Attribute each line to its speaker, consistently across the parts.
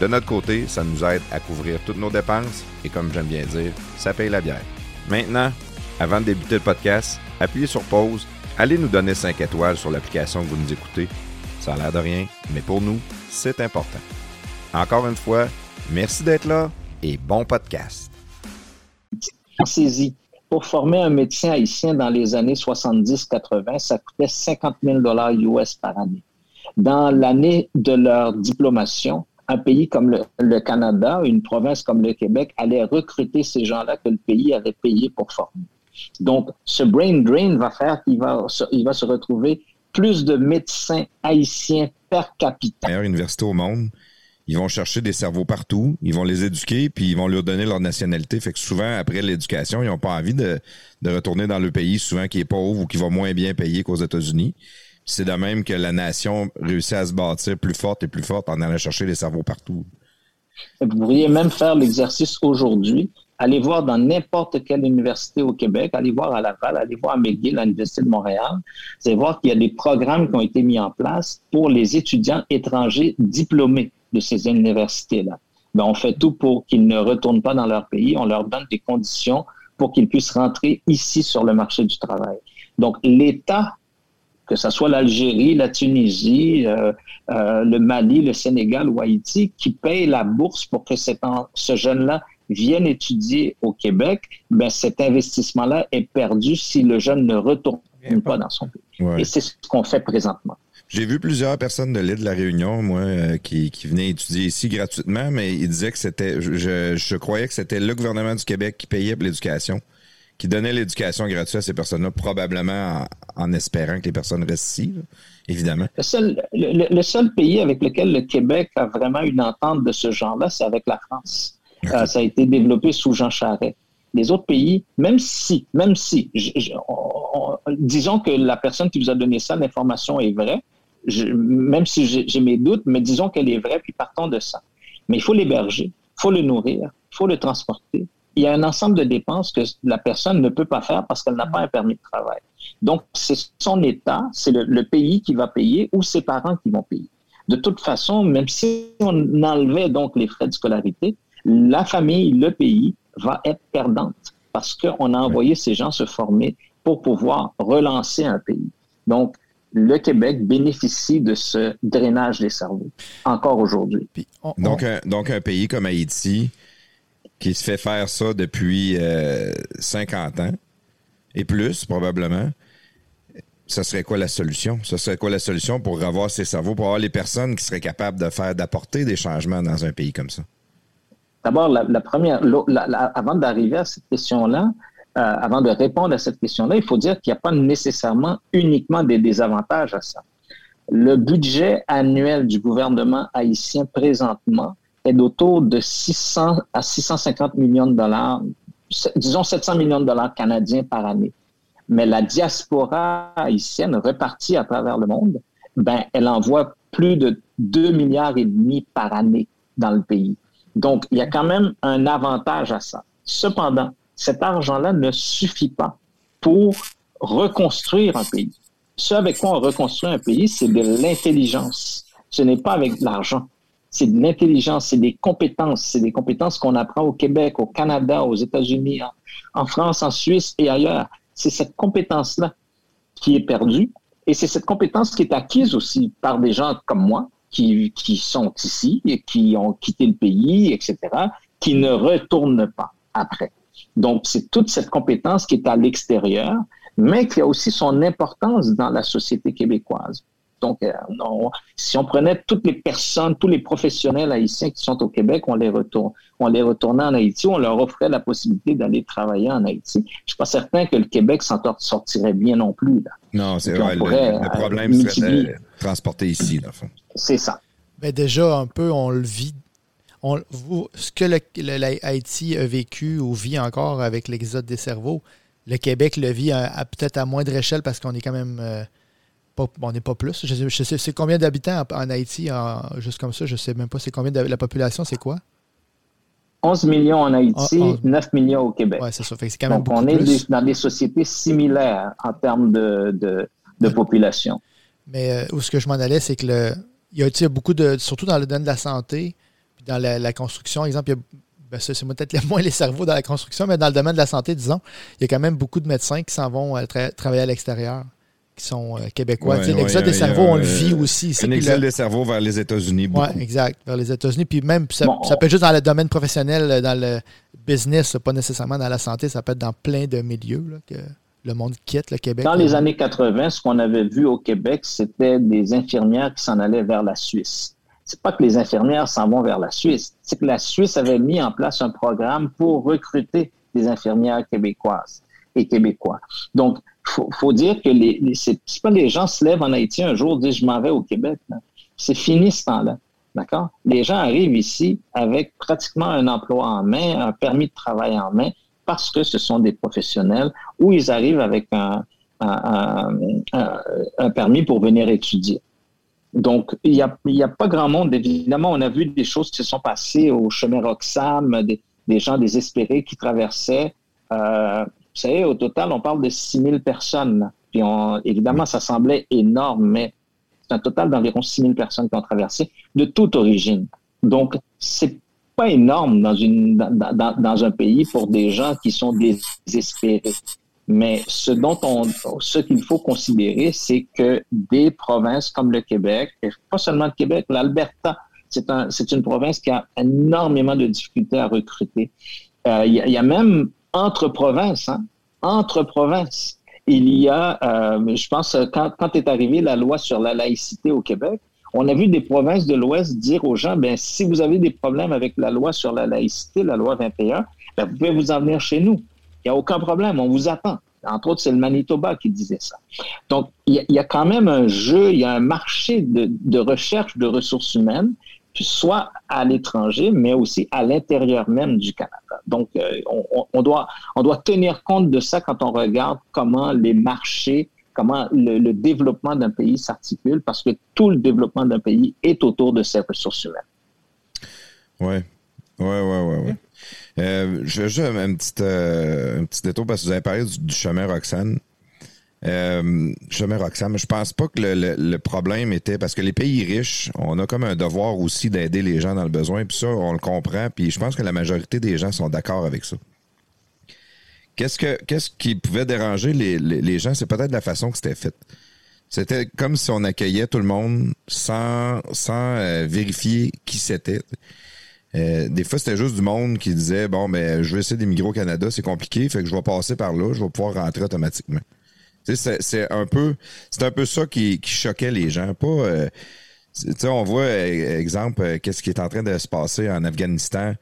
Speaker 1: De notre côté, ça nous aide à couvrir toutes nos dépenses et comme j'aime bien dire, ça paye la bière. Maintenant, avant de débuter le podcast, appuyez sur pause, allez nous donner 5 étoiles sur l'application que vous nous écoutez. Ça a l'air de rien, mais pour nous, c'est important. Encore une fois, merci d'être là et bon podcast.
Speaker 2: Pensez-y, pour former un médecin haïtien dans les années 70-80, ça coûtait 50 000 US par année. Dans l'année de leur diplomation, un pays comme le, Canada, une province comme le Québec allait recruter ces gens-là que le pays avait payé pour former. Donc, ce brain drain va faire qu'il va, se retrouver plus de médecins haïtiens per capita.
Speaker 1: Meilleure université au monde. Ils vont chercher des cerveaux partout, ils vont les éduquer, puis ils vont leur donner leur nationalité. Fait que souvent, après l'éducation, ils n'ont pas envie de, de, retourner dans le pays, souvent qui est pauvre ou qui va moins bien payer qu'aux États-Unis. C'est de même que la nation réussit à se bâtir plus forte et plus forte en allant chercher les cerveaux partout.
Speaker 2: Vous pourriez même faire l'exercice aujourd'hui. Allez voir dans n'importe quelle université au Québec, allez voir à Laval, allez voir à McGill, à l'Université de Montréal. Vous allez voir qu'il y a des programmes qui ont été mis en place pour les étudiants étrangers diplômés de ces universités-là. Ben, on fait tout pour qu'ils ne retournent pas dans leur pays. On leur donne des conditions pour qu'ils puissent rentrer ici sur le marché du travail. Donc, l'État que ce soit l'Algérie, la Tunisie, euh, euh, le Mali, le Sénégal ou Haïti, qui payent la bourse pour que ce jeune-là vienne étudier au Québec, ben cet investissement-là est perdu si le jeune ne retourne pas dans son pays. Et c'est ce qu'on fait présentement.
Speaker 1: J'ai vu plusieurs personnes de l'île de la Réunion, moi, euh, qui, qui, venaient étudier ici gratuitement, mais ils disaient que c'était, je, je croyais que c'était le gouvernement du Québec qui payait pour l'éducation qui donnait l'éducation gratuite à ces personnes-là, probablement en, espérant que les personnes restent ici, évidemment.
Speaker 2: Le seul, le, seul, pays avec lequel le Québec a vraiment une entente de ce genre-là, c'est avec la France. Euh, ça a été développé sous Jean Charest. Les autres pays, même si, même si, disons que la personne qui vous a donné ça, l'information est vraie, même si j'ai mes doutes, mais disons qu'elle est vraie, puis partons de ça. Mais il faut l'héberger, il faut le nourrir, il faut le transporter, il y a un ensemble de dépenses que la personne ne peut pas faire parce qu'elle n'a pas un permis de travail. Donc, c'est son État, c'est le, pays qui va payer ou ses parents qui vont payer. De toute façon, même si on enlevait donc les frais de scolarité, la famille, le pays va être perdante parce qu'on a envoyé ces gens se former pour pouvoir relancer un pays. Donc, le Québec bénéficie de ce drainage des cerveaux encore aujourd'hui.
Speaker 1: Donc, donc, un pays comme Haïti, qui se fait faire ça depuis 50 euh, ans et plus, probablement, ce serait quoi la solution? Ce serait quoi la solution pour avoir ces cerveaux, pour avoir les personnes qui seraient capables de faire, d'apporter des changements dans un pays comme ça?
Speaker 2: D'abord, la, première, avant d'arriver à cette question-là, euh, avant de répondre à cette question-là, il faut dire qu'il n'y a pas nécessairement uniquement des désavantages à ça. Le budget annuel du gouvernement haïtien présentement est d'autour de 600 à 650 millions de dollars, disons 700 millions de dollars canadiens par année. Mais la diaspora haïtienne repartie à travers le monde, ben, elle envoie plus de 2 milliards et demi par année dans le pays. Donc, il y a quand même un avantage à ça. Cependant, cet argent-là ne suffit pas pour reconstruire un pays. Ce avec quoi on reconstruit un pays, c'est de l'intelligence. Ce n'est pas avec l'argent c'est de l'intelligence, c'est des compétences, c'est des compétences qu'on apprend au Québec, au Canada, aux États-Unis, en, France, en Suisse et ailleurs. C'est cette compétence-là qui est perdue et c'est cette compétence qui est acquise aussi par des gens comme moi qui, qui sont ici et qui ont quitté le pays, etc., qui ne retournent pas après. Donc, c'est toute cette compétence qui est à l'extérieur, mais qui a aussi son importance dans la société québécoise. Donc, euh, si on prenait toutes les personnes, tous les professionnels haïtiens qui sont au Québec, on les retourne, on les retournait en Haïti, on leur offrait la possibilité d'aller travailler en Haïti. Je suis pas certain que le Québec s'en sortirait bien non plus.
Speaker 1: Non, c'est vrai. Le, problème serait de transporter ici,
Speaker 2: C'est ça.
Speaker 3: Mais déjà, un peu, on le vit vous, ce que le, Haïti a vécu ou vit encore avec l'exode des cerveaux, le Québec le vit à, peut-être à moindre échelle parce qu'on est quand même. Euh, pas, on n'est pas plus. Je sais, c'est combien d'habitants en, Haïti, juste comme ça, je ne sais même pas. C'est combien de la population, c'est quoi?
Speaker 2: 11 millions en Haïti, 9 ah, millions au Québec.
Speaker 3: Oui, c'est ça. Fait quand même
Speaker 2: Donc, on est dans des sociétés similaires en termes de, population.
Speaker 3: Mais euh, où ce que je m'en allais, c'est que le, il y a beaucoup de, surtout dans le domaine de la santé, puis dans la, construction, exemple, il y a, ben c'est peut-être moins les cerveaux dans la construction, mais dans le domaine de la santé, disons, il y a quand même beaucoup de médecins qui s'en vont euh, travailler à l'extérieur qui sont euh, québécois. l'exode des cerveaux, on le vit aussi.
Speaker 1: Un exode des cerveaux vers les États-Unis.
Speaker 3: Oui, exact, vers les États-Unis. Puis même, ça, peut être juste dans le domaine professionnel, dans le business, pas nécessairement dans la santé, ça peut être dans plein de milieux que le monde quitte le Québec.
Speaker 2: Dans les années 80, ce qu'on avait vu au Québec, c'était des infirmières qui s'en allaient vers la Suisse. C'est pas que les infirmières s'en vont vers la Suisse, c'est que la Suisse avait mis en place un programme pour recruter des infirmières québécoises et québécois. Donc, faut, faut dire que les, les c'est pas les gens se lèvent en Haïti un jour disent je m'en vais au Québec. C'est fini ce temps-là. D'accord? Les gens arrivent ici avec pratiquement un emploi en main, un permis de travail en main, parce que ce sont des professionnels ou ils arrivent avec un, un, un, permis pour venir étudier. Donc, il n'y a, a pas grand monde. Évidemment, on a vu des choses qui se sont passées au chemin Roxham, des, des gens désespérés qui traversaient. Euh, vous savez, au total, on parle de 6 000 personnes. Puis on, évidemment, ça semblait énorme, mais c'est un total d'environ 6 000 personnes qui ont traversé de toute origine. Donc, c'est pas énorme dans, une, dans, dans, un pays pour des gens qui sont désespérés. Mais ce dont on, ce qu'il faut considérer, c'est que des provinces comme le Québec, et pas seulement le Québec, l'Alberta, c'est un, c'est une province qui a énormément de difficultés à recruter. Euh, il y, y, a même entre provinces, hein, entre provinces. Il y a, euh, je pense, quand, quand est arrivée la loi sur la laïcité au Québec, on a vu des provinces de l'Ouest dire aux gens, ben, si vous avez des problèmes avec la loi sur la laïcité, la loi 21, ben, vous pouvez vous en venir chez nous. Il n'y a aucun problème, on vous attend. Entre autres, c'est le Manitoba qui disait ça. Donc, il y, a, quand même un jeu, il y a un marché de, de recherche de ressources humaines soit à l'étranger, mais aussi à l'intérieur même du Canada. Donc, euh, on, doit, tenir compte de ça quand on regarde comment les marchés, comment le, développement d'un pays s'articule, parce que tout le développement d'un pays est autour de ses ressources humaines.
Speaker 1: Oui, oui, oui, oui. Ouais. Euh, je vais juste un petit, euh, un petit détour parce que vous avez parlé du chemin Roxane. Euh, chemin Roxane, je pense pas que le, problème était parce que les pays riches, on a comme un devoir aussi d'aider les gens dans le besoin, puis ça, on le comprend, puis je pense que la majorité des gens sont d'accord avec ça. Qu'est-ce que qu'est-ce qui pouvait déranger les, gens, c'est peut-être la façon que c'était fait. C'était comme si on accueillait tout le monde sans, euh, vérifier qui c'était. Euh, des fois, c'était juste du monde qui disait Bon, ben, je vais essayer des au Canada, c'est compliqué, fait que je vais passer par là, je vais pouvoir rentrer automatiquement. C'est un peu c'est un peu ça qui, qui, choquait les gens. Pas euh, on voit, euh, exemple, euh, qu'est-ce qui est en train de se passer en Afghanistan.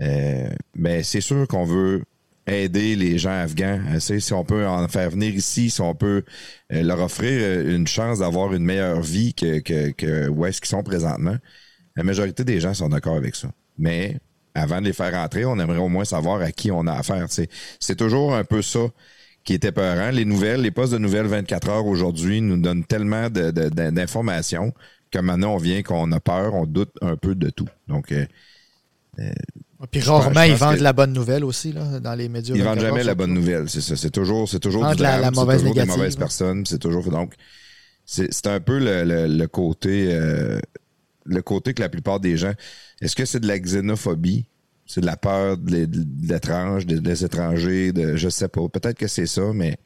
Speaker 1: Euh, mais c'est sûr qu'on veut aider les gens afghans. si on peut en faire venir ici, si on peut leur offrir une chance d'avoir une meilleure vie que, que, que où est-ce qu'ils sont présentement. La majorité des gens sont d'accord avec ça. Mais avant de les faire entrer, on aimerait au moins savoir à qui on a affaire. C'est toujours un peu ça qui était peurant. Les nouvelles, les postes de nouvelles 24 heures aujourd'hui nous donnent tellement d'informations que maintenant on vient qu'on a peur, on doute un peu de tout. Donc, euh,
Speaker 3: euh, puis rarement, ils vendent la bonne nouvelle aussi là, dans les médias.
Speaker 1: Ils vendent jamais la bonne nouvelle, c'est ça. C'est toujours, c'est toujours, du la, mauvaise toujours des mauvaises personnes. C'est toujours donc, c'est un peu le, côté, euh, le côté que la plupart des gens. Est-ce que c'est de la xénophobie? C'est de la peur de l'étrange, des étrangers, de, je sais pas. Peut-être que c'est ça, mais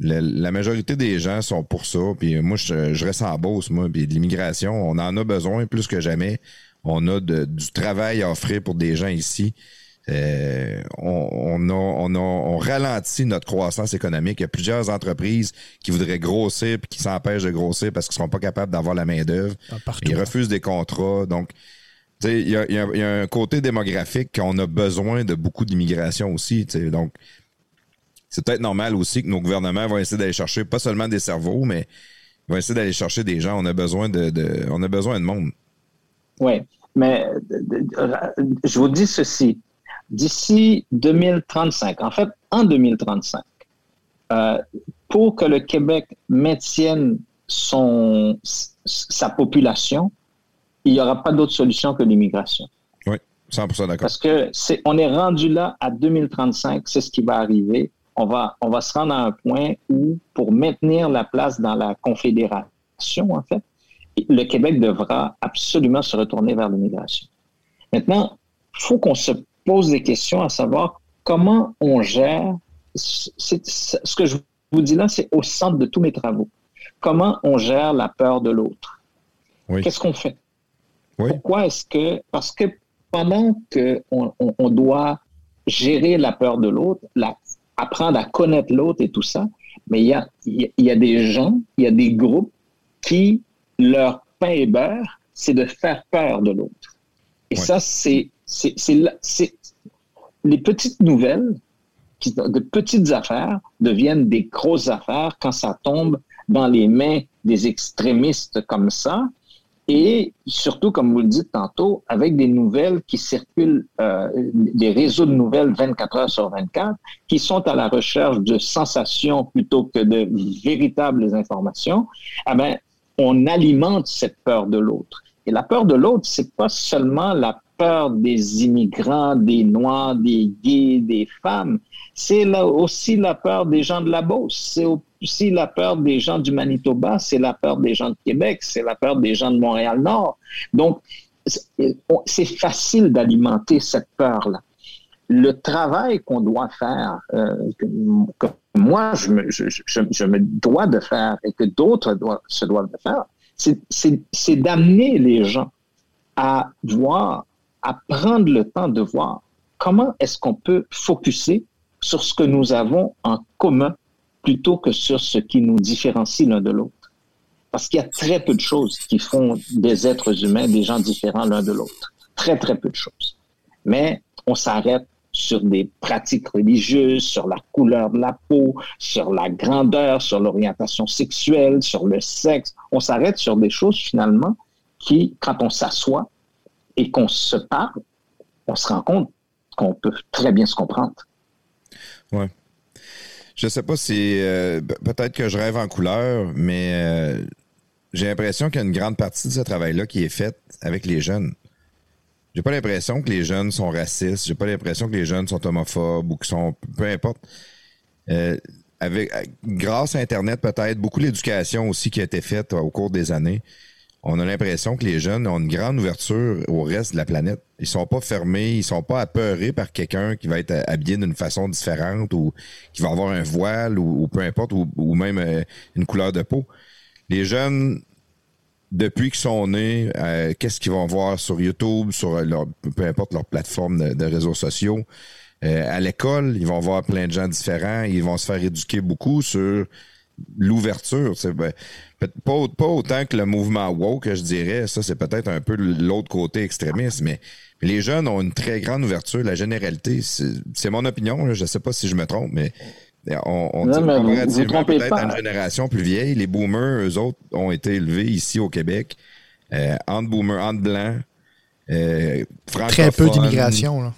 Speaker 1: la, majorité des gens sont pour ça. Puis moi, je, reste en Beauce, moi. Puis de l'immigration, on en a besoin plus que jamais. On a du travail à offrir pour des gens ici. Euh, on, on, on, ralentit notre croissance économique. Il y a plusieurs entreprises qui voudraient grossir puis qui s'empêchent de grossir parce qu'ils sont pas capables d'avoir la main-d'œuvre. Ils refusent des contrats. Donc, il y a, un côté démographique qu'on a besoin de beaucoup d'immigration aussi. Donc, c'est peut-être normal aussi que nos gouvernements vont essayer d'aller chercher pas seulement des cerveaux, mais vont essayer d'aller chercher des gens. On a besoin de, on a besoin de monde.
Speaker 2: Oui. Mais je vous dis ceci. D'ici 2035, en fait, en 2035, euh, pour que le Québec maintienne son, sa population, il n'y aura pas d'autre solution que l'immigration.
Speaker 1: Oui, 100% d'accord.
Speaker 2: Parce que c'est, on est rendu là à 2035, c'est ce qui va arriver. On va, on va se rendre à un point où, pour maintenir la place dans la confédération, en fait, le Québec devra absolument se retourner vers l'immigration. Maintenant, il faut qu'on se pose des questions à savoir comment on gère. ce que je vous dis là, c'est au centre de tous mes travaux. Comment on gère la peur de l'autre? Qu'est-ce qu'on fait? Pourquoi est-ce que. Parce que pendant qu'on on, doit gérer la peur de l'autre, apprendre à connaître l'autre et tout ça, mais il y a, il y a des gens, il y a des groupes qui leur pain et beurre, c'est de faire peur de l'autre. Et ça, c'est, c'est, les petites nouvelles, de petites affaires deviennent des grosses affaires quand ça tombe dans les mains des extrémistes comme ça. Et surtout, comme vous le dites tantôt, avec des nouvelles qui circulent, euh, des réseaux de nouvelles 24 heures sur 24, qui sont à la recherche de sensations plutôt que de véritables informations, eh ben, on alimente cette peur de l'autre. Et la peur de l'autre, c'est pas seulement la peur des immigrants, des noirs, des gays, des femmes. C'est aussi la peur des gens de la Beauce. Aussi la peur des gens du Manitoba. C'est la peur des gens de Québec. C'est la peur des gens de Montréal-Nord. Donc, c'est facile d'alimenter cette peur-là. Le travail qu'on doit faire, euh, moi, je me, je, je, me, dois de faire et que d'autres se doivent de faire, c'est d'amener les gens à voir, à prendre le temps de voir comment est-ce qu'on peut focuser sur ce que nous avons en commun plutôt que sur ce qui nous différencie l'un de l'autre. Parce qu'il y a très peu de choses qui font des êtres humains des gens différents l'un de l'autre. Très, très peu de choses. Mais on s'arrête sur des pratiques religieuses, sur la couleur de la peau, sur la grandeur, sur l'orientation sexuelle, sur le sexe. On s'arrête sur des choses finalement qui, quand on s'assoit et qu'on se parle, on se rend compte qu'on peut très bien se comprendre.
Speaker 1: Ouais. Je sais pas si euh, peut-être que je rêve en couleur, mais euh, j'ai l'impression qu'il y a une grande partie de ce travail-là qui est faite avec les jeunes. J'ai pas l'impression que les jeunes sont racistes. J'ai pas l'impression que les jeunes sont homophobes ou qu'ils sont. Peu importe. Euh, avec, grâce à Internet, peut-être, beaucoup d'éducation aussi qui a été faite au cours des années, on a l'impression que les jeunes ont une grande ouverture au reste de la planète. Ils sont pas fermés, ils sont pas apeurés par quelqu'un qui va être habillé d'une façon différente ou qui va avoir un voile ou, peu importe, ou, même euh, une couleur de peau. Les jeunes depuis qu'ils sont nés, euh, qu'est-ce qu'ils vont voir sur YouTube, sur leur, peu importe leur plateforme de, réseaux sociaux. Euh, à l'école, ils vont voir plein de gens différents. Ils vont se faire éduquer beaucoup sur l'ouverture. Ben, pas, pas autant que le mouvement woke, je dirais. Ça, c'est peut-être un peu l'autre côté extrémiste, mais les jeunes ont une très grande ouverture. La généralité, c'est mon opinion. je ne sais pas si je me trompe, mais on, on dit comparativement peut-être à une génération plus vieille, les boomers, eux autres, ont été élevés ici au Québec, euh, entre boomers, entre blancs, euh,
Speaker 3: Très peu d'immigration,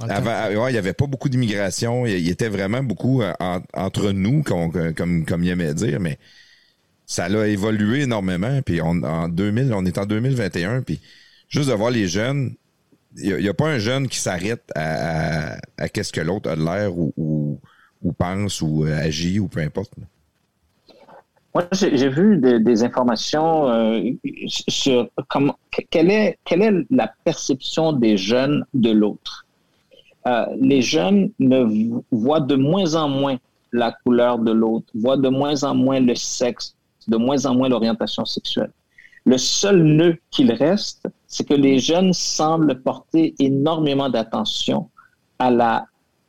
Speaker 1: Avant, il n'y avait pas beaucoup d'immigration. Il, était vraiment beaucoup euh, entre nous, comme, comme, comme il aimait dire, mais ça a évolué énormément. Puis on, en 2000, on est en 2021, puis juste de voir les jeunes, il n'y a, pas un jeune qui s'arrête à, à, qu'est-ce que l'autre a de l'air ou ou pense ou euh, agit ou peu importe?
Speaker 2: Moi, j'ai vu des, informations euh, sur comment, quelle, est, quelle est la perception des jeunes de l'autre? Euh, les jeunes ne voient de moins en moins la couleur de l'autre, voient de moins en moins le sexe, de moins en moins l'orientation sexuelle. Le seul nœud qu'il reste, c'est que les jeunes semblent porter énormément d'attention à la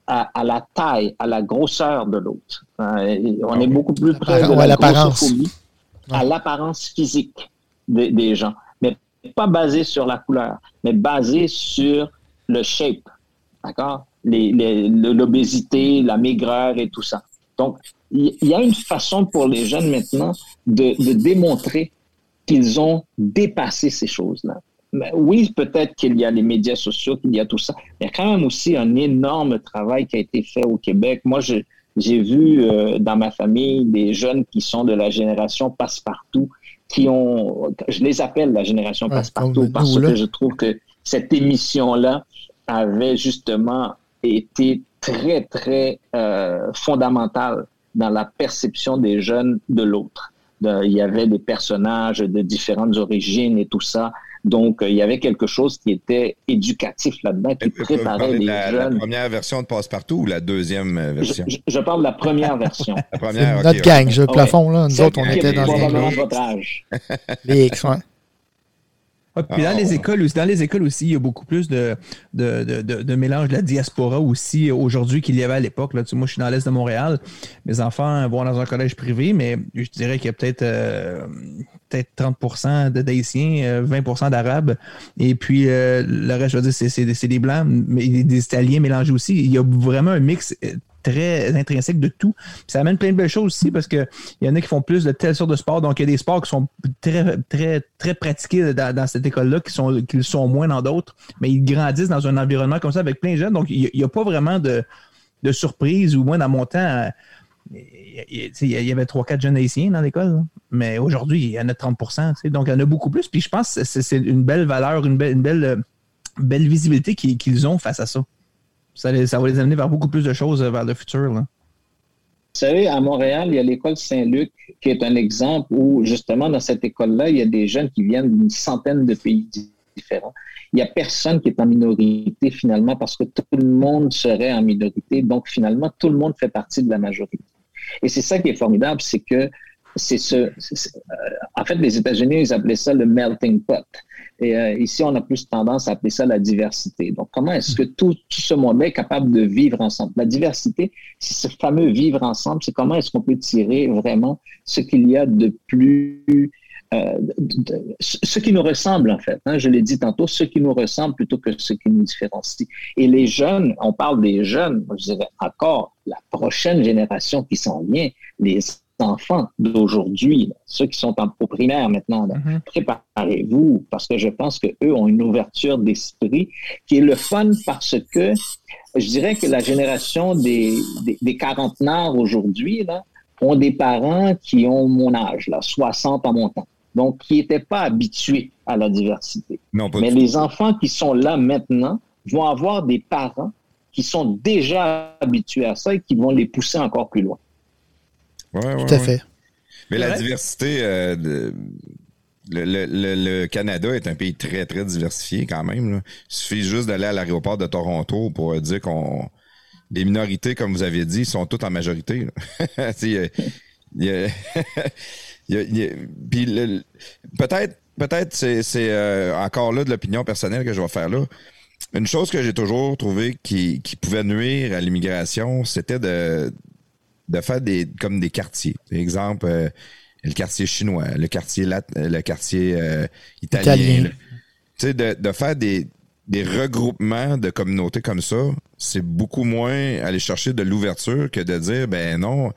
Speaker 2: à, la taille, à la grosseur de l'autre. Euh, on est beaucoup plus près de la grossophobie, à l'apparence physique des, gens, mais pas basé sur la couleur, mais basé sur le shape, d'accord? L'obésité, la maigreur et tout ça. Donc, il y, a une façon pour les jeunes maintenant de, de démontrer qu'ils ont dépassé ces choses-là. oui, peut-être qu'il y a les médias sociaux, qu'il y a tout ça. Il y a quand même aussi un énorme travail qui a été fait au Québec. Moi, j'ai vu euh, dans ma famille des jeunes qui sont de la génération passe-partout, qui ont, je les appelle la génération passe-partout parce que je trouve que cette émission-là avait justement été très, très euh, fondamentale dans la perception des jeunes de l'autre. il y avait des personnages de différentes origines et tout ça. Donc, euh, il y avait quelque chose qui était éducatif là-dedans, qui préparait les
Speaker 1: la,
Speaker 2: jeunes.
Speaker 1: La première version de Passe-Partout ou la deuxième euh, version?
Speaker 2: Je, parle de la première version.
Speaker 3: la première, Notre gang, je plafond, là. Nous autres, on était dans
Speaker 2: les... votre âge.
Speaker 3: les X, ouais.
Speaker 4: Ah, puis dans, les écoles aussi, dans les écoles aussi, il y a beaucoup plus de, de, de, de, mélange de la diaspora aussi aujourd'hui qu'il y avait à l'époque. Là. moi, je suis dans l'Est de Montréal. Mes enfants vont dans un collège privé, mais je dirais qu'il y a peut-être euh, peut-être 30% d'Haïtiens, 20% euh, d'Arabes. Et puis euh, le reste, je veux dire, c'est des Blancs, mais des Italiens mélangés aussi. Il y a vraiment un mix très intrinsèque de tout. ça amène plein de belles choses aussi parce qu'il y en a qui font plus de telle sorte de sport. Donc, il y a des sports qui sont très, très, très pratiqués dans, cette école-là, qui sont, qui sont moins dans d'autres, mais ils grandissent dans un environnement comme ça avec plein de jeunes. Donc, il n'y a, pas vraiment de, surprise, ou moins dans mon temps. Il y avait 3-4 jeunes haïtiens dans l'école, mais aujourd'hui, il y en a 30% Donc, il y en a beaucoup plus. Puis je pense que c'est une belle valeur, une belle visibilité qu'ils ont face à ça ça, va les amener vers beaucoup plus de choses euh, vers le futur. Vous
Speaker 2: savez, à Montréal, il y a l'école Saint-Luc qui est un exemple où, justement, dans cette école-là, il y a des jeunes qui viennent d'une centaine de pays différents. Il n'y a personne qui est en minorité finalement parce que tout le monde serait en minorité. Donc, finalement, tout le monde fait partie de la majorité. Et c'est ça qui est formidable, c'est que c'est ce. Euh, en fait, les États-Unis, ils appelaient ça le melting pot. Et euh, ici, on a plus tendance à appeler ça la diversité. Donc, comment est-ce que tout, ce monde est capable de vivre ensemble? La diversité, c'est ce fameux vivre ensemble, c'est comment est-ce qu'on peut tirer vraiment ce qu'il y a de plus... Euh, ce qui nous ressemble, en fait. Hein, je l'ai dit tantôt, ce qui nous ressemble plutôt que ce qui nous différencie. Et les jeunes, on parle des jeunes, je dirais encore la prochaine génération qui s'en vient, les enfants d'aujourd'hui, ceux qui sont en primaire maintenant, mm-hmm. préparez-vous parce que je pense qu'eux ont une ouverture d'esprit qui est le fun parce que je dirais que la génération des, des, des quarantenaires aujourd'hui ont des parents qui ont mon âge, là, 60 en montant. Donc, qui n'étaient pas habitués à la diversité. Mais les enfants qui sont là maintenant vont avoir des parents qui sont déjà habitués à ça et qui vont les pousser encore plus loin.
Speaker 3: Tout à fait.
Speaker 1: Mais la diversité, euh, le, Canada est un pays très, très diversifié quand même. Il suffit juste d'aller à l'aéroport de Toronto pour dire qu'on. Les minorités, comme vous avez dit, sont toutes en majorité. peut-être, peut-être c'est, euh, encore là de l'opinion personnelle que je vais faire là. Une chose que j'ai toujours trouvé qui, qui pouvait nuire à l'immigration, c'était de, de faire des comme des quartiers. Par exemple, euh, le quartier chinois, le quartier le quartier euh, italien. Tu sais, de, de, faire des, des regroupements de communautés comme ça, c'est beaucoup moins aller chercher de l'ouverture que de dire ben non,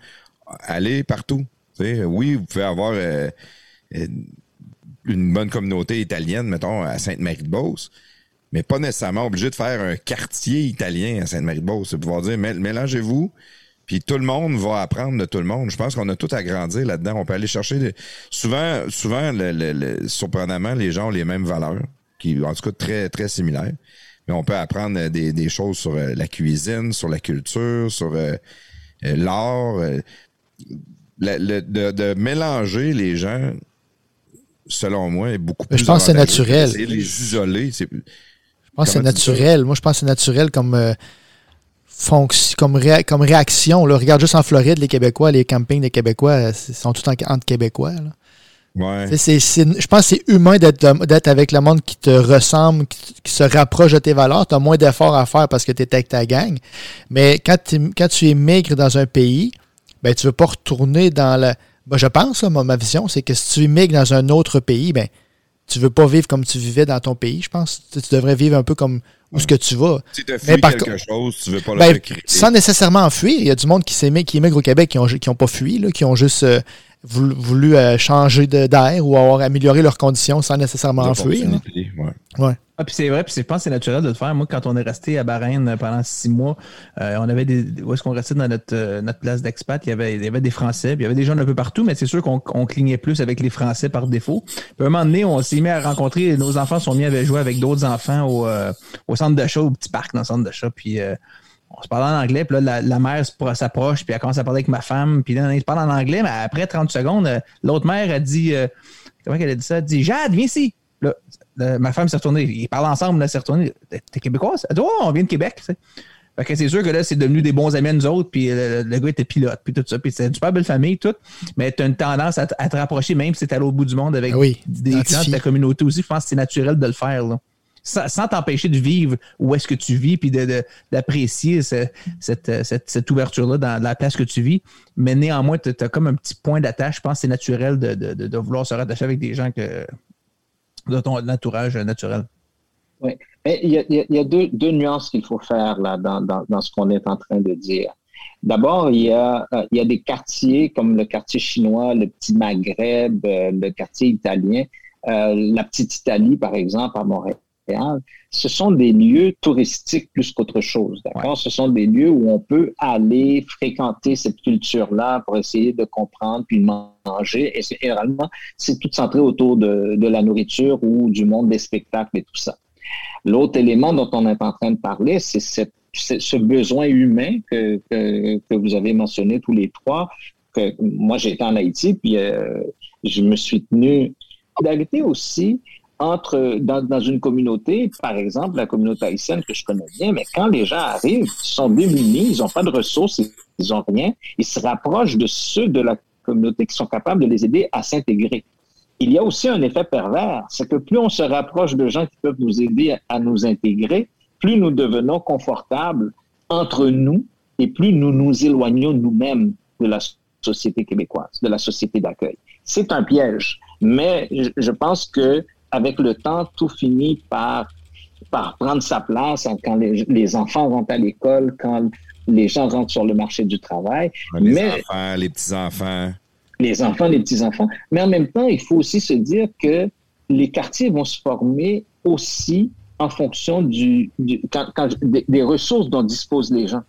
Speaker 1: allez partout. sais oui, vous pouvez avoir euh, une bonne communauté italienne, mettons, à Sainte-Marie-de-Beauce, mais pas nécessairement obligé de faire un quartier italien à Sainte-Marie-de-Beauce. C'est pouvoir dire mélangez-vous, puis tout le monde va apprendre de tout le monde. Je pense qu'on a tout à grandir là-dedans. On peut aller chercher souvent, souvent, le, surprenamment, les gens ont les mêmes valeurs, qui en tout cas très très similaires. Mais on peut apprendre des, choses sur euh, la cuisine, sur la culture, sur euh, euh, l'art. de, mélanger les gens, selon moi, est beaucoup plus.
Speaker 3: Je pense que c'est naturel.
Speaker 1: Les isoler,
Speaker 3: Je pense que c'est naturel. Moi, je pense que c'est naturel comme comme, comme réaction. Là. Regarde juste en Floride, les Québécois, les campings des Québécois sont tous entre Québécois. je pense que c'est humain d'être avec le monde qui te ressemble, qui, se rapproche de tes valeurs. Tu as moins d'efforts à faire parce que tu es avec ta gang. Mais quand, quand tu émigres dans un pays, ben, tu ne veux pas retourner dans le. Ben, je pense, ma, vision, c'est que si tu émigres dans un autre pays, ben, tu veux pas vivre comme tu vivais dans ton pays, je pense. Tu, devrais vivre un peu comme où ce que tu vas.
Speaker 1: Si tu as quelque chose, tu veux pas le
Speaker 3: ben, Sans nécessairement fuir. Il y a du monde qui, qui émigre au Québec qui n'ont qui ont pas fui, là, qui ont juste euh, voulu, changer d'air ou avoir amélioré leurs conditions sans nécessairement fuir.
Speaker 4: Ouais. Ah, puis c'est vrai, puis je pense que c'est naturel de le faire. Moi, quand on est resté à Bahreïn pendant six mois, euh, on avait des. Où est-ce qu'on restait dans notre, euh, notre place d'expat? Il y, avait, il y avait des Français, puis il y avait des gens un peu partout, mais c'est sûr qu'on clignait plus avec les Français par défaut. Puis à un moment donné, on s'est mis à rencontrer, nos enfants sont mis à jouer avec d'autres enfants au, euh, au centre d'achat, au petit parc dans le centre d'achat, puis on se parlait en anglais, puis là, la, mère s'approche, puis elle commence à parler avec ma femme, puis là, on se parle en anglais, mais après 30 secondes, l'autre mère a dit, comment elle a dit ça? Elle dit, Jade, viens ici. Là, ma femme s'est retournée. Ils parlent ensemble, là, s'est retournée. T'es québécoise? Elle dit, oh, on vient de Québec. Fait que c'est sûr que là, c'est devenu des bons amis à nous autres, puis le, gars était pilote, puis tout ça. Puis c'est une super belle famille, tout. Mais tu as une tendance à, te rapprocher, même si c'est à l'autre bout du monde avec
Speaker 3: ah
Speaker 4: des gens de ta communauté aussi. Je pense que c'est naturel de le faire. Là. Sans, t'empêcher de vivre où est-ce que tu vis, puis d'apprécier cette, cette, ouverture-là dans la place que tu vis. Mais néanmoins, tu as comme un petit point d'attache. Je pense que c'est naturel de, de, vouloir se rattacher avec des gens que, de ton entourage naturel.
Speaker 2: Oui. il y a, deux, nuances qu'il faut faire là, dans, ce qu'on est en train de dire. D'abord, il, y a, euh, il y a des quartiers comme le quartier chinois, le petit Maghreb, euh, le quartier italien, euh, la petite Italie, par exemple, à Montréal ce sont des lieux touristiques plus qu'autre chose. D'accord? Ce sont des lieux où on peut aller fréquenter cette culture-là pour essayer de comprendre puis manger. Et généralement, c'est tout centré autour de, de, la nourriture ou du monde des spectacles et tout ça. L'autre élément dont on est en train de parler, c'est ce besoin humain que, que, que, vous avez mentionné tous les trois. Que moi, j'ai été en Haïti, puis euh, je me suis tenu. D'arrêter aussi, dans, une communauté, par exemple la communauté haïtienne que je connais bien, mais quand les gens arrivent, ils sont démunis, ils n'ont pas de ressources, ils n'ont rien, ils se rapprochent de ceux de la communauté qui sont capables de les aider à s'intégrer. Il y a aussi un effet pervers, c'est que plus on se rapproche de gens qui peuvent nous aider à nous intégrer, plus nous devenons confortables entre nous et plus nous nous éloignons nous-mêmes de la société québécoise, de la société d'accueil. C'est un piège, mais je pense que avec le temps, tout finit par, par prendre sa place quand les, enfants rentrent à l'école, quand les gens rentrent sur le marché du travail.
Speaker 1: Les enfants, les petits-enfants.
Speaker 2: Les enfants, les petits-enfants. Mais en même temps, il faut aussi se dire que les quartiers vont se former aussi en fonction du, des, ressources dont disposent les gens.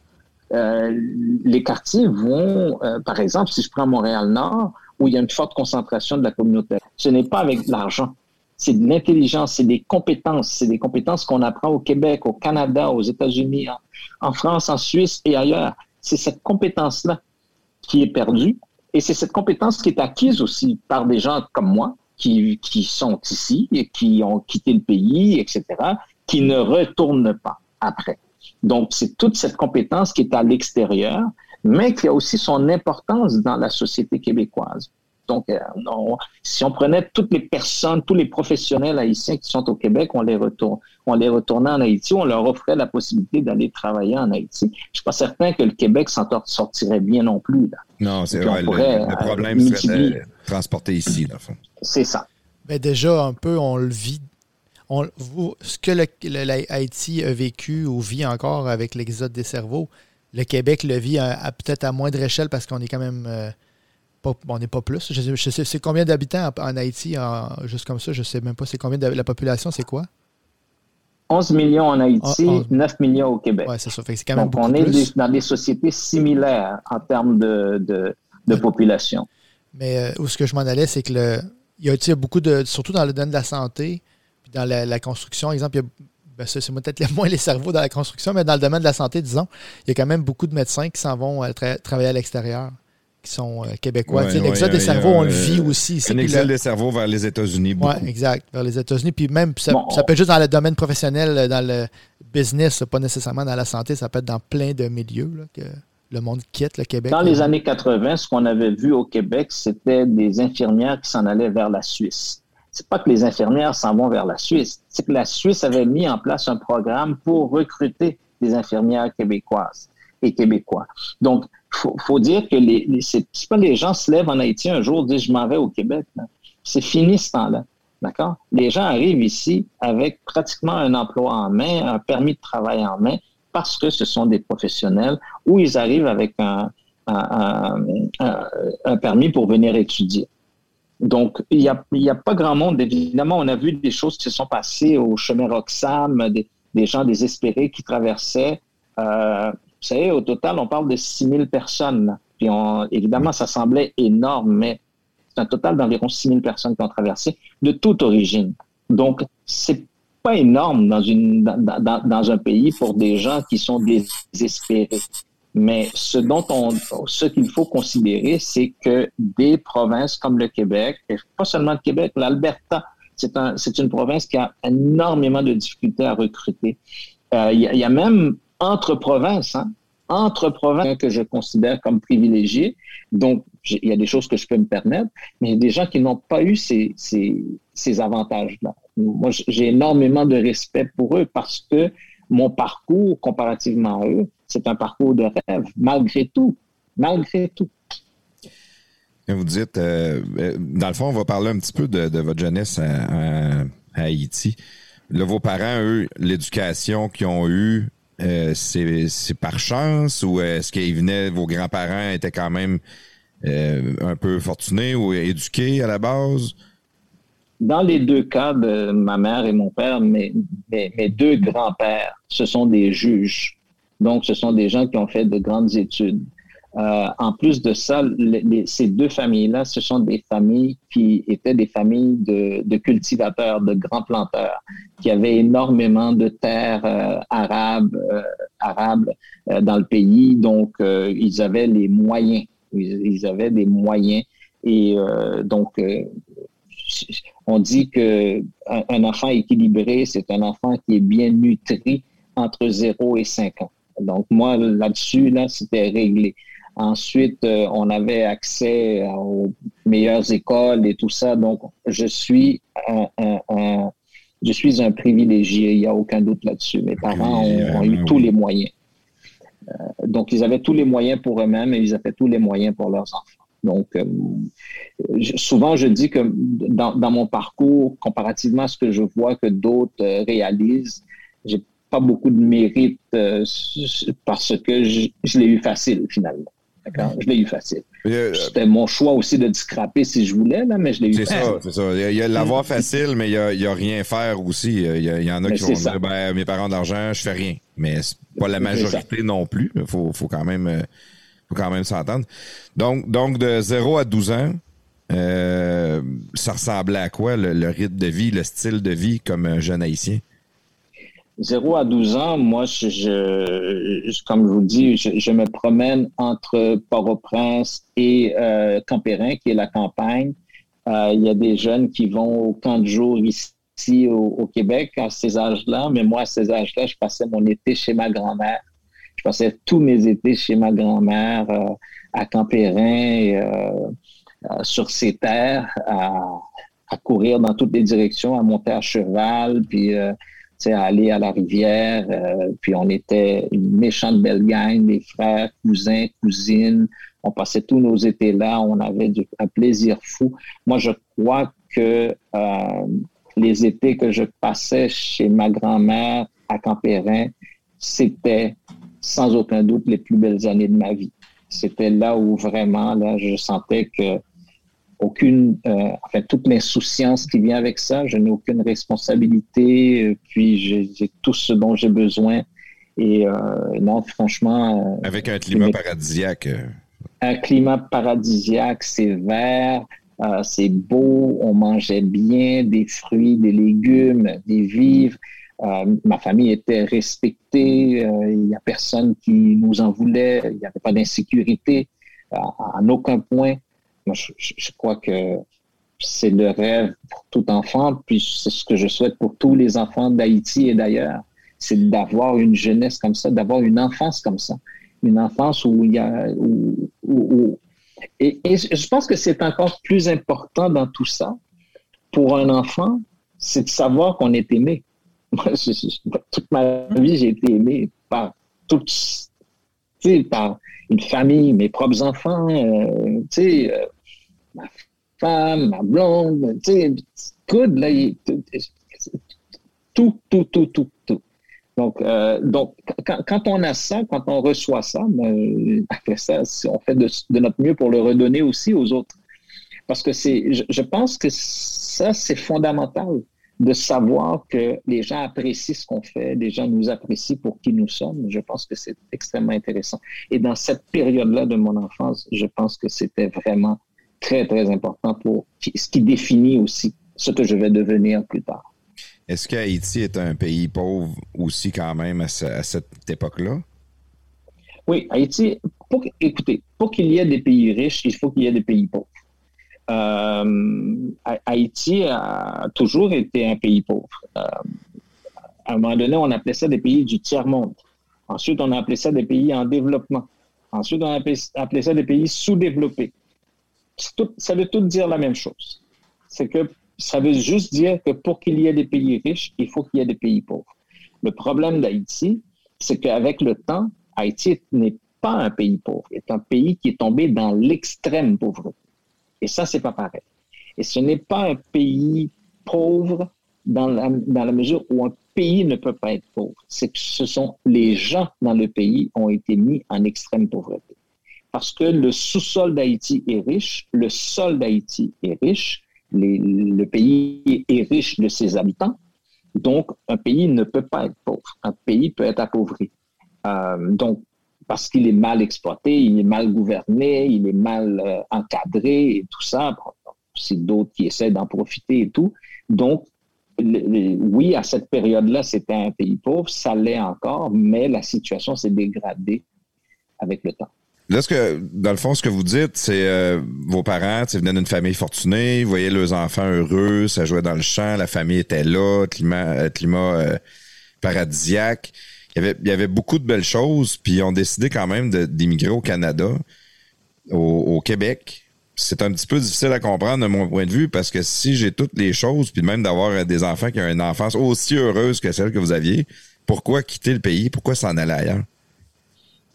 Speaker 2: Euh, les quartiers vont, euh, par exemple, si je prends Montréal-Nord, où il y a une forte concentration de la communauté, ce n'est pas avec l'argent c'est de l'intelligence, c'est des compétences, c'est des compétences qu'on apprend au Québec, au Canada, aux États-Unis, en, France, en Suisse et ailleurs. C'est cette compétence-là qui est perdue et c'est cette compétence qui est acquise aussi par des gens comme moi qui, qui sont ici et qui ont quitté le pays, etc., qui ne retournent pas après. Donc, c'est toute cette compétence qui est à l'extérieur, mais qui a aussi son importance dans la société québécoise. Donc, euh, si on prenait toutes les personnes, tous les professionnels haïtiens qui sont au Québec, on les retourne, on les retournait en Haïti, on leur offrait la possibilité d'aller travailler en Haïti. Je suis pas certain que le Québec s'en sortirait bien non plus.
Speaker 1: Non, c'est vrai. Le, problème serait de transporter ici, dans fond.
Speaker 2: C'est ça.
Speaker 3: Mais déjà, un peu, on le vit. On, ce que l'Haïti a vécu ou vit encore avec l'exode des cerveaux, le Québec le vit à, peut-être à moindre échelle parce qu'on est quand même. Euh, on n'est pas plus. Je, sais, c'est combien d'habitants en, Haïti, juste comme ça, je ne sais même pas. C'est combien de la population, c'est quoi?
Speaker 2: 11 millions en Haïti, 9 ah, millions au Québec.
Speaker 3: Oui, c'est ça. c'est quand même
Speaker 2: Donc, on est dans des sociétés similaires en termes de, population.
Speaker 3: Mais euh, où ce que je m'en allais, c'est que le, il y a beaucoup de, surtout dans le domaine de la santé, puis dans la, construction, exemple, il y a ben c'est peut-être moins les cerveaux dans la construction, mais dans le domaine de la santé, disons, il y a quand même beaucoup de médecins qui s'en vont euh, travailler à l'extérieur qui sont euh, québécois. L'exode des cerveaux, on le vit aussi.
Speaker 1: Un exode des cerveaux vers les États-Unis.
Speaker 3: Oui, exact, vers les États-Unis. Puis même, ça, peut être juste dans le domaine professionnel, euh, dans le business, pas nécessairement dans la santé, ça peut être dans plein de milieux que le monde quitte le Québec.
Speaker 2: Dans les années 80, ce qu'on avait vu au Québec, c'était des infirmières qui s'en allaient vers la Suisse. C'est pas que les infirmières s'en vont vers la Suisse, c'est que la Suisse avait mis en place un programme pour recruter des infirmières québécoises et québécois. Donc, faut, faut dire que les, les c'est pas les gens se lèvent en Haïti un jour disent je m'en vais au Québec. C'est fini ce temps-là. D'accord? Les gens arrivent ici avec pratiquement un emploi en main, un permis de travail en main, parce que ce sont des professionnels, ou ils arrivent avec un, un, permis pour venir étudier. Donc, il n'y a, a, pas grand monde. Évidemment, on a vu des choses qui se sont passées au chemin Roxham, des, des gens désespérés qui traversaient. Euh, vous savez, au total, on parle de 6 000 personnes. Puis évidemment, ça semblait énorme, mais c'est un total d'environ 6 000 personnes qui ont traversé de toute origine. Donc, c'est pas énorme dans, une, dans, dans, un pays pour des gens qui sont désespérés. Mais ce dont on, ce qu'il faut considérer, c'est que des provinces comme le Québec, et pas seulement le Québec, l'Alberta, c'est un, une province qui a énormément de difficultés à recruter. Euh, il y, a même entre provinces, hein, entre provinces que je considère comme privilégiées. Donc, il y a des choses que je peux me permettre, mais il y a des gens qui n'ont pas eu ces, ces, avantages-là. Moi, j'ai énormément de respect pour eux parce que mon parcours, comparativement à eux, c'est un parcours de rêve, malgré tout. Malgré tout.
Speaker 1: vous dites, euh, euh, dans le fond, on va parler un petit peu de, votre jeunesse à, Haïti. Vos parents, eux, l'éducation qu'ils ont eue, euh, c'est par chance ou est-ce qu'ils venaient, vos grands-parents étaient quand même un peu fortunés ou éduqués à la base?
Speaker 2: Dans les deux cas de ma mère et mon père, mes, deux grands-pères, ce sont des juges. Donc, ce sont des gens qui ont fait de grandes études. Euh, en plus de ça, ces deux familles-là, ce sont des familles qui étaient des familles de, cultivateurs, de grands planteurs, qui avaient énormément de terres euh, arabes, euh, arabes dans le pays. Donc, ils avaient les moyens. Ils, ils avaient des moyens. Et donc, on dit que un, enfant équilibré, c'est un enfant qui est bien nutri entre 0 et 5 ans. Donc, moi, là-dessus, là, c'était réglé. Ensuite, euh, on avait accès aux meilleures écoles et tout ça. Donc, je suis un, je suis un privilégié. Il n'y a aucun doute là-dessus. Mes parents ont, eu tous les moyens. Euh, donc, ils avaient tous les moyens pour eux-mêmes et ils avaient tous les moyens pour leurs enfants. Donc, euh, souvent, je dis que dans, mon parcours, comparativement à ce que je vois que d'autres euh, réalisent, j'ai pas beaucoup de mérite parce que je, l'ai eu facile, finalement. Je l'ai eu facile. C'était mon choix aussi de scraper si je voulais, là, mais je l'ai eu
Speaker 1: facile. C'est ça, c'est ça. Il y a, l'avoir facile, mais il y a, rien faire aussi. Il y, en a qui vont dire, ben, mes parents d'argent, je fais rien. Mais c'est pas la majorité non plus. Il faut, faut quand même quand même s'entendre. Donc, donc, de 0 à 12 ans, euh, ça ressemblait à quoi le, rythme de vie, le style de vie comme un jeune haïtien?
Speaker 2: 0 à 12 ans, moi, je, comme je vous dis, je, me promène entre Port-au-Prince et euh, Campérin, qui est la campagne. Euh, il y a des jeunes qui vont au camp de jour ici au Québec à ces âges-là, mais moi, à ces âges-là, je passais mon été chez ma grand-mère. Je passais tous mes étés chez ma grand-mère euh, à Campérin, euh, euh, sur ses terres, à, courir dans toutes les directions, à monter à cheval, puis à aller à la rivière. puis on était une méchante belle gang, des frères, cousins, cousines. On passait tous nos étés là. On avait un plaisir fou. Moi, je crois que les étés que je passais chez ma grand-mère à Campérin, c'était sans aucun doute les plus belles années de ma vie. C'était là où vraiment, là, je sentais que aucune, euh, enfin, toute l'insouciance qui vient avec ça, je n'ai aucune responsabilité, euh, puis j'ai tout ce dont j'ai besoin. Et euh, non, franchement.
Speaker 1: avec un climat paradisiaque.
Speaker 2: Un climat paradisiaque, c'est vert, c'est beau, on mangeait bien des fruits, des légumes, des vivres. Euh, ma famille était respectée, euh, il n'y a personne qui nous en voulait, il n'y avait pas d'insécurité à, aucun point. Moi, je, crois que c'est le rêve pour tout enfant, puis c'est ce que je souhaite pour tous les enfants d'Haïti et d'ailleurs, c'est d'avoir une jeunesse comme ça, d'avoir une enfance comme ça, une enfance où il y a... et, et je pense que c'est encore plus important dans tout ça, pour un enfant, c'est de savoir qu'on est aimé. Moi, toute ma vie, j'ai été aimé par toutes, par une famille, mes propres enfants, euh, euh, ma femme, ma blonde, tu sais, tout, tout, tout, tout, tout.
Speaker 5: Donc, euh, donc quand, on a ça, quand on reçoit ça, ben, après ça, on fait de, notre mieux pour le redonner aussi aux autres. Parce que c'est, je, pense que ça, c'est fondamental de savoir que les gens apprécient ce qu'on fait, les gens nous apprécient pour qui nous sommes. Je pense que c'est extrêmement intéressant. Et dans cette période-là de mon enfance, je pense que c'était vraiment très, très important pour ce qui définit aussi ce que je vais devenir plus tard.
Speaker 1: Est-ce qu'Haïti est un pays pauvre aussi quand même à, cette époque-là?
Speaker 5: Oui, Haïti, pour, écoutez, pour qu'il y ait des pays riches, il faut qu'il y ait des pays pauvres. Euh, Haïti a toujours été un pays pauvre. Euh, à un moment donné, on appelait ça des pays du tiers-monde. Ensuite, on a appelé ça des pays en développement. Ensuite, on a appelé ça des pays sous-développés. ça veut tout dire la même chose. C'est que ça veut juste dire que pour qu'il y ait des pays riches, il faut qu'il y ait des pays pauvres. Le problème d'Haïti, c'est qu'avec le temps, Haïti n'est pas un pays pauvre, c'est un pays qui est tombé dans l'extrême pauvreté. Et ça, c'est pas pareil. Et ce n'est pas un pays pauvre dans la, mesure où un pays ne peut pas être pauvre. C'est que ce sont les gens dans le pays ont été mis en extrême pauvreté. Parce que le sous-sol d'Haïti est riche, le sol d'Haïti est riche, le pays est riche de ses habitants, donc un pays ne peut pas être pauvre. Un pays peut être appauvri. Euh, donc, parce qu'il est mal exploité, il est mal gouverné, il est mal euh, encadré et tout ça. c'est d'autres qui essaient d'en profiter et tout. Donc, oui, à cette période-là, c'était un pays pauvre, ça l'est encore, mais la situation s'est dégradée avec le temps.
Speaker 1: Là, dans le fond, ce que vous dites, c'est euh, vos parents venaient d'une famille fortunée, vous voyez leurs enfants heureux, ça jouait dans le champ, la famille était là, climat, climat euh, paradisiaque. Il y, avait, beaucoup de belles choses, puis ils ont décidé quand même d'immigrer au Canada, au, au Québec. C'est un petit peu difficile à comprendre de mon point de vue parce que si j'ai toutes les choses, puis même d'avoir des enfants qui ont une enfance aussi heureuse que celle que vous aviez, pourquoi quitter le pays? Pourquoi s'en aller ailleurs?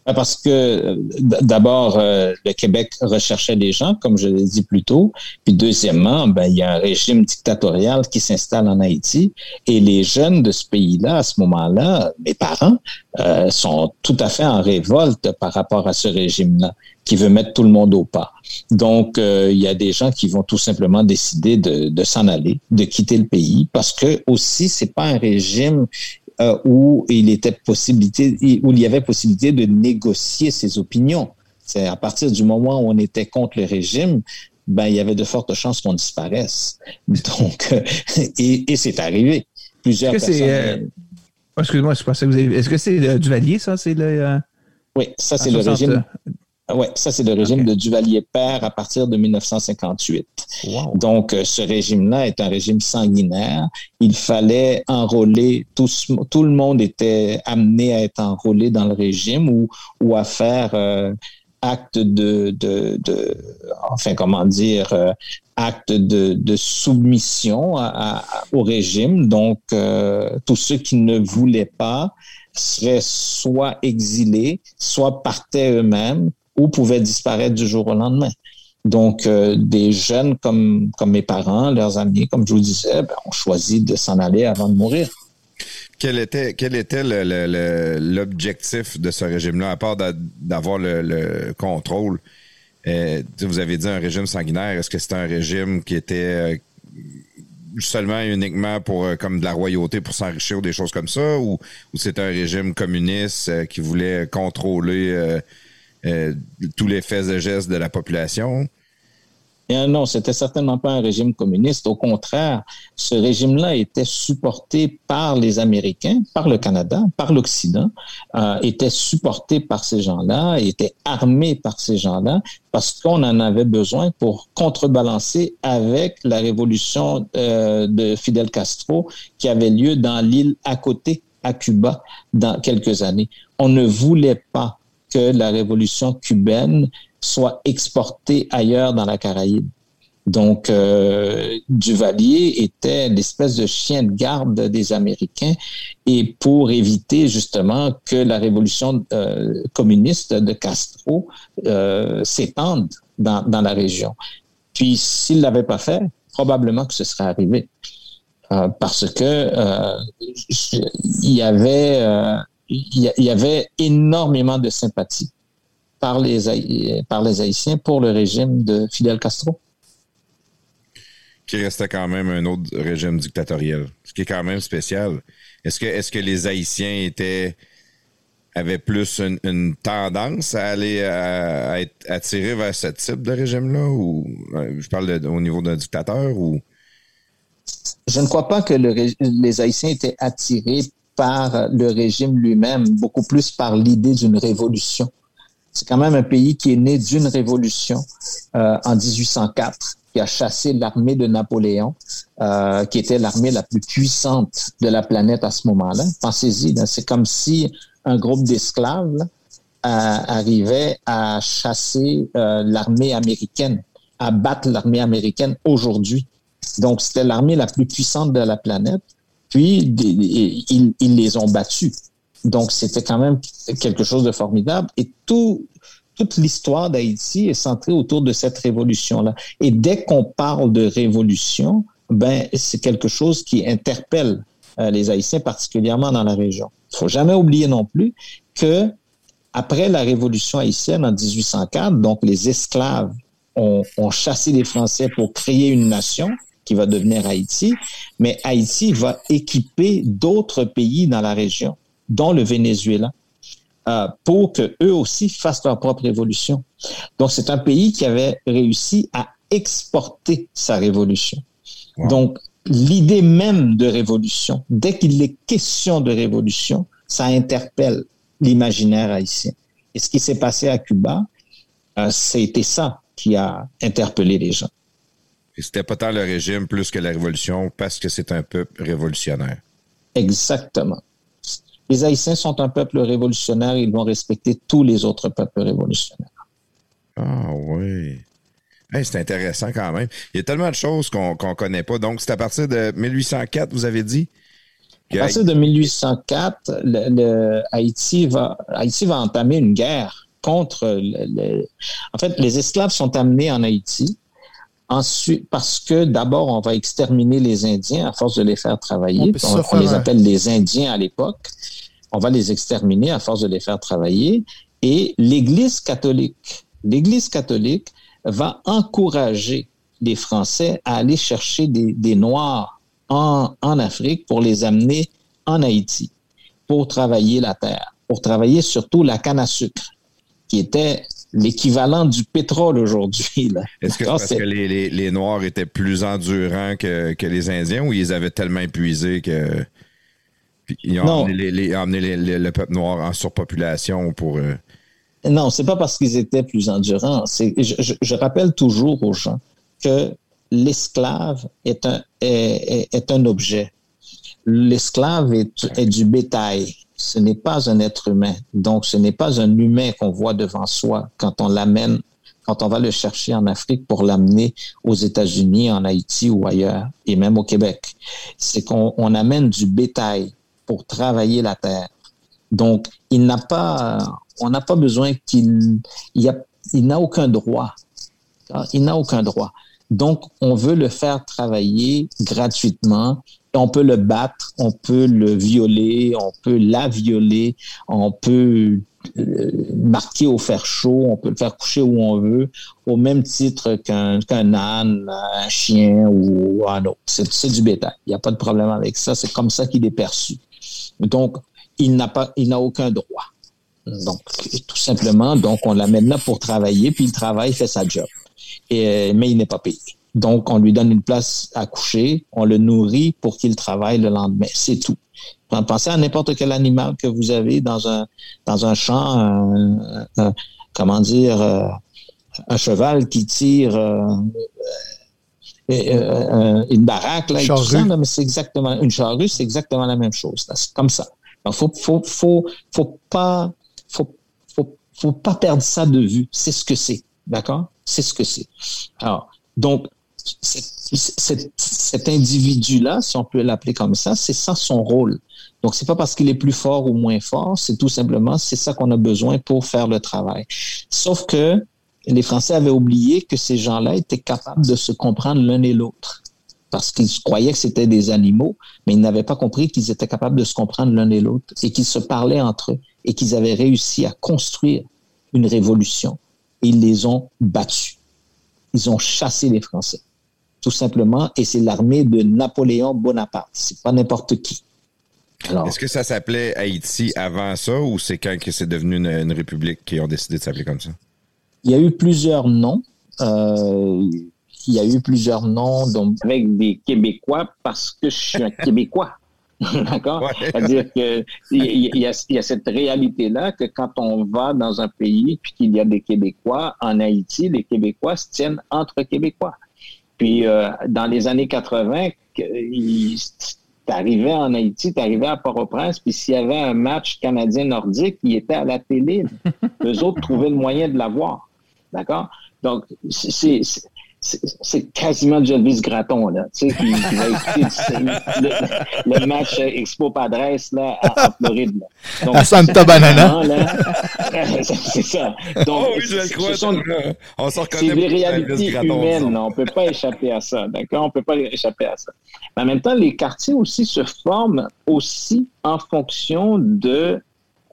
Speaker 2: Ben, parce que euh, d'abord, euh, le Québec recherchait des gens, comme je l'ai dit plus tôt. Puis deuxièmement, ben, il y a un régime dictatorial qui s'installe en Haïti. Et les jeunes de ce pays-là, à ce moment-là, mes parents, euh, sont tout à fait en révolte par rapport à ce régime-là qui veut mettre tout le monde au pas. Donc, il y a des gens qui vont tout simplement décider de, de s'en aller, de quitter le pays, parce que aussi, c'est pas un régime euh, où il était possibilité, où il y avait possibilité de négocier ses opinions. C'est à partir du moment où on était contre le régime, ben il y avait de fortes chances qu'on disparaisse. Donc, euh, et, c'est arrivé. Plusieurs
Speaker 4: personnes. Euh, excuse-moi, je pensais que vous avez... Est-ce que c'est Duvalier, ça? C'est le.
Speaker 2: Oui, ça, c'est le régime. Ah oui, ça, c'est le régime de Duvalier-Père à partir de 1958. Donc, euh, ce régime-là est un régime sanguinaire. Il fallait enrôler, tout, tout le monde était amené à être enrôlé dans le régime ou, ou à faire euh, acte de, de, de, enfin, comment dire, euh, acte de, de soumission au régime. Donc, tous ceux qui ne voulaient pas seraient soit exilés, soit partaient eux-mêmes ou pouvaient disparaître du jour au lendemain. Donc, euh, des jeunes comme, mes parents, leurs amis, comme je vous disais, ben, ont choisi de s'en aller avant de mourir.
Speaker 1: Quel était, l'objectif de ce régime-là, à part d'avoir le, contrôle? Euh, vous avez dit un régime sanguinaire. Est-ce que c'était un régime qui était euh, seulement uniquement pour comme de la royauté pour s'enrichir ou des choses comme ça, ou, ou c'est un régime communiste qui voulait contrôler tous les faits et gestes de la population.
Speaker 2: Et non, c'était certainement pas un régime communiste. Au contraire, ce régime-là était supporté par les Américains, par le Canada, par l'Occident, euh, était supporté par ces gens-là, était armé par ces gens-là, parce qu'on en avait besoin pour contrebalancer avec la révolution euh, de Fidel Castro qui avait lieu dans l'île à côté, à Cuba, dans quelques années. On ne voulait pas que la révolution cubaine soit exportée ailleurs dans la Caraïbe. Donc, euh, Duvalier était l'espèce de chien de garde des Américains et pour éviter justement que la révolution euh, communiste de Castro euh, s'étende dans, dans la région. Puis, s'il l'avait pas fait, probablement que ce serait arrivé. parce que il y avait il y avait énormément de sympathie par les, par les Haïtiens pour le régime de Fidel Castro.
Speaker 1: Qui restait quand même un autre régime dictatorial, ce qui est quand même spécial. Est-ce que, est que les Haïtiens étaient avaient plus une, tendance à aller à, être attirés vers ce type de régime-là ou euh, je parle au niveau d'un dictateur ou?
Speaker 2: Je ne crois pas que les Haïtiens étaient attirés par le régime lui-même, beaucoup plus par l'idée d'une révolution. C'est quand même un pays qui est né d'une révolution euh, en 1804, qui a chassé l'armée de Napoléon, euh, qui était l'armée la plus puissante de la planète à ce moment-là. Pensez-y, c'est comme si un groupe d'esclaves euh, arrivait à chasser l'armée américaine, à battre l'armée américaine aujourd'hui. Donc, c'était l'armée la plus puissante de la planète. Puis, ils, ils les ont battus. Donc, c'était quand même quelque chose de formidable. Et tout, toute l'histoire d'Haïti est centrée autour de cette révolution-là. Et dès qu'on parle de révolution, ben, c'est quelque chose qui interpelle euh, les Haïtiens, particulièrement dans la région. Il faut jamais oublier non plus que après la révolution haïtienne en 1804, donc les esclaves ont, ont chassé les Français pour créer une nation qui va devenir Haïti, mais Haïti va équiper d'autres pays dans la région dont le Venezuela, euh, pour que eux aussi fassent leur propre révolution. Donc, c'est un pays qui avait réussi à exporter sa révolution. Donc, l'idée même de révolution, dès qu'il est question de révolution, ça interpelle l'imaginaire haïtien. Et ce qui s'est passé à Cuba, euh, c'était ça qui a interpellé les gens.
Speaker 1: C'était pas tant le régime plus que la révolution parce que c'est un peuple révolutionnaire.
Speaker 2: Exactement les Haïtiens sont un peuple révolutionnaire, ils vont respecter tous les autres peuples révolutionnaires.
Speaker 1: Ah oui. c'est intéressant quand même. Il y a tellement de choses qu'on ne connaît pas. Donc, c'est à partir de 1804, vous avez dit?
Speaker 2: À partir de 1804, Haïti, va, Haïti va entamer une guerre contre... en fait, les esclaves sont amenés en Haïti. Ensuite, parce que d'abord, on va exterminer les Indiens à force de les faire travailler. On, les appelle les Indiens à l'époque. On va les exterminer à force de les faire travailler. Et l'Église catholique, l'Église catholique va encourager les Français à aller chercher des, Noirs en, en Afrique pour les amener en Haïti, pour travailler la terre, pour travailler surtout la canne à sucre, qui était l'équivalent du pétrole aujourd'hui.
Speaker 1: Est-ce que parce que les, Noirs étaient plus endurants que, les Indiens ou ils avaient tellement épuisé que ils ont amené, le peuple noir en surpopulation pour. Euh,
Speaker 2: non, c'est pas parce qu'ils étaient plus endurants. Je, je, rappelle toujours aux gens que l'esclave est un, est, un objet. L'esclave est du bétail ce n'est pas un être humain. Donc, ce n'est pas un humain qu'on voit devant soi quand on l'amène, quand on va le chercher en Afrique pour l'amener aux États-Unis, en Haïti ou ailleurs, et même au Québec. C'est qu'on amène du bétail pour travailler la terre. Donc, il n'a pas, on n'a pas besoin qu'il, il, il n'a aucun droit. Il n'a aucun droit. Donc, on veut le faire travailler gratuitement on peut le battre, on peut le violer, on peut la violer, on peut euh, marquer au fer chaud, on peut le faire coucher où on veut, au même titre qu'un âne, un chien ou un autre. C'est du bétail. Il n'y a pas de problème avec ça. C'est comme ça qu'il est perçu. Donc, il n'a pas, il n'a aucun droit. Donc, tout simplement, donc on l'amène là pour travailler, puis il travaille, il fait sa job. Mais il n'est pas payé. Donc, on lui donne une place à coucher, on le nourrit pour qu'il travaille le lendemain. C'est tout. Pensez à n'importe quel animal que vous avez dans un, dans un champ, comment dire, euh, un cheval qui tire euh, euh, une baraque, là, et tout ça, mais c'est exactement, une charrue, c'est exactement la même chose. C'est comme ça. Il faut, faut, faut, faut pas, faut, faut, faut pas perdre ça de vue. C'est ce que c'est. D'accord? C'est ce que c'est. Alors, donc, cet, individu-là, si on peut l'appeler comme ça, c'est ça son rôle. Donc, c'est pas parce qu'il est plus fort ou moins fort, c'est tout simplement, c'est ça qu'on a besoin pour faire le travail. Sauf que les Français avaient oublié que ces gens-là étaient capables de se comprendre l'un et l'autre.
Speaker 6: parce qu'ils croyaient que c'était des animaux, mais ils n'avaient pas compris qu'ils étaient capables de se comprendre l'un et l'autre et qu'ils se parlaient entre eux et qu'ils avaient réussi à construire une révolution. Et ils les ont battus. Ils ont chassé les Français, tout simplement, et c'est l'armée de Napoléon Bonaparte. C'est pas n'importe qui.
Speaker 1: Est-ce que ça s'appelait Haïti avant ça ou c'est quand que c'est devenu une, république qui ont décidé de s'appeler comme ça?
Speaker 6: Il y a eu plusieurs noms. Euh, il y a eu plusieurs noms. Donc...
Speaker 2: Avec des Québécois parce que je suis un Québécois. D'accord? C'est-à-dire qu'il y, y, y, a cette réalité-là que quand on va dans un pays puis qu'il y a des Québécois, en Haïti, les Québécois se tiennent entre Québécois. Puis euh, dans les années 80, t'arrivais en Haïti, t'arrivais à Port-au-Prince, puis s'il y avait un match canadien-nordique, il était à la télé. Les autres trouvaient le moyen de l'avoir. D'accord? Donc, c'est c'est quasiment Jelvis Graton, là, tu sais, qui, va écouter le, match Expo Padres, là, à, Floride,
Speaker 3: là. à Santa Banana.
Speaker 2: c'est ça. Donc, oh oui, je le crois. Sont, on s'en reconnaît. C'est des réalités humaines, on peut pas échapper à ça, d'accord? On peut pas échapper à ça. Mais en même temps, les quartiers aussi se forment aussi en fonction de,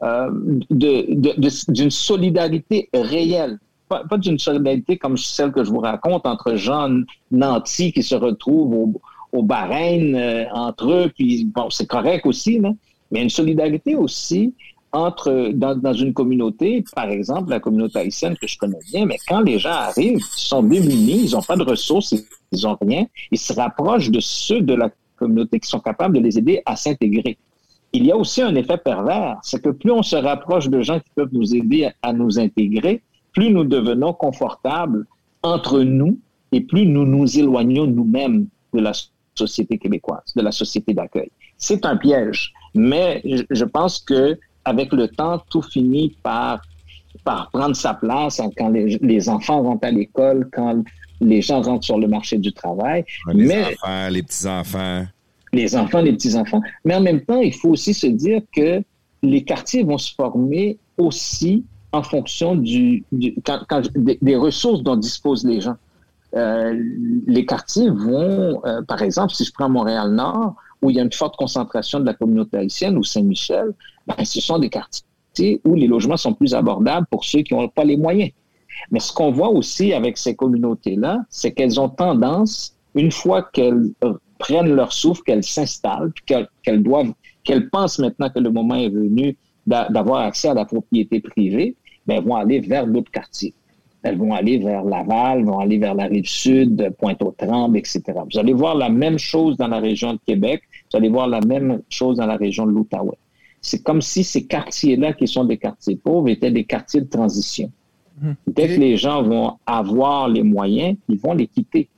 Speaker 2: euh, d'une de, de, solidarité réelle pas, d'une solidarité comme celle que je vous raconte entre gens nantis qui se retrouvent au, au Bahreïn euh, entre eux, puis bon, c'est correct aussi, mais une solidarité aussi entre dans, une communauté, par exemple la communauté haïtienne que je connais bien, mais quand les gens arrivent, ils sont démunis, ils n'ont pas de ressources, ils n'ont rien, ils se rapprochent de ceux de la communauté qui sont capables de les aider à s'intégrer. Il y a aussi un effet pervers, c'est que plus on se rapproche de gens qui peuvent nous aider à nous intégrer, plus nous devenons confortables entre nous et plus nous nous éloignons nous-mêmes de la société québécoise, de la société d'accueil. C'est un piège, mais je pense que avec le temps, tout finit par, par prendre sa place quand les, enfants rentrent à l'école, quand les gens rentrent sur le marché du travail.
Speaker 1: Les mais, enfants, les petits-enfants.
Speaker 2: Les enfants, les petits-enfants. Mais en même temps, il faut aussi se dire que les quartiers vont se former aussi en fonction des, ressources dont disposent les gens. Euh, les quartiers vont, euh, par exemple, si je prends Montréal-Nord, où il y a une forte concentration de la communauté haïtienne, ou Saint-Michel, ben, ce sont des quartiers où les logements sont plus abordables pour ceux qui n'ont pas les moyens. Mais ce qu'on voit aussi avec ces communautés-là, c'est qu'elles ont tendance, une fois qu'elles prennent leur souffle, qu'elles s'installent, qu'elles doivent, qu'elles pensent maintenant que le moment est venu d'avoir accès à la propriété privée, ben, vont aller vers d'autres quartiers. Elles vont aller vers Laval, vont aller vers la rive sud, Pointe-aux-Trembles, etc. Vous allez voir la même chose dans la région de Québec, vous allez voir la même chose dans la région de l'Outaouais. C'est comme si ces quartiers-là, qui sont des quartiers pauvres, étaient des quartiers de transition. Dès que les gens vont avoir les moyens, ils vont les quitter.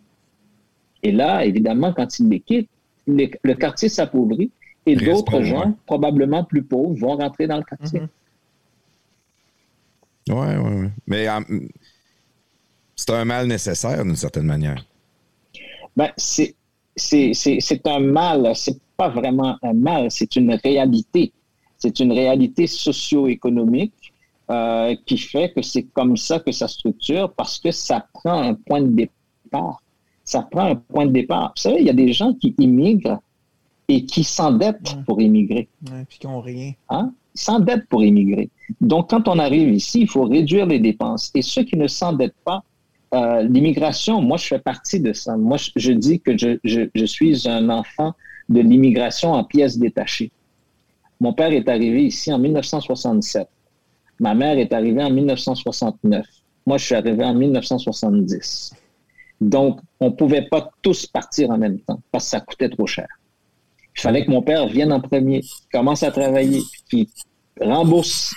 Speaker 2: Et là, évidemment, quand ils les quittent, le quartier s'appauvrit et d'autres gens, probablement plus pauvres, vont rentrer dans le quartier.
Speaker 1: Oui, oui, oui. Mais c'est un mal nécessaire d'une certaine manière.
Speaker 2: Ben, c'est, c'est, un mal, c'est pas vraiment un mal, c'est une réalité. C'est une réalité socio-économique euh, qui fait que c'est comme ça que ça structure parce que ça prend un point de départ. Ça prend un point de départ. Vous savez, il y a des gens qui immigrent et qui s'endettent pour immigrer.
Speaker 3: Ouais, puis qui n'ont rien.
Speaker 2: Hein? s'endettent pour immigrer. Donc, quand on arrive ici, il faut réduire les dépenses. Et ceux qui ne s'endettent pas, euh, l'immigration, moi, je fais partie de ça. Moi, je, dis que je, je, suis un enfant de l'immigration en pièces détachées. Mon père est arrivé ici en 1967. Ma mère est arrivée en 1969. Moi, je suis arrivé en 1970. Donc, on ne pouvait pas tous partir en même temps parce que ça coûtait trop cher. Il fallait que mon père vienne en premier, commence à travailler, puis rembourse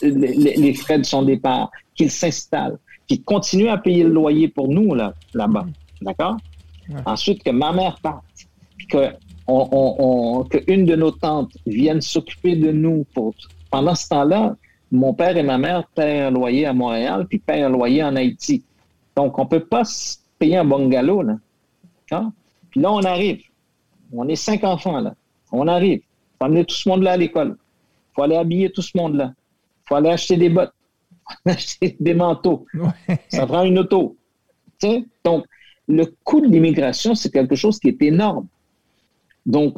Speaker 2: les, frais de son départ, qu'il s'installe, qu'il continue à payer le loyer pour nous là, là-bas. D'accord? Ensuite, que ma mère parte, que, on, que une de nos tantes vienne s'occuper de nous pour. Pendant ce temps-là, mon père et ma mère paient un loyer à Montréal, puis paient un loyer en Haïti. Donc, on ne peut pas payer un bungalow, là. Puis là, on arrive. On est cinq enfants, là. On arrive. Il faut amener tout ce monde-là à l'école faut aller habiller tout ce monde-là. Il faut aller acheter des bottes, acheter des manteaux. Ça prend une auto. Donc,
Speaker 5: le coût de l'immigration, c'est quelque chose qui est énorme. Donc,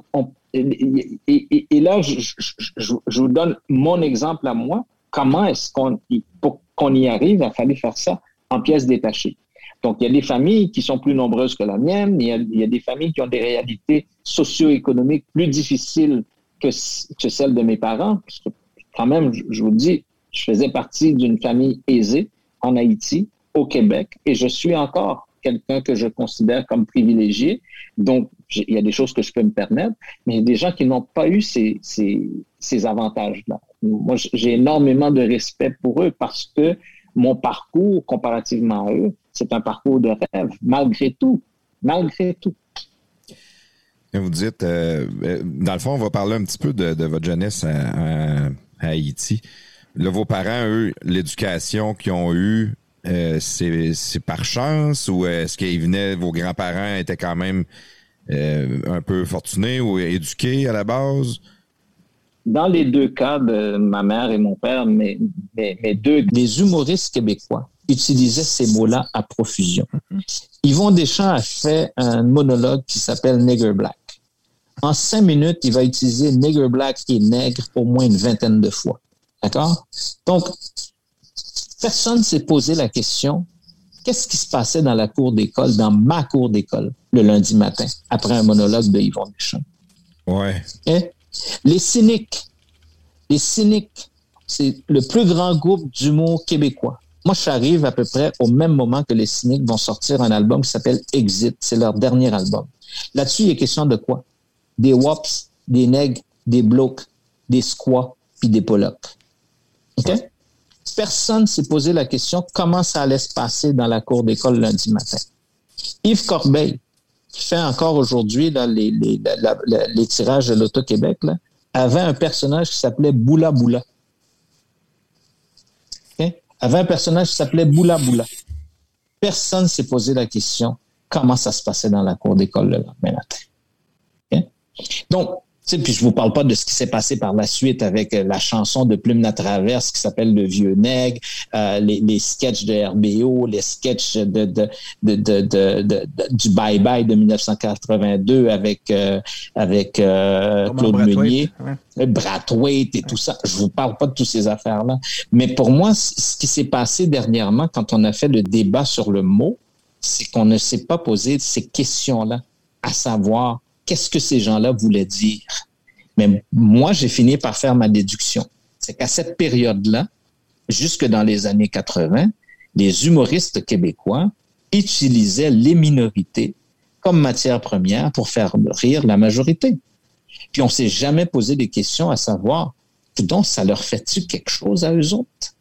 Speaker 5: et, là, je, vous donne mon exemple à moi. Comment est-ce qu'on, pour qu'on y arrive, il a fallu faire ça en pièces détachées. Donc, il y a des familles qui sont plus nombreuses que la mienne, il y a, des familles qui ont des réalités socio-économiques plus difficiles que, celles de mes parents. Parce que, quand même, je vous dis, je faisais partie d'une famille aisée en Haïti, au Québec, et je suis encore quelqu'un que je considère comme privilégié. Donc, il y a des choses que je peux me permettre, mais il y a des gens qui n'ont pas eu ces, ces avantages-là. Moi, j'ai énormément de respect pour eux parce que mon parcours, comparativement à eux, c'est un parcours de rêve, malgré tout. Malgré tout.
Speaker 1: Vous dites, euh, euh, dans le fond, on va parler un petit peu de, votre jeunesse à, Haïti. Là, vos parents, eux, l'éducation qu'ils ont eue, euh, c'est par chance ou est-ce qu'ils venaient, vos grands-parents étaient quand même un peu fortunés ou éduqués à la base?
Speaker 5: Dans les deux cas de ma mère et mon père, mes, mes, deux...
Speaker 2: Les humoristes québécois utilisaient ces mots-là à profusion. Yvon Deschamps a fait un monologue qui s'appelle Nigger Black. En cinq minutes, il va utiliser Nigger Black et nègre au moins une vingtaine de fois. D'accord? Donc, personne ne s'est posé la question qu'est-ce qui se passait dans la cour d'école, dans ma cour d'école, le lundi matin, après un monologue de Yvon Deschamps?
Speaker 1: Ouais.
Speaker 2: Et les cyniques, les cyniques, c'est le plus grand groupe d'humour québécois. Moi, j'arrive à peu près au même moment que les cyniques vont sortir un album qui s'appelle Exit. C'est leur dernier album. Là-dessus, il est question de quoi? Des wops, des nègres, des blocs, des squats, puis des polocs. OK? Personne s'est posé la question comment ça allait se passer dans la cour d'école lundi matin. Yves Corbeil, qui fait encore aujourd'hui les, les, les, tirages de l'Auto-Québec, avait un personnage qui s'appelait Boula Boula. Avait un personnage qui s'appelait Boula Boula. Personne ne s'est posé la question comment ça se passait dans la cour d'école le lendemain. Donc, puis je vous parle pas de ce qui s'est passé par la suite avec euh, la chanson de Plume la Traverse qui s'appelle Le Vieux Nègre, euh, les, les sketchs de RBO, les sketchs de, de, de, de du Bye Bye de 1982 avec euh, avec euh, Claude Meunier, Brathwaite et tout ça. Je vous parle pas de toutes ces affaires-là. Mais pour moi, ce qui s'est passé dernièrement quand on a fait le débat sur le mot, c'est qu'on ne s'est pas posé ces questions-là, à savoir qu'est-ce que ces gens-là voulaient dire? Mais moi, j'ai fini par faire ma déduction. C'est qu'à cette période-là, jusque dans les années 80, les humoristes québécois utilisaient les minorités comme matière première pour faire rire la majorité. Puis on s'est jamais posé des questions à savoir, donc ça leur fait-tu quelque chose à eux autres?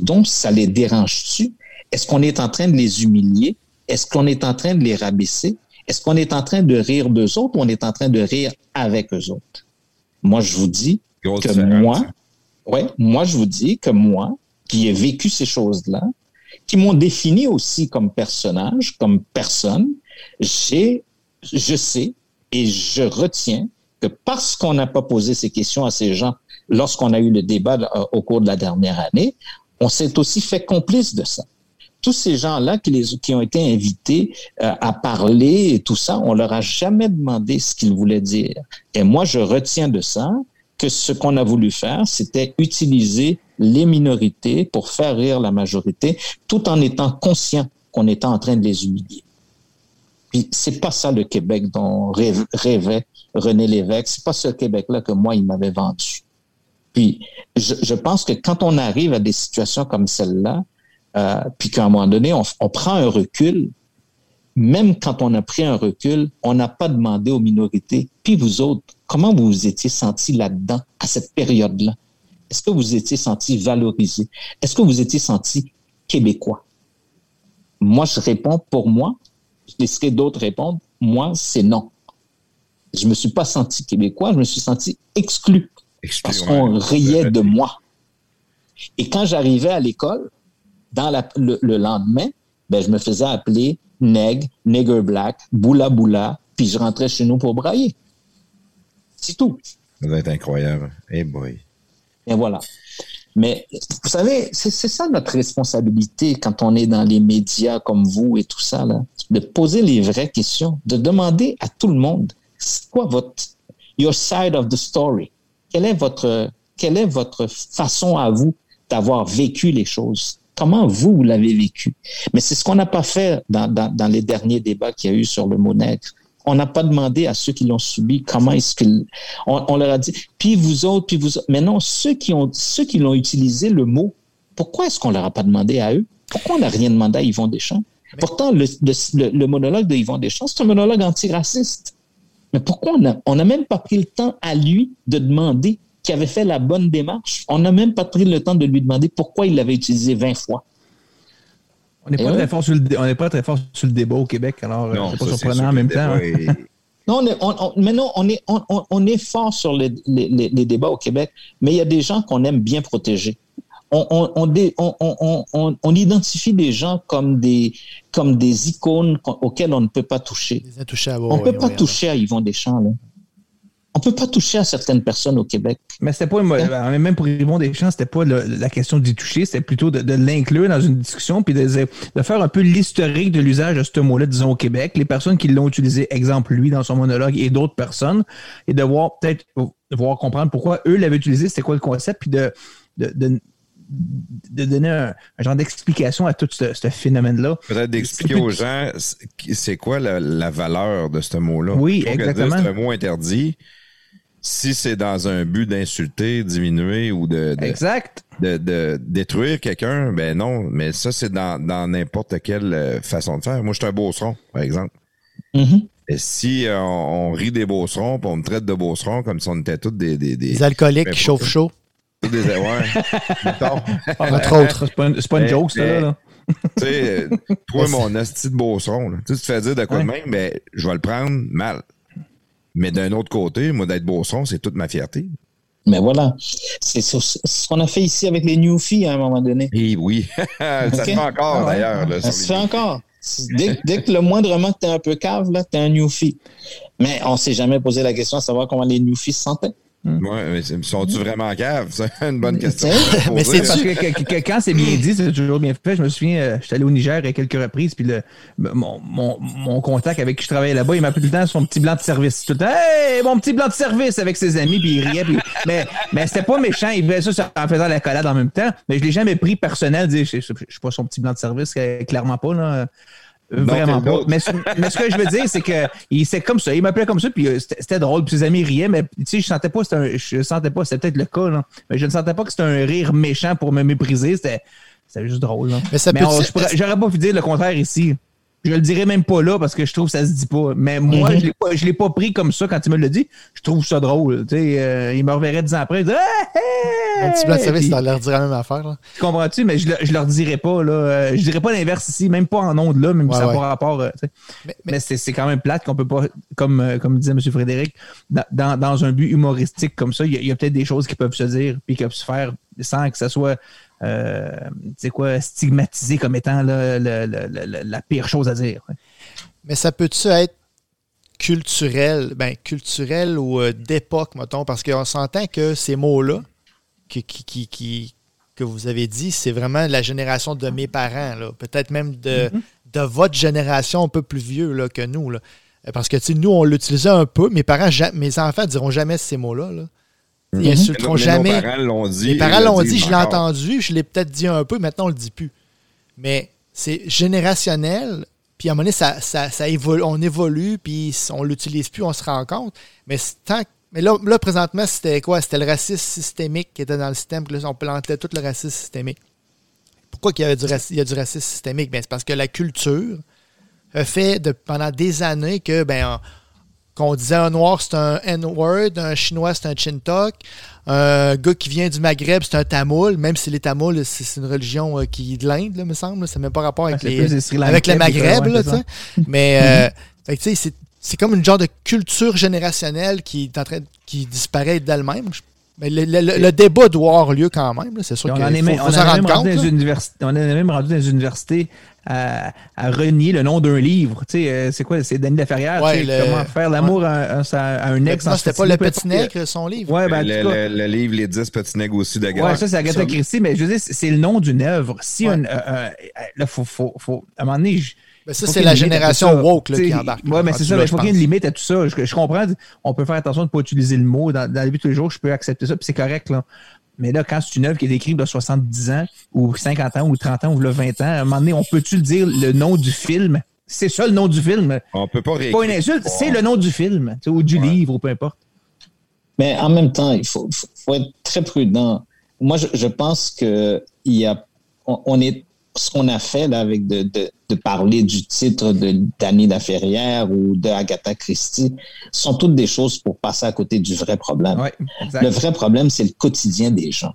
Speaker 2: Donc ça les dérange-tu? Est-ce qu'on est en train de les humilier? Est-ce qu'on est en train de les rabaisser? Est-ce qu'on est en train de rire d'eux autres ou on est en train de rire avec eux autres? Moi, je vous dis que moi, ouais, moi, je vous dis que moi, qui ai vécu ces choses-là, qui m'ont défini aussi comme personnage, comme personne, j'ai, je sais et je retiens que parce qu'on n'a pas posé ces questions à ces gens lorsqu'on a eu le débat euh, au cours de la dernière année, on s'est aussi fait complice de ça tous ces gens-là qui, les, qui ont été invités euh, à parler et tout ça, on leur a jamais demandé ce qu'ils voulaient dire. Et moi, je retiens de ça que ce qu'on a voulu faire, c'était utiliser les minorités pour faire rire la majorité, tout en étant conscient qu'on était en train de les humilier. Puis c'est pas ça le Québec dont rêvait René Lévesque. C'est pas ce Québec-là que moi il m'avait vendu. Puis je, je pense que quand on arrive à des situations comme celle-là, euh, puis qu'à un moment donné, on, on, prend un recul. Même quand on a pris un recul, on n'a pas demandé aux minorités. Puis vous autres, comment vous vous étiez sentis là-dedans à cette période-là? Est-ce que vous étiez sentis valorisés? Est-ce que vous étiez sentis québécois? Moi, je réponds pour moi. Je laisserai d'autres répondre. Moi, c'est non. Je me suis pas senti québécois, je me suis senti exclu. parce qu'on riait de moi. Et quand j'arrivais à l'école, dans le, lendemain, ben, je me faisais appeler Neg, Nigger Black, Boula Boula, puis je rentrais chez nous pour brailler. C'est tout.
Speaker 1: Ça doit être incroyable. Hey boy.
Speaker 2: Et voilà. Mais vous savez, c'est ça notre responsabilité quand on est dans les médias comme vous et tout ça, là, de poser les vraies questions, de demander à tout le monde, c'est quoi votre your side of the story? Quelle est votre quelle est votre façon à vous d'avoir vécu les choses? Comment vous, vous l'avez vécu? Mais c'est ce qu'on n'a pas fait dans, dans, dans, les derniers débats qu'il y a eu sur le mot nègre. On n'a pas demandé à ceux qui l'ont subi comment est-ce qu'ils. On, on, leur a dit, puis vous autres, puis vous autres. Mais non, ceux qui ont, ceux qui l'ont utilisé le mot, pourquoi est-ce qu'on leur a pas demandé à eux? Pourquoi on n'a rien demandé à Yvon Deschamps? Mais... Pourtant, le, le, le, monologue de Yvon Deschamps, c'est un monologue antiraciste. Mais pourquoi on n'a même pas pris le temps à lui de demander qu'il avait fait la bonne démarche? On n'a même pas pris le temps de lui demander pourquoi il l'avait utilisé 20 fois.
Speaker 4: On n'est pas, très fort sur le, on n'est pas très fort sur le débat au Québec, alors euh, c'est pas surprenant en même temps. Est...
Speaker 2: non, on est, on, on, mais non, on est, on, on est fort sur les, les, les, débats au Québec, mais il y a des gens qu'on aime bien protéger. On, on, identifie des gens comme des, comme des icônes auxquelles on ne peut pas toucher.
Speaker 3: À
Speaker 2: on ne peut pas toucher à Yvon Deschamps. Là. On peut pas toucher à certaines personnes au Québec.
Speaker 4: Mais c'était pas, hein? même pour Yvon Deschamps, c'était pas le, la question d'y toucher, c'était plutôt de, de l'inclure dans une discussion puis de, de faire un peu l'historique de l'usage de ce mot-là, disons, au Québec. Les personnes qui l'ont utilisé, exemple, lui, dans son monologue et d'autres personnes, et de voir peut-être, de voir comprendre pourquoi eux l'avaient utilisé, c'était quoi le concept, puis de, de, de de donner un, un genre d'explication à tout ce, ce phénomène-là.
Speaker 1: Peut-être d'expliquer aux gens c'est quoi la, la, valeur de ce mot-là?
Speaker 4: Oui, exactement.
Speaker 1: C'est un mot interdit si c'est dans un but d'insulter, diminuer ou de, de
Speaker 4: exact.
Speaker 1: de, de détruire quelqu'un, ben non. Mais ça, c'est dans n'importe quelle euh, façon de faire. Moi, je suis un beauceron, par exemple.
Speaker 2: Mm-hmm.
Speaker 1: Et si euh, on, on, rit des beaucerons, puis on me traite de beaucerons comme si on était tous des... Des, des,
Speaker 3: des alcooliques qui chauffent chaud.
Speaker 1: Des, ouais,
Speaker 3: Entre autres.
Speaker 4: C'est pas, une, pas une joke, ça, là.
Speaker 1: tu sais, toi, mon asti de beauceron, là, tu te fais dire de quoi ouais. de même, mais je vais le prendre mal. Mais d'un autre côté, moi, d'être Beauceron, c'est toute ma fierté.
Speaker 2: Mais voilà, c'est ce qu'on a fait ici avec les Newfies à un moment donné.
Speaker 1: Et oui, ça okay. se fait encore ah ouais. d'ailleurs.
Speaker 2: Ça se fait encore. Dès, dès, que le moindrement que tu es un peu cave, là, tu es un Newfie. Mais on s'est jamais posé la question de savoir comment les Newfies se sentaient.
Speaker 1: Hmm. Ouais, mais sont-tu vraiment caves? C'est une bonne question.
Speaker 4: mais c'est parce que, que, que, quand c'est bien dit, c'est toujours bien fait. Je me souviens, euh, j'étais allé au Niger à quelques reprises, puis le, mon, mon, mon, contact avec qui je travaillais là-bas, il m'appelait tout le temps son petit blanc de service. Tout le temps, hey, mon petit blanc de service avec ses amis, puis il riait. Puis, mais mais c'était pas méchant, il faisait ça en faisant la collade en même temps, mais je l'ai jamais pris personnel. Je, je, je, suis pas son petit blanc de service, clairement pas. Là. Vraiment pas. Mais, mais, ce que je veux dire, c'est que c'est comme ça. Il m'appelait comme ça, puis c'était drôle, puis ses amis riaient, mais tu sais, je sentais pas, un, je sentais pas, c'était peut-être le cas, là, mais je ne sentais pas que c'était un rire méchant pour me mépriser. C'était juste drôle. Là. Mais, mais j'aurais pas pu dire le contraire ici. Je le dirais même pas là parce que je trouve que ça se dit pas. Mais moi, mm -hmm. je l'ai pas, je l'ai pas pris comme ça quand il me l'a dit. Je trouve ça drôle. Tu sais, euh, il me reverrait dix ans après. Il dirait, hey,
Speaker 3: Un petit blanc de service, ça leur dirait la même affaire. Là.
Speaker 4: Comprends-tu? Mais je, je leur dirais pas. Là, euh, je dirais pas l'inverse ici, même pas en ondes là, même ouais, ça n'a ouais. pas rapport. Euh, mais, mais, mais c'est quand même plate qu'on peut pas, comme, euh, comme disait M. Frédéric, dans, dans un but humoristique comme ça, il y a, a peut-être des choses qui peuvent se dire puis qui peuvent se faire sans que ça soit euh, quoi, stigmatisé comme étant là, la, pire chose à dire.
Speaker 3: Mais ça peut-tu être culturel, ben, culturel ou euh, d'époque, mettons, parce qu'on s'entend que ces mots-là qui, qui, que vous avez dit, c'est vraiment la génération de mes parents, peut-être même de, mm -hmm. de votre génération un peu plus vieux là, que nous. Là. Parce que nous, on l'utilisait un peu, mes parents, mes enfants ne diront jamais ces mots-là. Là. Ils insulteront jamais.
Speaker 1: Nos parents l'ont dit.
Speaker 3: Les parents l'ont dit, je l'ai entendu, je l'ai peut-être dit un peu, maintenant on le dit plus. Mais c'est générationnel, puis à un moment donné, ça, ça, ça évolue, on évolue, puis on l'utilise plus, on se rend compte. Mais tant mais là, là présentement, c'était quoi? C'était le racisme systémique qui était dans le système, puis là, on plantait tout le racisme systémique. Pourquoi il y, a du racisme, il y a du racisme systémique? Ben, c'est parce que la culture a fait de, pendant des années que ben, qu'on disait un noir c'est un N-word, un chinois c'est un chintok, un gars qui vient du Maghreb c'est un tamoul, même si les tamouls c'est une religion euh, qui est de l'Inde, me semble, ça n'a même pas rapport avec, les, avec le Maghreb, là, mais euh, c'est comme une genre de culture générationnelle qui est en train qui disparaît d'elle-même. Mais le, le, le, le, débat doit avoir lieu quand même, c'est sûr
Speaker 4: qu'on est même rendu dans les universités à, renier le nom d'un livre. Tu sais, euh, c'est quoi? C'est Denis Laferrière. Comment faire l'amour à, un ex.
Speaker 3: Non, c'était pas Le Petit Nègre, son livre.
Speaker 1: Ouais, ben, le, livre Les 10 Petits Nègres aussi d'Agatha.
Speaker 4: Ouais, ça, c'est Agatha Christie, mais je veux dire, c'est le nom d'une œuvre. Si un, là, faut, faut, faut, à un moment donné,
Speaker 3: ben ça, c'est la génération woke là, qui embarque.
Speaker 4: Oui, mais c'est ça. Il faut qu'il y ait une limite à tout ça. Je, comprends. On peut faire attention de ne pas utiliser le mot. Dans, la vie de tous les jours, je peux accepter ça, puis c'est correct. Là. Mais là, quand c'est une œuvre qui est écrite de 70 ans, ou 50 ans, ou 30 ans, ou 20 ans, à un moment donné, on peut-tu dire le nom du film? C'est ça le nom du film.
Speaker 1: On peut pas
Speaker 4: Pas une insulte, c'est le nom du film, ou du livre, ou peu importe.
Speaker 2: Mais en même temps, il faut, faut être très prudent. Moi, je, je pense que il y a, on est ce qu'on a fait là, avec de, de, de, parler du titre de Danny Laferrière ou de Agatha Christie sont toutes des choses pour passer à côté du vrai problème. le vrai problème, c'est le quotidien des gens.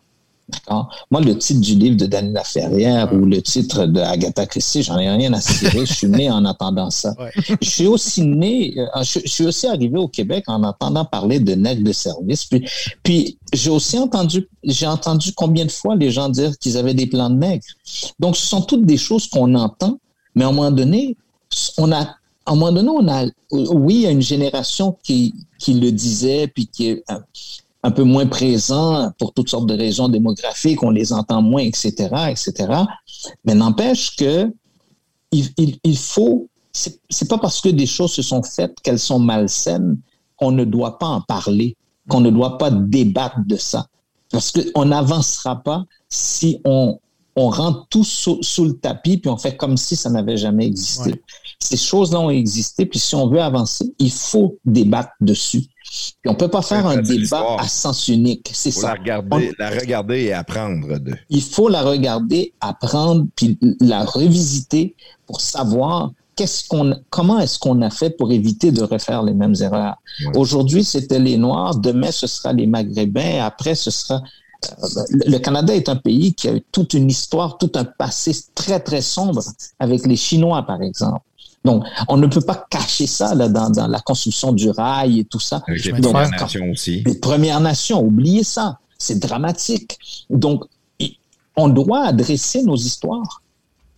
Speaker 2: Moi, le titre du livre de Daniel Laferrière ou le titre de Agatha Christie, j'en ai rien à cirer. je suis né en attendant ça. Je suis aussi né, euh, je, suis aussi arrivé au Québec en entendant parler de nègres de service. Puis, puis j'ai aussi entendu, j'ai entendu combien de fois les gens dire qu'ils avaient des plans de nègres. Donc, ce sont toutes des choses qu'on entend, mais à un moment donné, on a à un moment donné, on a, oui, il y a une génération qui, qui le disait, puis qui, un peu moins présents pour toutes sortes de raisons démographiques, on les entend moins, etc., etc. Mais n'empêche que il, il, faut, c'est pas parce que des choses se sont faites qu'elles sont malsaines qu'on ne doit pas en parler, qu'on ne doit pas débattre de ça. Parce qu'on n'avancera pas si on, on rentre tout sous, le tapis puis on fait comme si ça n'avait jamais existé. Ces choses-là ont existé, puis si on veut avancer, il faut débattre dessus. Puis on peut pas faire un débat à sens unique. C'est ça.
Speaker 1: La regarder, la regarder et apprendre de.
Speaker 2: Il faut la regarder, apprendre, puis la revisiter pour savoir qu'est-ce qu'on, comment est-ce qu'on a fait pour éviter de refaire les mêmes erreurs. Aujourd'hui, c'était les Noirs, demain, ce sera les Maghrébins, après, ce sera le Canada est un pays qui a eu toute une histoire, tout un passé très, très sombre avec les Chinois, par exemple. Donc, on ne peut pas cacher ça là, dans, dans la construction du rail et tout ça.
Speaker 1: les Premières Nations aussi.
Speaker 2: Les Premières Nations, oubliez ça. C'est dramatique. Donc, on doit adresser nos histoires.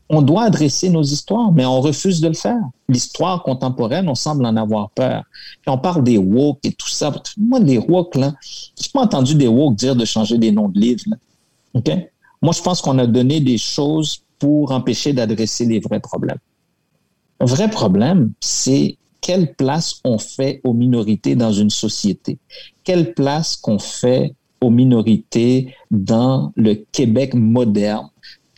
Speaker 2: On doit adresser nos histoires, mais on refuse de le faire. L'histoire contemporaine, on semble en avoir peur. On parle des woke et tout ça. Moi, les woke, là, n'ai pas entendu des woke dire de changer des noms de livres. OK? Moi, je pense qu'on a donné des choses pour empêcher d'adresser les vrais problèmes. Vrai problème, c'est quelle place on fait aux minorités dans une société? Quelle place qu'on fait aux minorités dans le Québec moderne,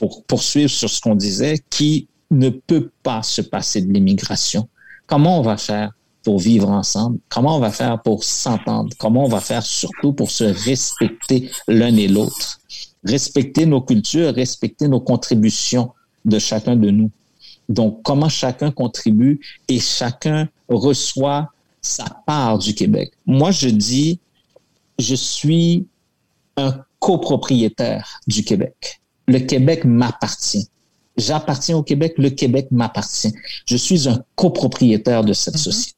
Speaker 2: pour poursuivre sur ce qu'on disait, qui ne peut pas se passer de l'immigration. Comment on va faire pour vivre ensemble? Comment on va faire pour s'entendre? Comment on va faire surtout pour se respecter l'un et l'autre? Respecter nos cultures, respecter nos contributions de chacun de nous. Donc, comment chacun contribue et chacun reçoit sa part du Québec? Moi, je dis, je suis un copropriétaire du Québec. Le Québec m'appartient. J'appartiens au Québec, le Québec m'appartient. Je suis un copropriétaire de cette mhm. société.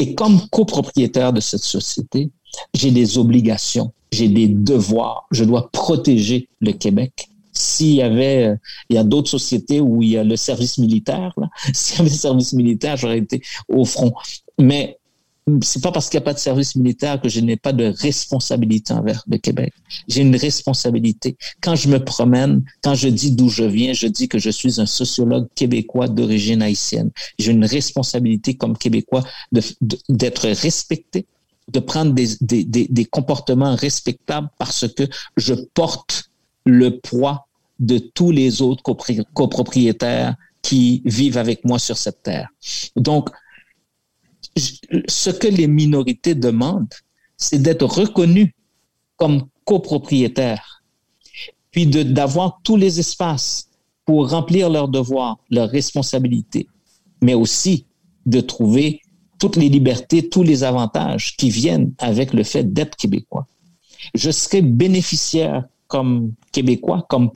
Speaker 2: Et comme copropriétaire de cette société, j'ai des obligations, j'ai des devoirs. Je dois protéger le Québec s'il y avait, euh, il y a d'autres sociétés où il y a le service militaire, s'il y avait le service militaire, j'aurais été au front. Mais c'est pas parce qu'il n'y a pas de service militaire que je n'ai pas de responsabilité envers le Québec. J'ai une responsabilité. Quand je me promène, quand je dis d'où je viens, je dis que je suis un sociologue québécois d'origine haïtienne. J'ai une responsabilité comme Québécois d'être respecté, de prendre des, des, des comportements respectables parce que je porte le poids de tous les autres copropriétaires qui vivent avec moi sur cette terre. Donc, ce que les minorités demandent, c'est d'être reconnus comme copropriétaires, puis d'avoir tous les espaces pour remplir leurs devoirs, leurs responsabilités, mais aussi de trouver toutes les libertés, tous les avantages qui viennent avec le fait d'être québécois. Je serai bénéficiaire comme Québécois, comme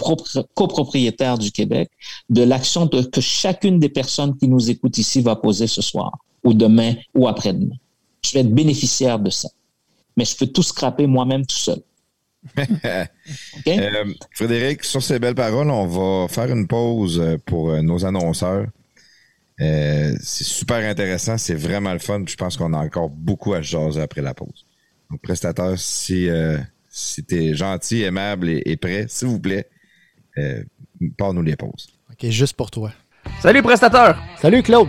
Speaker 2: copropriétaire du Québec, de l'action que chacune des personnes qui nous écoutent ici va poser ce soir, ou demain, ou après-demain. Je vais être bénéficiaire de ça. Mais je peux tout scraper moi-même tout seul.
Speaker 1: Euh, Frédéric, sur ces belles paroles, on va faire une pause euh, pour euh, nos annonceurs. c'est super intéressant, c'est vraiment le fun. Je pense qu'on a encore beaucoup à jaser après la pause. Donc, prestataire, si, si tu es gentil, aimable et, prêt, s'il vous plaît, parle-nous les pauses.
Speaker 3: OK, juste pour toi.
Speaker 4: Salut, prestateur!
Speaker 3: Salut, Claude!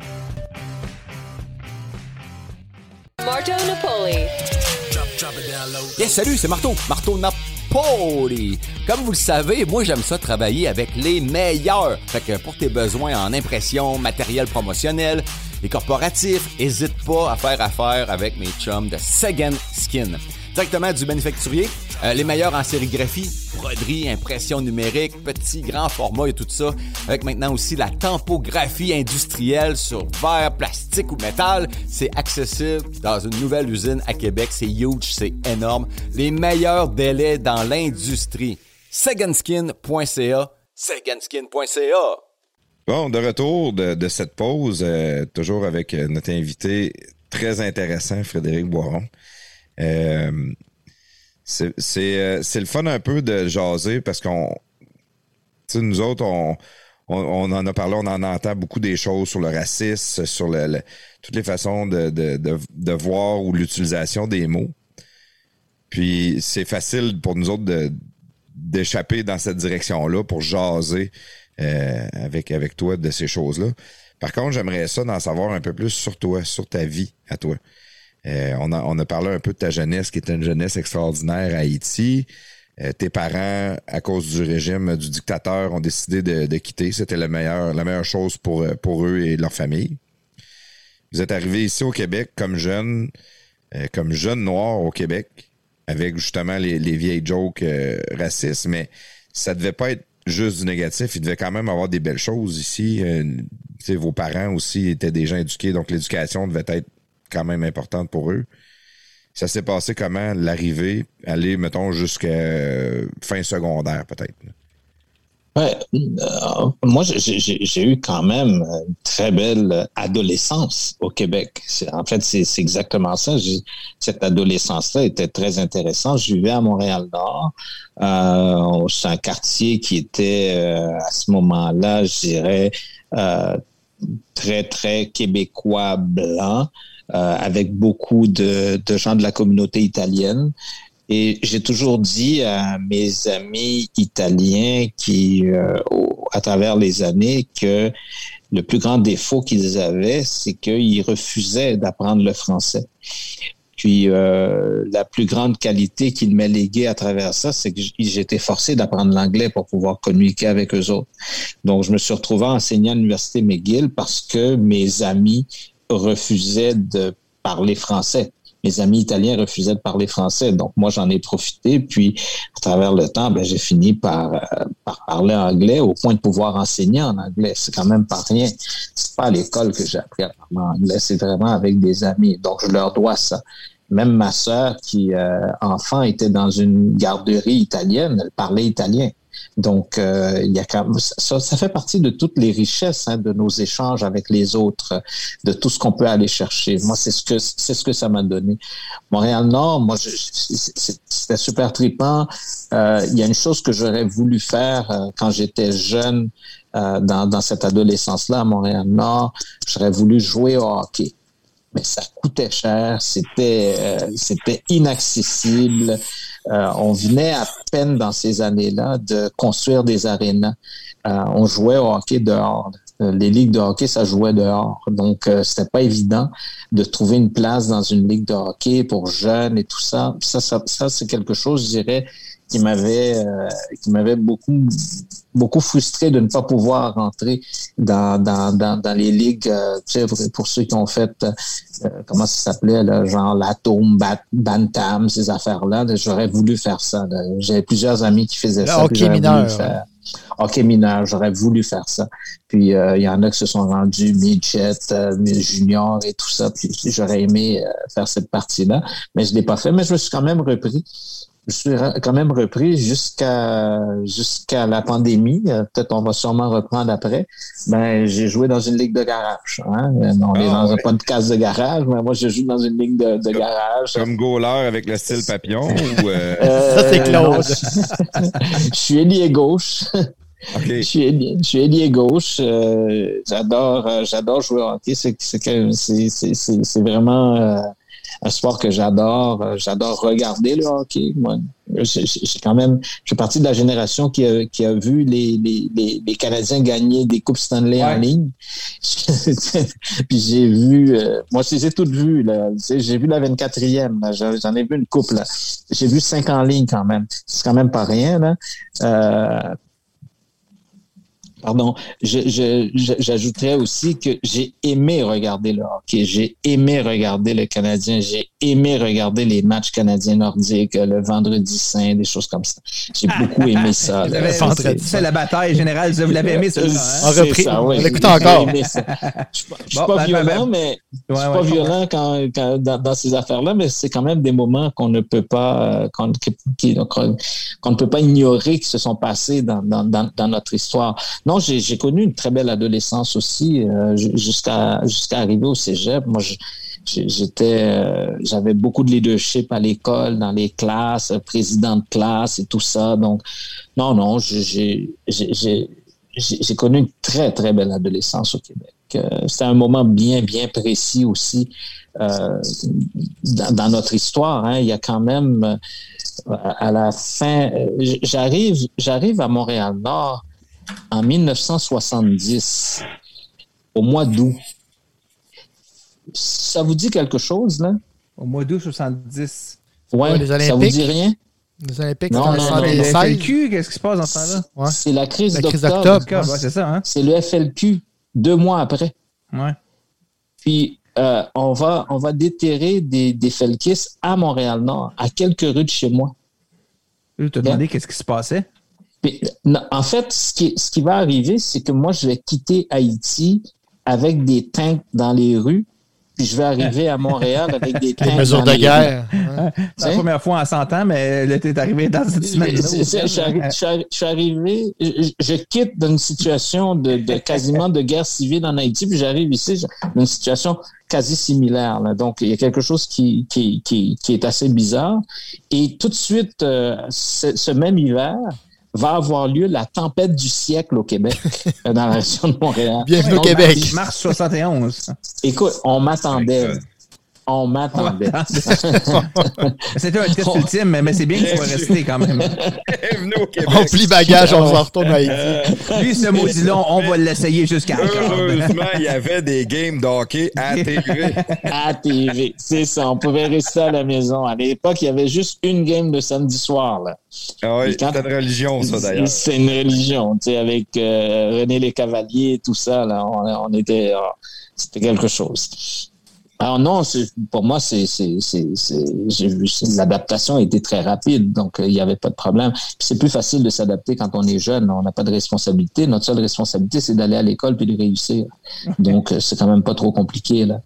Speaker 7: Marto Napoli.
Speaker 8: Yes, salut, c'est Marteau. Marteau Napoli. Comme vous le savez, moi j'aime ça travailler avec les meilleurs. Fait que pour tes besoins en impression, matériel promotionnel, et corporatifs, n'hésite pas à faire affaire avec mes chums de Second Skin. Directement du manufacturier, euh, les meilleurs en sérigraphie, broderie, impression numérique, petit, grand format et tout ça. Avec maintenant aussi la tempographie industrielle sur verre, plastique ou métal. C'est accessible dans une nouvelle usine à Québec. C'est huge, c'est énorme. Les meilleurs délais dans l'industrie. Segandskin.ca. Segandskin.ca.
Speaker 1: Bon, de retour de, cette pause, euh, toujours avec euh, notre invité très intéressant, Frédéric Boiron. Euh, c'est le fun un peu de jaser parce qu'on. Nous autres, on, on, en a parlé, on en entend beaucoup des choses sur le racisme, sur le, toutes les façons de, de, de voir ou l'utilisation des mots. Puis c'est facile pour nous autres d'échapper dans cette direction-là pour jaser euh, avec, avec toi de ces choses-là. Par contre, j'aimerais ça d'en savoir un peu plus sur toi, sur ta vie à toi. Euh, on, a, parlé un peu de ta jeunesse, qui était une jeunesse extraordinaire à Haïti. Euh, tes parents, à cause du régime du dictateur, ont décidé de, quitter. C'était la meilleure, la meilleure chose pour, pour eux et leur famille. Vous êtes arrivé ici au Québec comme jeune, comme jeune noir au Québec, avec justement les, les vieilles jokes racistes, mais ça devait pas être juste du négatif. Il devait quand même avoir des belles choses ici. Euh, vos parents aussi étaient des gens éduqués, donc l'éducation devait être quand même importante pour eux. Ça s'est passé comment l'arrivée, aller, mettons, jusqu'à euh, fin secondaire, peut-être?
Speaker 2: Ouais, euh, moi, j'ai eu quand même une très belle adolescence au Québec. En fait, c'est exactement ça. Cette adolescence-là était très intéressante. Je vivais à Montréal-Nord. Euh, c'est un quartier qui était, à ce moment-là, je dirais, très, très québécois blanc. Avec beaucoup de, de, gens de la communauté italienne. Et j'ai toujours dit à mes amis italiens qui, euh, à travers les années, que le plus grand défaut qu'ils avaient, c'est qu'ils refusaient d'apprendre le français. Puis euh, la plus grande qualité qu'ils m'aient léguée à travers ça, c'est que j'étais forcé d'apprendre l'anglais pour pouvoir communiquer avec eux autres. Donc, je me suis retrouvé à enseigner à l'Université McGill parce que mes amis refusaient de parler français mes amis italiens refusaient de parler français. Donc, moi, j'en ai profité. Puis, à travers le temps, ben, j'ai fini par, euh, par parler anglais au point de pouvoir enseigner en anglais. C'est quand même pas rien. C'est pas à l'école que j'ai appris à parler anglais, c'est vraiment avec des amis. Donc, je leur dois ça. Même ma sœur, qui euh, enfant était dans une garderie italienne, elle parlait italien. Donc, euh, il y a quand même, ça, ça fait partie de toutes les richesses hein, de nos échanges avec les autres, de tout ce qu'on peut aller chercher. Moi, c'est ce que c'est ce que ça m'a donné. Montréal Nord, moi, c'était super trippant. Euh, il y a une chose que j'aurais voulu faire euh, quand j'étais jeune, euh, dans, dans cette adolescence-là à Montréal Nord, j'aurais voulu jouer au hockey mais ça coûtait cher, c'était euh, c'était inaccessible. Euh, on venait à peine dans ces années-là de construire des arénas. Euh, on jouait au hockey dehors. Euh, Les ligues de hockey, ça jouait dehors. Donc, euh, c'était pas évident de trouver une place dans une ligue de hockey pour jeunes et tout ça. Ça, ça, ça c'est quelque chose, je dirais, qui m'avait euh, qui m'avait beaucoup beaucoup frustré de ne pas pouvoir rentrer dans dans, dans, dans les ligues euh, tu sais, pour, pour ceux qui ont fait euh, comment ça s'appelait là, genre l'atome bantam ces affaires là j'aurais voulu faire ça j'avais plusieurs amis qui faisaient
Speaker 3: Le
Speaker 2: ça
Speaker 3: hockey mineur,
Speaker 2: faire. hockey mineur j'aurais voulu faire ça. Puis euh, il y en a qui se sont rendus midget euh, junior et tout ça puis j'aurais aimé euh, faire cette partie là mais je l'ai pas fait mais je me suis quand même repris je suis quand même repris jusqu'à jusqu'à la pandémie. Euh, Peut-être on va sûrement reprendre après. Ben, j'ai joué dans une ligue de garage. Hein? Euh, On est
Speaker 1: Ah,
Speaker 2: dans
Speaker 1: ouais.
Speaker 2: un podcast de garage, mais moi je joue dans une ligue de, de garage.
Speaker 1: Comme goaler avec le style papillon ou. euh,
Speaker 2: Euh,
Speaker 3: Ça, c'est Claude.
Speaker 2: je, suis ailier gauche.
Speaker 1: OK.
Speaker 2: Je suis ailier, je suis ailier gauche. Euh, j'adore, euh, j'adore jouer au hockey. C'est, c'est, c'est, c'est, c'est, c'est vraiment euh, un sport que j'adore. Euh, J'adore regarder le hockey. Moi, j'ai, quand même, je fais partie de la génération qui a, qui a vu les, les, les, les Canadiens gagner des coupes Stanley en ligne. Puis j'ai vu, euh, moi je les ai toutes vues. J'ai vu la 24e. là. J'en ai vu une coupe. J'ai vu cinq en ligne quand même. C'est quand même pas rien. Là. Euh, Pardon, je, je, je- j'ajouterais aussi que j'ai aimé regarder le hockey, j'ai aimé regarder le Canadien, j'ai aimé regarder les matchs canadiens nordiques, euh, le vendredi saint, des choses comme ça. J'ai beaucoup aimé ça.
Speaker 4: C'est la bataille générale. Vous l'avez aimé, ça?
Speaker 2: C'est
Speaker 3: En repris.
Speaker 2: ça, oui.
Speaker 3: On l'écoute
Speaker 2: J'ai
Speaker 3: encore.
Speaker 2: aimé ça. Je suis pas, je suis
Speaker 4: Bon,
Speaker 2: pas
Speaker 4: ben, ben,
Speaker 2: violent,
Speaker 4: ben.
Speaker 2: mais je
Speaker 4: Ouais,
Speaker 2: suis
Speaker 4: ouais,
Speaker 2: pas violent quand, quand- dans, dans ces affaires-là, mais c'est quand même des moments qu'on ne peut pas euh, qu'on ne peut pas ignorer qui se sont passés dans, dans, dans, dans notre histoire. Non, j'ai j'ai connu une très belle adolescence aussi, euh, ju- jusqu'à jusqu'à arriver au cégep. Moi, j'étais, euh, j'avais beaucoup de leadership à l'école, dans les classes, euh, président de classe et tout ça. Donc, non, non, j'ai- connu une très, très belle adolescence au Québec. Euh, C'était un moment bien, bien précis aussi dans, notre histoire. hein. Il y a quand même, à la fin, j'arrive, j'arrive à Montréal-Nord en 1970, au mois d'août. Ça vous dit quelque chose, là?
Speaker 4: Au mois d'août 70.
Speaker 2: Ouais, ça vous dit rien?
Speaker 3: Les Olympiques,
Speaker 2: Non, non, non,
Speaker 4: Le
Speaker 3: 76.
Speaker 4: FLQ, qu'est-ce qui se passe dans ce temps-là?
Speaker 3: Ouais.
Speaker 2: C'est la crise
Speaker 3: La crise
Speaker 2: d'octobre.
Speaker 4: Ouais, c'est ça, hein?
Speaker 2: C'est le FLQ, deux mois après.
Speaker 4: Ouais.
Speaker 2: Puis euh, on va on va déterrer des, des Felkis à Montréal-Nord, à quelques rues de chez moi.
Speaker 4: Tu t'as demandé qu'est-ce qui se passait?
Speaker 2: Puis, non, en fait, ce qui, ce qui va arriver, c'est que moi, je vais quitter Haïti avec des tanks dans les rues, puis je vais arriver à Montréal avec des tanks
Speaker 3: Les mesures
Speaker 2: dans
Speaker 3: de
Speaker 2: les
Speaker 3: guerre. hein.
Speaker 4: C'est la
Speaker 2: Hein?
Speaker 4: première fois en 100 ans, mais là, t'es arrivé dans cette semaine.
Speaker 2: Je suis arrivé, je, je quitte d'une situation de, de quasiment de guerre civile en Haïti, puis j'arrive ici je- dans une situation quasi similaire. là. Donc, il y a quelque chose qui, qui, qui, qui est assez bizarre. Et tout de suite, euh, ce, ce même hiver, va avoir lieu la tempête du siècle au Québec, euh, dans la région de Montréal.
Speaker 3: Bienvenue au Québec.
Speaker 4: Mars 71.
Speaker 2: Écoute, on m'attendait. On m'attendait.
Speaker 4: C'était un test ultime, mais, mais c'est bien qu'il soit resté quand même.
Speaker 1: Bienvenue au Québec.
Speaker 3: On plie bagage, on s'en retourne à Haïti.
Speaker 4: Lui, ce maudit-là, on va l'essayer jusqu'à.
Speaker 1: Heureusement, il y avait des games d'hockey à TV.
Speaker 2: à TV. C'est ça, on pouvait rester à la maison. À l'époque, il y avait juste une game de samedi soir. Là.
Speaker 1: Ah oui, c'est une religion, ça, d'ailleurs.
Speaker 2: C'est une religion, tu sais, avec euh, René Les Cavaliers et tout ça, là, on, on était, ah, c'était quelque chose. Alors non, pour moi, c'est l'adaptation a été très rapide, donc euh, il n'y avait pas de problème. c'est plus facile de s'adapter quand on est jeune, on n'a pas de responsabilité. Notre seule responsabilité, c'est d'aller à l'école puis de réussir. Donc euh, c'est quand même pas trop compliqué là.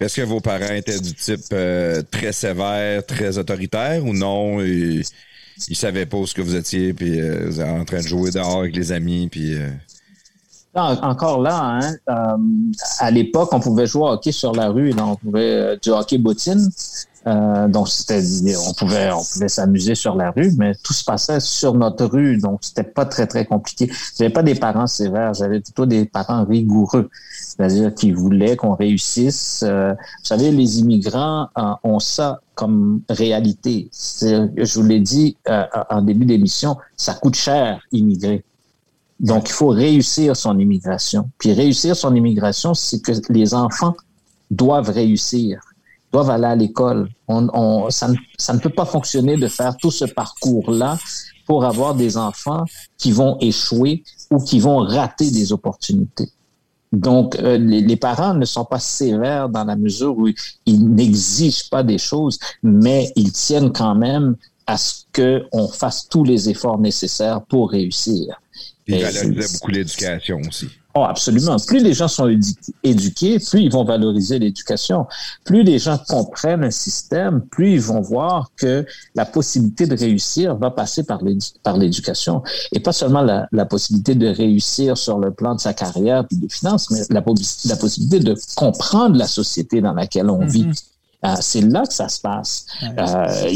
Speaker 1: Est-ce que vos parents étaient du type euh, très sévère, très autoritaire ou non? Ils, ils savaient pas où ce que vous étiez, puis vous êtes en train de jouer dehors avec les amis, puis
Speaker 2: encore là, hein, euh, à l'époque, on pouvait jouer au hockey sur la rue, donc on pouvait euh, du hockey bottine. Euh, donc c'était, on pouvait, on pouvait s'amuser sur la rue, mais tout se passait sur notre rue, donc c'était pas très très compliqué. J'avais pas des parents sévères, j'avais plutôt des parents rigoureux, c'est-à-dire qui voulaient qu'on réussisse. vous savez, les immigrants ont ça comme réalité. Je vous l'ai dit en début d'émission, ça coûte cher immigrer. Donc, il faut réussir son immigration. Puis réussir son immigration, c'est que les enfants doivent réussir, doivent aller à l'école. On, ça, ne, peut pas fonctionner de faire tout ce parcours-là pour avoir des enfants qui vont échouer ou qui vont rater des opportunités. Donc, euh, les, les, parents ne sont pas sévères dans la mesure où ils n'exigent pas des choses, mais ils tiennent quand même à ce qu'on fasse tous les efforts nécessaires pour réussir.
Speaker 1: Il valorisait beaucoup l'éducation aussi.
Speaker 2: Oh, absolument. Plus les gens sont éduqués, plus ils vont valoriser l'éducation. Plus les gens comprennent un système, plus ils vont voir que la possibilité de réussir va passer par l'éducation. Et pas seulement la, possibilité de réussir sur le plan de sa carrière et des finances, mais la, la possibilité de comprendre la société dans laquelle on vit. Mm-hmm. Ah, c'est là que ça se passe. Euh,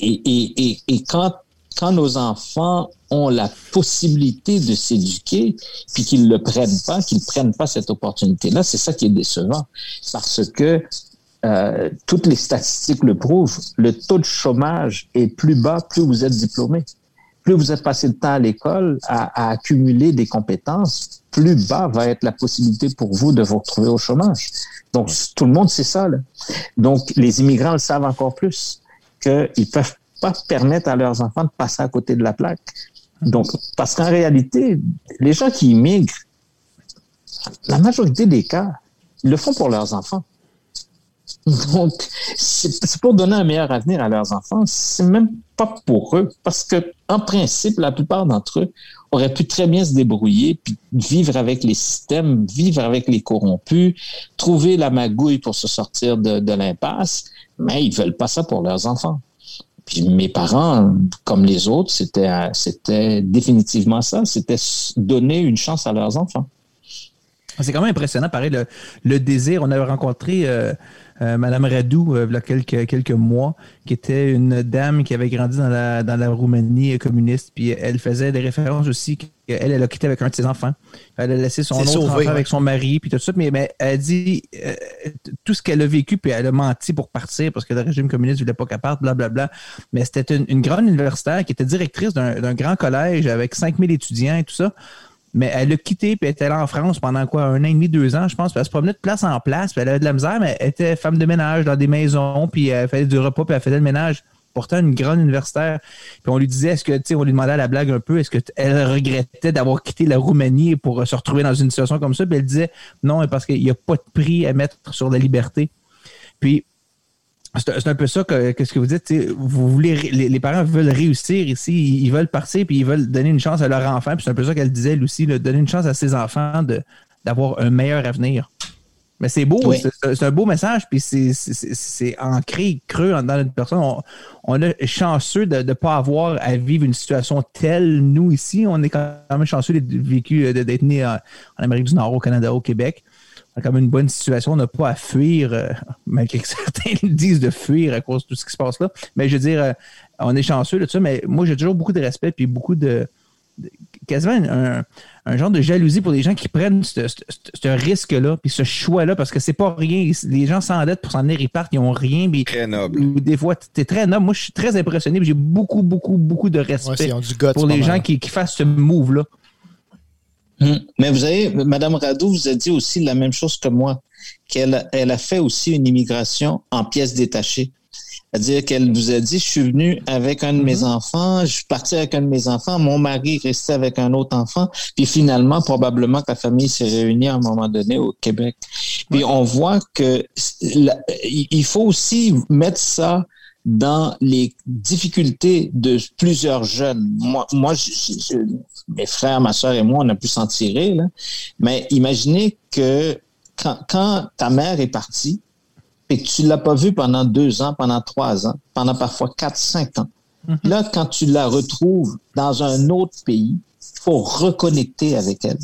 Speaker 2: et, et, et quand quand nos enfants ont la possibilité de s'éduquer, puis qu'ils ne le prennent pas, qu'ils ne prennent pas cette opportunité-là, c'est ça qui est décevant. Parce que euh, toutes les statistiques le prouvent, le taux de chômage est plus bas plus vous êtes diplômé. Plus vous êtes passé de temps à l'école à, accumuler des compétences, plus bas va être la possibilité pour vous de vous retrouver au chômage. Donc, tout le monde sait ça. Là. Donc, les immigrants le savent encore plus, qu'ils peuvent pas permettre à leurs enfants de passer à côté de la plaque. Donc, parce qu'en réalité, les gens qui immigrent, la majorité des cas, ils le font pour leurs enfants. Donc, c'est pour donner un meilleur avenir à leurs enfants. C'est même pas pour eux, parce que en principe, la plupart d'entre eux auraient pu très bien se débrouiller, puis vivre avec les systèmes, vivre avec les corrompus, trouver la magouille pour se sortir de, de l'impasse, mais ils veulent pas ça pour leurs enfants. Puis mes parents, comme les autres, c'était, c'était définitivement ça. C'était donner une chance à leurs enfants.
Speaker 4: C'est quand même impressionnant, pareil, le, désir. On avait rencontré euh, euh, Madame Radou euh, il y a quelques, quelques mois, qui était une dame qui avait grandi dans la, dans la Roumanie communiste. Puis elle faisait des références aussi qu'elle, elle a quitté avec un de ses enfants. Elle a laissé son autre enfant avec son mari, puis tout ça. Mais, mais elle dit euh, tout ce qu'elle a vécu, puis elle a menti pour partir parce que le régime communiste ne voulait pas qu'elle parte, blablabla. Mais c'était une, une grande universitaire qui était directrice d'un, d'un grand collège avec 5000 étudiants et tout ça. Mais elle a quitté, puis elle était là en France pendant quoi, un an et demi, deux ans, je pense. Puis elle se promenait de place en place, puis elle avait de la misère, mais elle était femme de ménage dans des maisons, puis elle faisait du repas, puis elle faisait le ménage. Pourtant, une grande universitaire. Puis on lui disait, est-ce que, tu sais, on lui demandait à la blague un peu, est-ce qu'elle regrettait d'avoir quitté la Roumanie pour se retrouver dans une situation comme ça? Puis elle disait, non, parce qu'il n'y a pas de prix à mettre sur la liberté. Puis c'est un peu ça que, ce que vous dites. Vous voulez, les, parents veulent réussir ici, ils, veulent partir, puis ils veulent donner une chance à leur enfant. Puis c'est un peu ça qu'elle disait, Lucie, donner une chance à ses enfants d'avoir un meilleur avenir. Mais c'est beau, c'est un beau message, puis c'est ancré, creux dans notre personne. On, est chanceux de ne pas avoir à vivre une situation telle, nous, ici. On est quand même chanceux d'être né en Amérique du Nord, au Canada, au Québec même une bonne situation. On n'a pas à fuir, euh, malgré que certains disent de fuir à cause de tout ce qui se passe là. Mais je veux dire, euh, on est chanceux de ça, mais moi, j'ai toujours beaucoup de respect puis beaucoup de. quasiment un, genre de jalousie pour les gens qui prennent ce, risque-là, puis ce choix-là, parce que c'est pas rien. Les gens s'endettent pour s'en venir, ils partent, ils n'ont rien.
Speaker 1: très noble.
Speaker 4: Des fois, es très noble. Moi, je suis très impressionné, j'ai beaucoup, beaucoup, beaucoup de respect pour les gens qui, qui fassent ce move-là.
Speaker 2: Hmm. Mais vous avez, Madame Radou vous a dit aussi la même chose que moi, qu'elle elle a fait aussi une immigration en pièces détachées. C'est-à-dire qu'elle vous a dit, je suis venue avec un de mes
Speaker 3: Mhm.
Speaker 2: enfants, je suis partie avec un de mes enfants, mon mari restait avec un autre enfant, puis finalement, probablement que la famille s'est réunie à un moment donné au Québec. Puis on voit que la- il faut aussi mettre ça dans les difficultés de plusieurs jeunes. Moi, moi je- je- je- mes frères, ma soeur et moi, on a pu s'en tirer, là. mais imaginez que quand, quand ta mère est partie, et que tu l'as pas vue pendant deux ans, pendant trois ans, pendant parfois quatre, cinq ans. Là, quand tu la retrouves dans un autre pays, il faut reconnecter avec elle.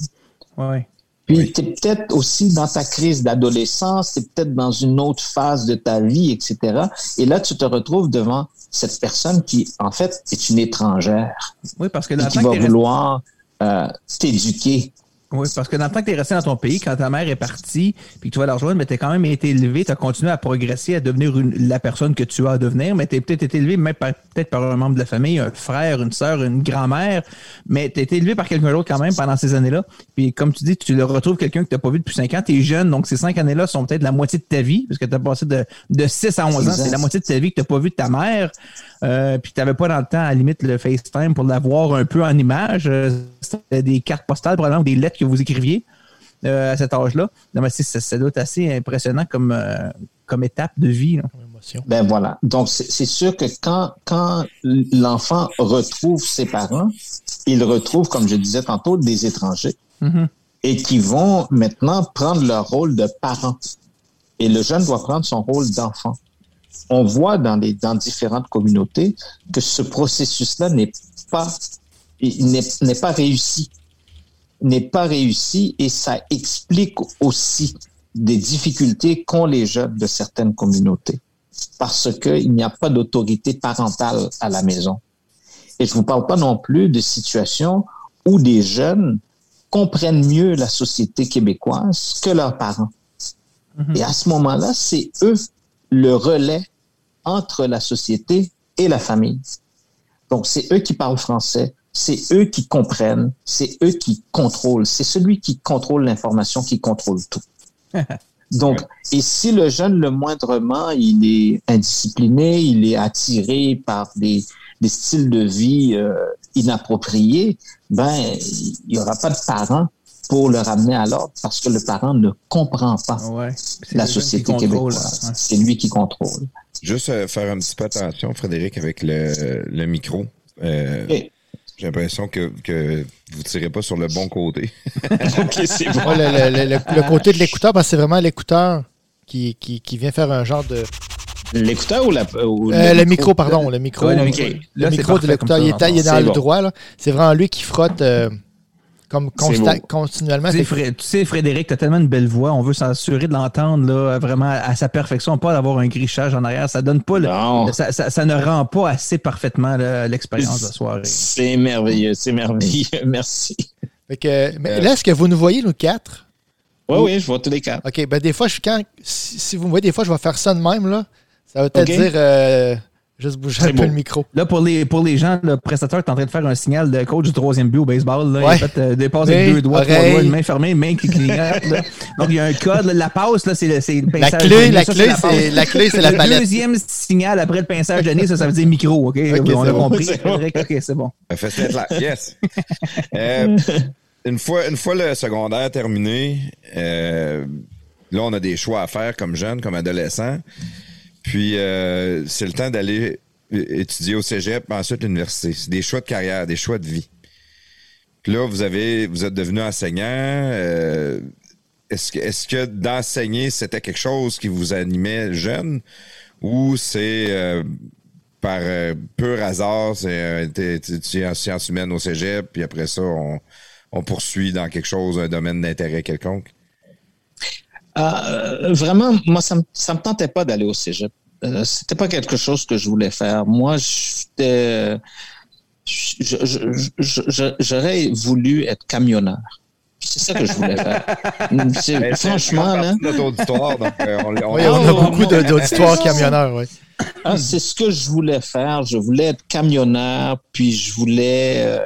Speaker 4: Ouais,
Speaker 2: Puis tu es peut-être aussi dans ta crise d'adolescence, tu es peut-être dans une autre phase de ta vie, etc. Et là, tu te retrouves devant cette personne qui, en fait, est une étrangère
Speaker 4: Oui, parce que dans
Speaker 2: qui va vouloir euh, t'éduquer.
Speaker 4: Oui, parce que dans le temps que tu es resté dans ton pays, quand ta mère est partie, puis que tu vas la rejoindre, mais tu quand même été élevé, tu as continué à progresser, à devenir une- la personne que tu as à devenir, mais tu as peut-être été élevé même par- peut-être par un membre de la famille, un frère, une sœur, une grand-mère, mais tu été élevé par quelqu'un d'autre quand même pendant ces années-là. Puis comme tu dis, tu le retrouves quelqu'un que tu n'as pas vu depuis 5 ans, tu es jeune, donc ces 5 années-là sont peut-être la moitié de ta vie, parce que tu as passé de, de 6 à 11 ans, c'est la moitié de ta vie que tu n'as pas vu de ta mère. Euh, puis tu n'avais pas dans le temps, à la limite, le FaceTime pour l'avoir un peu en image. Euh, C'était des cartes postales, probablement, ou des lettres que vous écriviez euh, à cet âge-là. Non, mais c'est- ça, ça doit être assez impressionnant comme, euh, comme étape de vie. là.
Speaker 2: Ben voilà. Donc, c'est c'est sûr que quand, quand l'enfant retrouve ses parents, il retrouve, comme je disais tantôt, des étrangers
Speaker 4: Mhm.
Speaker 2: et qui vont maintenant prendre leur rôle de parents. Et le jeune doit prendre son rôle d'enfant. On voit dans, les, dans différentes communautés que ce processus-là n'est pas, n'est pas réussi. N'est pas réussi et ça explique aussi des difficultés qu'ont les jeunes de certaines communautés parce qu'il n'y a pas d'autorité parentale à la maison. Et je ne vous parle pas non plus de situations où des jeunes comprennent mieux la société québécoise que leurs parents. Et à ce moment-là, c'est eux le relais entre la société et la famille. Donc, c'est eux qui parlent français, c'est eux qui comprennent, c'est eux qui contrôlent. C'est celui qui contrôle l'information qui contrôle tout. Donc, et si le jeune, le moindrement, il est indiscipliné, il est attiré par des, des styles de vie euh, inappropriés, ben, il n'y aura pas de parents pour le ramener à l'ordre parce que le parent ne comprend pas
Speaker 4: Ouais. C'est
Speaker 2: la société québécoise.
Speaker 4: ouais.
Speaker 2: C'est lui qui contrôle.
Speaker 1: Juste euh, faire un petit peu attention, Frédéric, avec le, le micro. Euh. J'ai l'impression que, que vous tirez pas sur le bon côté.
Speaker 2: OK, c'est bon.
Speaker 3: Ouais, le, le- le- le côté de l'écouteur, parce que c'est vraiment l'écouteur qui, qui, qui vient faire un genre de.
Speaker 2: L'écouteur ou, la, ou
Speaker 3: Euh, le micro, pardon, le micro.
Speaker 4: Ouais, le micro. Là, c'est
Speaker 3: micro de l'écouteur, il, il est dans le
Speaker 2: bon.
Speaker 3: droit. là. C'est vraiment lui qui frotte euh, comme consta- continuellement.
Speaker 4: Tu sais,
Speaker 3: C'est-
Speaker 4: Fré- tu sais, Frédéric, tu as tellement une belle voix. On veut s'assurer de l'entendre là, vraiment à sa perfection, pas d'avoir un grichage en arrière. Ça donne pas le- ça, ça- ça ne rend pas assez parfaitement là, l'expérience de la soirée.
Speaker 2: C'est merveilleux, c'est merveilleux. Merci.
Speaker 3: Fait que- mais
Speaker 1: Euh,
Speaker 3: là, est-ce que vous nous voyez, nous quatre?
Speaker 2: Oui, oui, je vois tous les quatre.
Speaker 3: OK, ben des fois, je, quand, si, si vous me voyez, des fois, je vais faire ça de même, là. Ça peut-être
Speaker 2: OK.
Speaker 3: dire euh, juste bouger un peu le micro.
Speaker 4: Là, pour les, pour les gens, le prestateur est en train de faire un signal de coach du troisième but au baseball. Là. Il
Speaker 3: Ouais.
Speaker 4: fait euh, des passes
Speaker 3: Oui,
Speaker 4: avec deux doigts, trois doigts, une main fermée, une main qui clignote. Donc, il y a un code. là. La passe, là, c'est le, c'est le
Speaker 3: La
Speaker 4: pinçage
Speaker 3: clé,
Speaker 4: de nez.
Speaker 3: la
Speaker 4: Ça,
Speaker 3: clé,
Speaker 4: passe.
Speaker 3: c'est la clé, c'est la
Speaker 4: le
Speaker 3: palette.
Speaker 4: deuxième signal après le pinçage de nez, ça, ça veut dire micro. OK, on a
Speaker 3: bon,
Speaker 4: compris.
Speaker 2: c'est bon.
Speaker 4: OK, c'est bon.
Speaker 1: Fais cette là. Yes. Euh, une, fois, une fois le secondaire terminé, euh, là, on a des choix à faire comme jeune, comme adolescent. Puis, euh, c'est le temps d'aller étudier au cégep, ensuite l'université. C'est des choix de carrière, des choix de vie. Puis là, vous avez, vous êtes devenu enseignant. euh, est-ce que, est-ce que d'enseigner, c'était quelque chose qui vous animait jeune? Ou c'est euh, par euh, pur hasard, c'est euh, tu es en sciences humaines au cégep, puis après ça, on, on poursuit dans quelque chose, un domaine d'intérêt quelconque?
Speaker 2: Euh, vraiment, moi, ça me, ça me tentait pas d'aller au cégep. Euh, C'était pas quelque chose que je voulais faire. Moi, j'étais, j'aurais voulu être camionneur. C'est ça que je voulais faire. C'est- franchement, là.
Speaker 1: partie de notre auditoire, donc euh, on, on-
Speaker 3: Oui, on a beaucoup d'auditoires camionneurs, oui.
Speaker 2: Ah, c'est ce que je voulais faire. Je voulais être camionneur, puis je voulais, euh,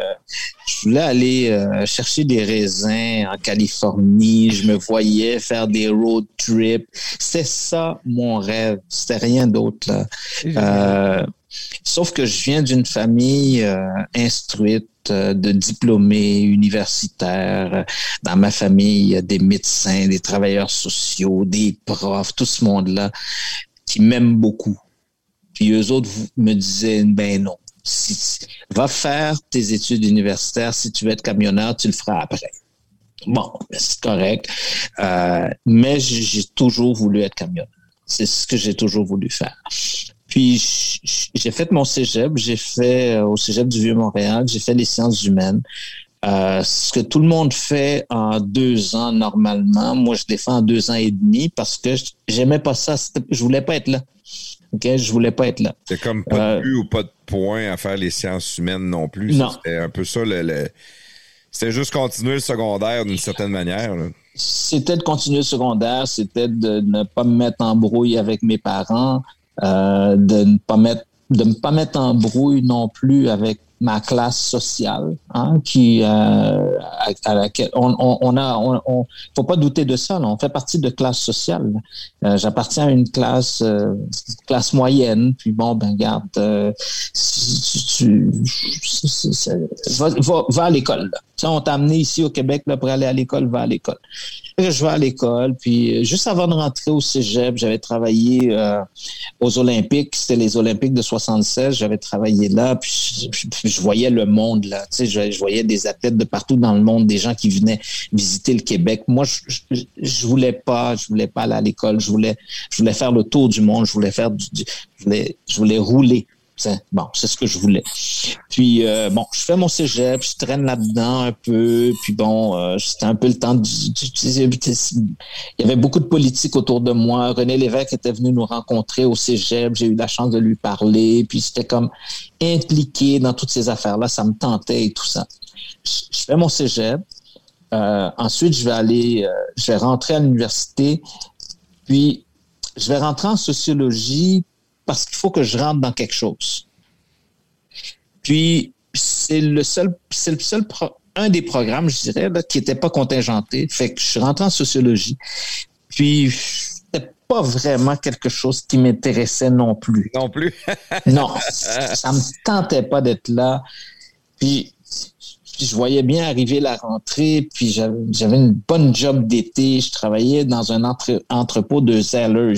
Speaker 2: je voulais aller euh, chercher des raisins en Californie. Je me voyais faire des road trips. C'est ça mon rêve. C'était rien d'autre là. Euh, sauf que je viens d'une famille euh, instruite euh, de diplômés universitaires. Dans ma famille, il y a des médecins, des travailleurs sociaux, des profs, tout ce monde-là qui m'aiment beaucoup. Puis eux autres me disaient, ben non, va faire tes études universitaires. Si tu veux être camionneur, tu le feras après. Bon, ben, c'est correct. Euh, mais j'ai toujours voulu être camionneur. C'est ce que j'ai toujours voulu faire. Puis j'ai fait mon cégep, j'ai fait euh, au cégep du Vieux-Montréal, j'ai fait les sciences humaines. Euh, ce que tout le monde fait en deux ans normalement, moi je l'ai fait en deux ans et demi parce que j'aimais pas ça. Je voulais pas être là. Ok, je voulais pas être là.
Speaker 1: C'est comme pas
Speaker 2: Euh,
Speaker 1: de but ou pas de point à faire les sciences humaines non plus.
Speaker 2: Non.
Speaker 1: C'était un peu ça le. le- C'était juste continuer le secondaire d'une certaine manière.
Speaker 2: C'était de continuer le secondaire, c'était de ne pas me mettre en brouille avec mes parents, euh, de ne pas mettre de ne pas mettre en brouille non plus avec ma classe sociale, hein, qui euh, à, laquelle on, on, on a, on, on- faut pas douter de ça. là. on fait partie de classe sociale. Euh, J'appartiens à une classe euh, classe moyenne. Puis bon, ben garde, tu, va, va, va à l'école. on t'a amené ici au Québec là, pour aller à l'école, va à l'école. Je vais à l'école, puis juste avant de rentrer au cégep, j'avais travaillé aux Olympiques. C'était les Olympiques de 76. J'avais travaillé là, puis je, voyais le monde là. Tu sais, je voyais des athlètes de partout dans le monde, des gens qui venaient visiter le Québec. Moi, je, je, voulais pas, je voulais pas aller à l'école. Je voulais, je voulais faire le tour du monde. Je voulais faire du, du- je voulais, je voulais rouler. Bon, c'est ce que je voulais. Puis euh, bon, je fais mon cégep, je traîne là-dedans un peu. Puis bon, euh, c'était un peu le temps. il y avait beaucoup de politique autour de moi. René Lévesque était venu nous rencontrer au cégep. J'ai eu la chance de lui parler. Puis c'était comme impliqué dans toutes ces affaires-là. Ça me tentait et tout ça. Je, fais mon cégep. Euh, ensuite, je vais aller, je vais rentrer à l'université. Puis, je vais rentrer en sociologie parce qu'il faut que je rentre dans quelque chose. Puis, c'est le seul, c'est le seul, pro- un des programmes, je dirais, là, qui n'était pas contingenté. Fait que je suis rentré en sociologie. Puis, c'était pas vraiment quelque chose qui m'intéressait non plus.
Speaker 1: Non plus.
Speaker 2: Non, ça me tentait pas d'être là. Puis, puis je voyais bien arriver la rentrée, puis j'avais une bonne job d'été. Je travaillais dans un entre- entrepôt de Zellers,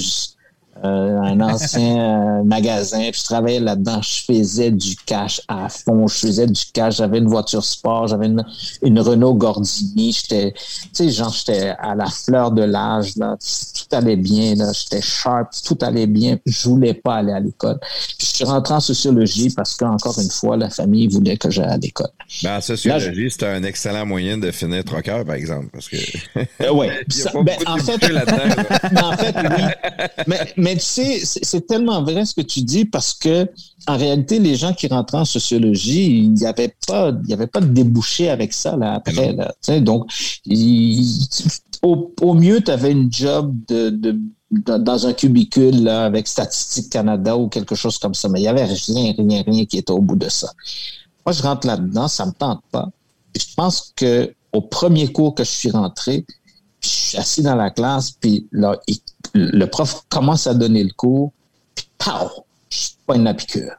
Speaker 2: euh, un ancien euh, magasin. Puis je travaillais là-dedans. Je faisais du cash à fond. Je faisais du cash. J'avais une voiture sport. J'avais une, une Renault Gordini. J'étais, tu sais, genre, j'étais à la fleur de l'âge. Là. Tout allait bien. Là. J'étais sharp. Tout allait bien. Je voulais pas aller à l'école. Puis je suis rentré en sociologie parce qu'encore une fois, la famille voulait que j'aille à l'école.
Speaker 1: Ben, en sociologie, c'était un excellent moyen de finir troqueur, par exemple. Parce que.
Speaker 2: Euh, ouais.
Speaker 1: Il y a
Speaker 2: Ça-
Speaker 1: pas
Speaker 2: ben, en fait,
Speaker 1: là-dedans, là.
Speaker 2: mais en fait, oui. Mais, mais tu sais, c'est tellement vrai ce que tu dis parce que en réalité, les gens qui rentraient en sociologie, il n'y avait pas, il y avait pas de débouché avec ça là après. Là, donc, il- au, au mieux, tu avais une job de, de- dans un cubicule là, avec Statistique Canada ou quelque chose comme ça, mais il y avait rien, rien, rien qui était au bout de ça. Moi, je rentre là-dedans, ça me tente pas. Puis je pense que au premier cours que je suis rentré, je suis assis dans la classe, puis là, il- le prof commence à donner le cours, puis pow, je pas une piqûre.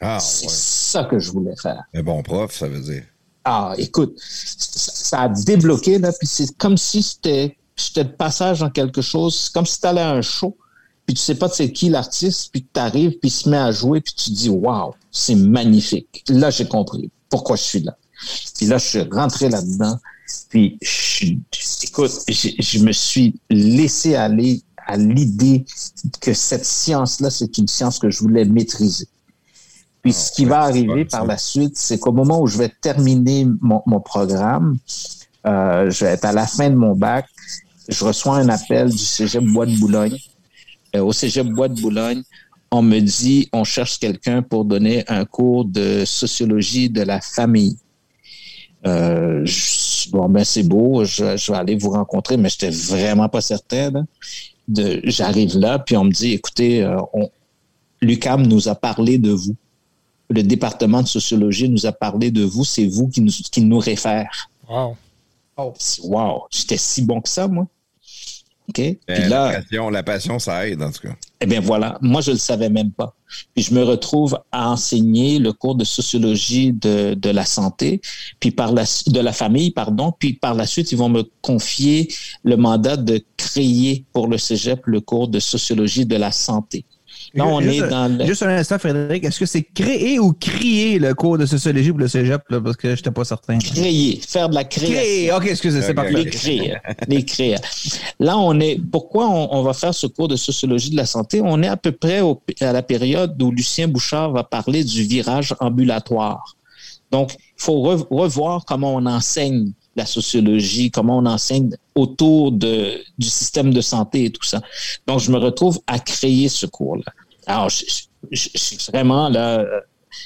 Speaker 1: Ah,
Speaker 2: C'est
Speaker 1: ouais.
Speaker 2: ça que je voulais faire.
Speaker 1: Un bon prof, ça veut dire.
Speaker 2: Ah, écoute, ça, a débloqué, là, puis c'est comme si c'était j'étais de passage dans quelque chose, c'est comme si tu allais à un show, puis tu sais pas c'est qui l'artiste, puis tu arrives, puis il se met à jouer, puis tu dis waouh, c'est magnifique. Là, j'ai compris pourquoi je suis là. Puis là, je suis rentré là-dedans, puis je, suis- écoute, j'ai- je me suis laissé aller à l'idée que cette science-là, c'est une science que je voulais maîtriser. Puis
Speaker 1: Ah,
Speaker 2: ce qui va arriver par la suite, c'est qu'au moment où je vais terminer mon, mon programme, euh, je vais être à la fin de mon bac, je reçois un appel du Cégep Bois de Boulogne. Euh, au Cégep Bois de Boulogne, on me dit on cherche quelqu'un pour donner un cours de sociologie de la famille. Euh, je- bon, ben c'est beau, je, je vais aller vous rencontrer, mais j'étais vraiment pas certain. là. De, j'arrive là, puis on me dit, écoutez, euh, on, l'UCAM nous a parlé de vous. Le département de sociologie nous a parlé de vous. C'est vous qui nous, qui nous réfère.
Speaker 3: Wow.
Speaker 2: Wow, j'étais si bon que ça, moi. OK? Puis là,
Speaker 1: la, passion, la passion, ça aide, en tout cas.
Speaker 2: eh bien voilà, moi je le savais même pas. Puis je me retrouve à enseigner le cours de sociologie de, de la santé, puis par la de la famille, pardon, puis par la suite ils vont me confier le mandat de créer pour le Cégep le cours de sociologie de la santé. Là, on
Speaker 4: juste,
Speaker 2: est dans le...
Speaker 4: Juste un instant, Frédéric. Est-ce que c'est créer ou crier le cours de sociologie pour le cégep? Là, parce que je n'étais pas certain.
Speaker 2: créer, faire de la création.
Speaker 4: Créer. OK, excusez, c'est
Speaker 1: Ok,
Speaker 4: parfait.
Speaker 2: les créer, les créer. Là, on est. Pourquoi on, on va faire ce cours de sociologie de la santé? On est à peu près au- à la période où Lucien Bouchard va parler du virage ambulatoire. Donc, il faut re- revoir comment on enseigne la sociologie, comment on enseigne autour de, du système de santé et tout ça. Donc, je me retrouve à créer ce cours-là. Alors, je, je- je suis vraiment là, euh,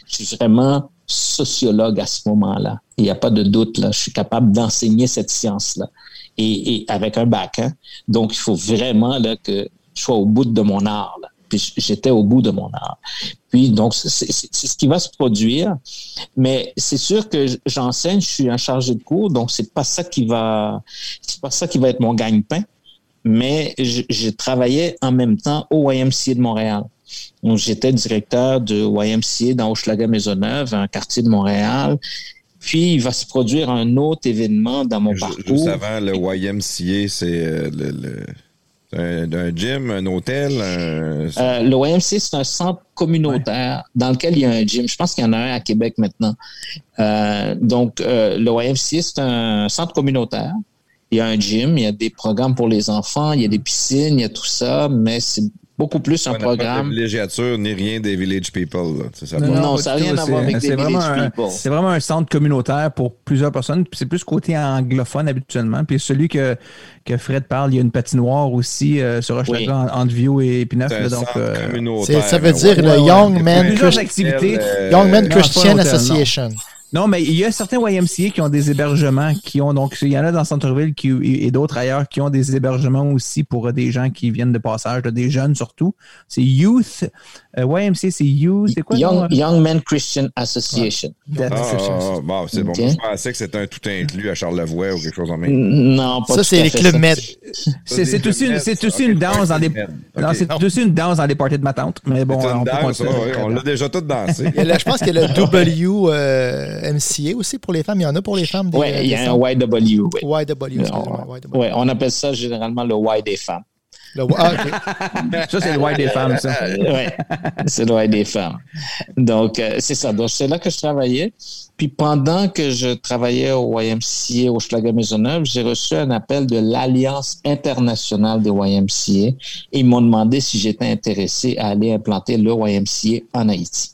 Speaker 2: je suis vraiment sociologue à ce moment-là. Il n'y a pas de doute là. Je suis capable d'enseigner cette science-là et, et avec un bac. Hein. Donc, il faut vraiment là que je sois au bout de mon art. Là. Puis j'étais au bout de mon art. Puis donc, c'est ce qui va se produire. Mais c'est sûr que j'enseigne, je suis un chargé de cours, donc c'est pas ça qui va, c'est pas ça qui va être mon gagne-pain. Mais je, je travaillais en même temps au YMCA de Montréal. J'étais directeur de YMCA dans Hochelaga-Maisonneuve, un quartier de Montréal. Puis, il va se produire un autre événement dans mon parcours.
Speaker 1: Juste avant, le YMCA, c'est euh, le, le- un, un gym, un hôtel. un-
Speaker 2: Euh, le YMCA, c'est un centre communautaire dans lequel il y a un gym. Je pense qu'il y en a un à Québec maintenant. Euh, donc, euh, le YMCA, c'est un centre communautaire. Il y a un gym, il y a des programmes pour les enfants, il y a des piscines, il y a tout ça, mais c'est beaucoup plus un
Speaker 1: n'a pas de
Speaker 2: programme.
Speaker 1: villégiature ni rien des Village People. là. C'est ça.
Speaker 2: Non, ça n'a rien
Speaker 4: tout.
Speaker 2: à voir avec des Village
Speaker 4: un-
Speaker 2: People.
Speaker 4: C'est vraiment un centre communautaire pour plusieurs personnes. Puis c'est plus côté anglophone habituellement. Puis celui que, que Fred parle, il y a une patinoire aussi euh, sur Hochelaga
Speaker 2: Oui.
Speaker 4: en- entre Vieux et Pinneuf.
Speaker 1: C'est un
Speaker 4: là, donc,
Speaker 1: centre
Speaker 4: euh,
Speaker 3: ça veut dire
Speaker 1: ouais,
Speaker 3: le
Speaker 1: ouais,
Speaker 3: Young.
Speaker 1: Euh,
Speaker 3: Men
Speaker 4: non,
Speaker 3: Christian. Association.
Speaker 4: Non, mais il y a certains YMCA qui ont des hébergements, qui ont donc il y en a dans le centre-ville qui, et d'autres ailleurs qui ont des hébergements aussi pour des gens qui viennent de passage, des jeunes surtout. C'est Youth. euh, YMCA, c'est Youth. C'est quoi le nom?
Speaker 2: Young, Young Men Christian Association.
Speaker 1: Ah, ah, ah, bon, c'est bon. Je pensais que c'était un tout inclus à Charlevoix ou quelque chose en même.
Speaker 2: Non, pas
Speaker 3: Ça,
Speaker 2: tout
Speaker 3: c'est les clubs med.
Speaker 4: C'est aussi, une- c'est aussi
Speaker 1: Ok,
Speaker 4: une danse dans des. c'est aussi une danse dans des parties de ma tante. Mais bon, on
Speaker 1: l'a déjà tout dansé.
Speaker 3: Le- je pense qu'il y a le WMCA aussi pour les femmes. Il y en a pour les femmes.
Speaker 2: Oui, il y a un. YW. oui.
Speaker 3: YW. YW.
Speaker 2: Ouais, on appelle ça généralement le Y des femmes.
Speaker 3: Le- ah.
Speaker 4: Ça, c'est le white des femmes, ça.
Speaker 2: Oui, c'est le Y des femmes. Donc, euh, c'est ça. Donc, c'est là que je travaillais. Puis, pendant que je travaillais au YMCA au Schlager Maisonneuve, j'ai reçu un appel de l'Alliance internationale des YMCA. Et ils m'ont demandé si j'étais intéressé à aller implanter le YMCA en Haïti.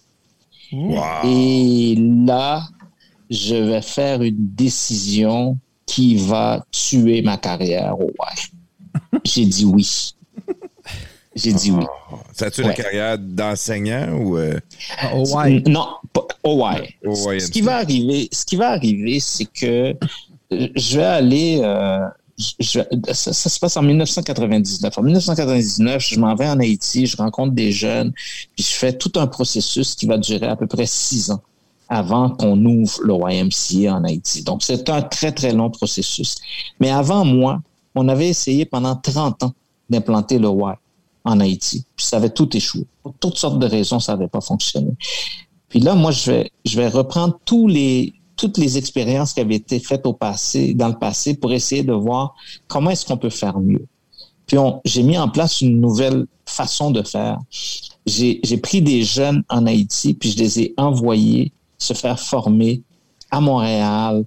Speaker 1: Wow.
Speaker 2: Et là, je vais faire une décision qui va tuer ma carrière au Y. J'ai dit oui. J'ai dit oui.
Speaker 1: Ça tue la
Speaker 2: Ouais.
Speaker 1: carrière d'enseignant ou. euh,
Speaker 4: Oh, ouais.
Speaker 2: Non, Y.
Speaker 1: Au
Speaker 2: Ce
Speaker 1: YMCA.
Speaker 2: qui va arriver, ce qui va arriver, c'est que euh, je vais aller. euh, je- ça, ça se passe en 1999. En 1999, je m'en vais en Haïti, je rencontre des jeunes, puis je fais tout un processus qui va durer à peu près six ans avant qu'on ouvre le YMCA en Haïti. Donc, c'est un très, très long processus. Mais avant moi, on avait essayé pendant 30 ans d'implanter le Y en Haïti. Puis ça avait tout échoué. Pour toutes sortes de raisons, ça n'avait pas fonctionné. Puis là, moi, je vais, je vais reprendre tous les, toutes les expériences qui avaient été faites au passé, dans le passé, pour essayer de voir comment est-ce qu'on peut faire mieux. Puis j'ai mis en place une nouvelle façon de faire. J'ai pris des jeunes en Haïti, puis je les ai envoyés se faire former à Montréal,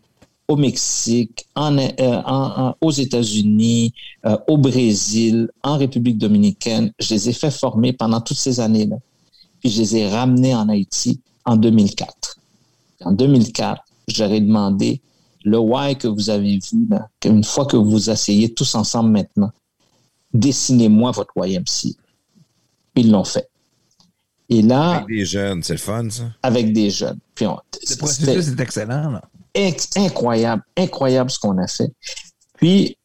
Speaker 2: au Mexique, en, euh, en- aux États-Unis, euh, au Brésil, en République dominicaine. Je les ai fait former pendant toutes ces années-là. Puis je les ai ramenés en Haïti en 2004. En 2004, ai demandé le why que vous avez vu, là, qu'une fois que vous vous asseyez tous ensemble maintenant, dessinez-moi votre YMC. Ils l'ont fait. Et là,
Speaker 1: Avec des jeunes, c'est le fun, ça.
Speaker 2: avec des jeunes. Puis on-
Speaker 4: Le processus est excellent. là.
Speaker 2: incroyable, incroyable ce qu'on a fait. Puis,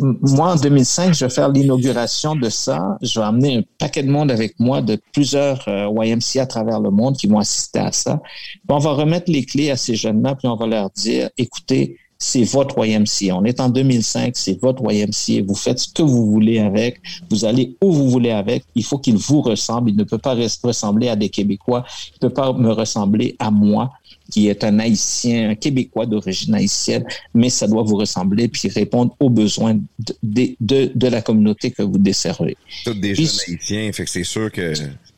Speaker 2: moi, en 2005, je vais faire l'inauguration de ça. Je vais amener un paquet de monde avec moi de plusieurs euh, YMCA à travers le monde qui vont assister à ça. On va remettre les clés à ces jeunes-là, puis on va leur dire, écoutez, c'est votre YMCA. On est en 2005, c'est votre YMCA. Vous faites ce que vous voulez avec. Vous allez où vous voulez avec. Il faut qu'il vous ressemble. Il ne peut pas ressembler à des Québécois. Il ne peut pas me ressembler à moi qui est un haïtien, un québécois d'origine haïtienne, mais ça doit vous ressembler puis répondre aux besoins de, de, de la communauté que vous desservez.
Speaker 1: Tous des jeunes haïtiens, fait que c'est sûr que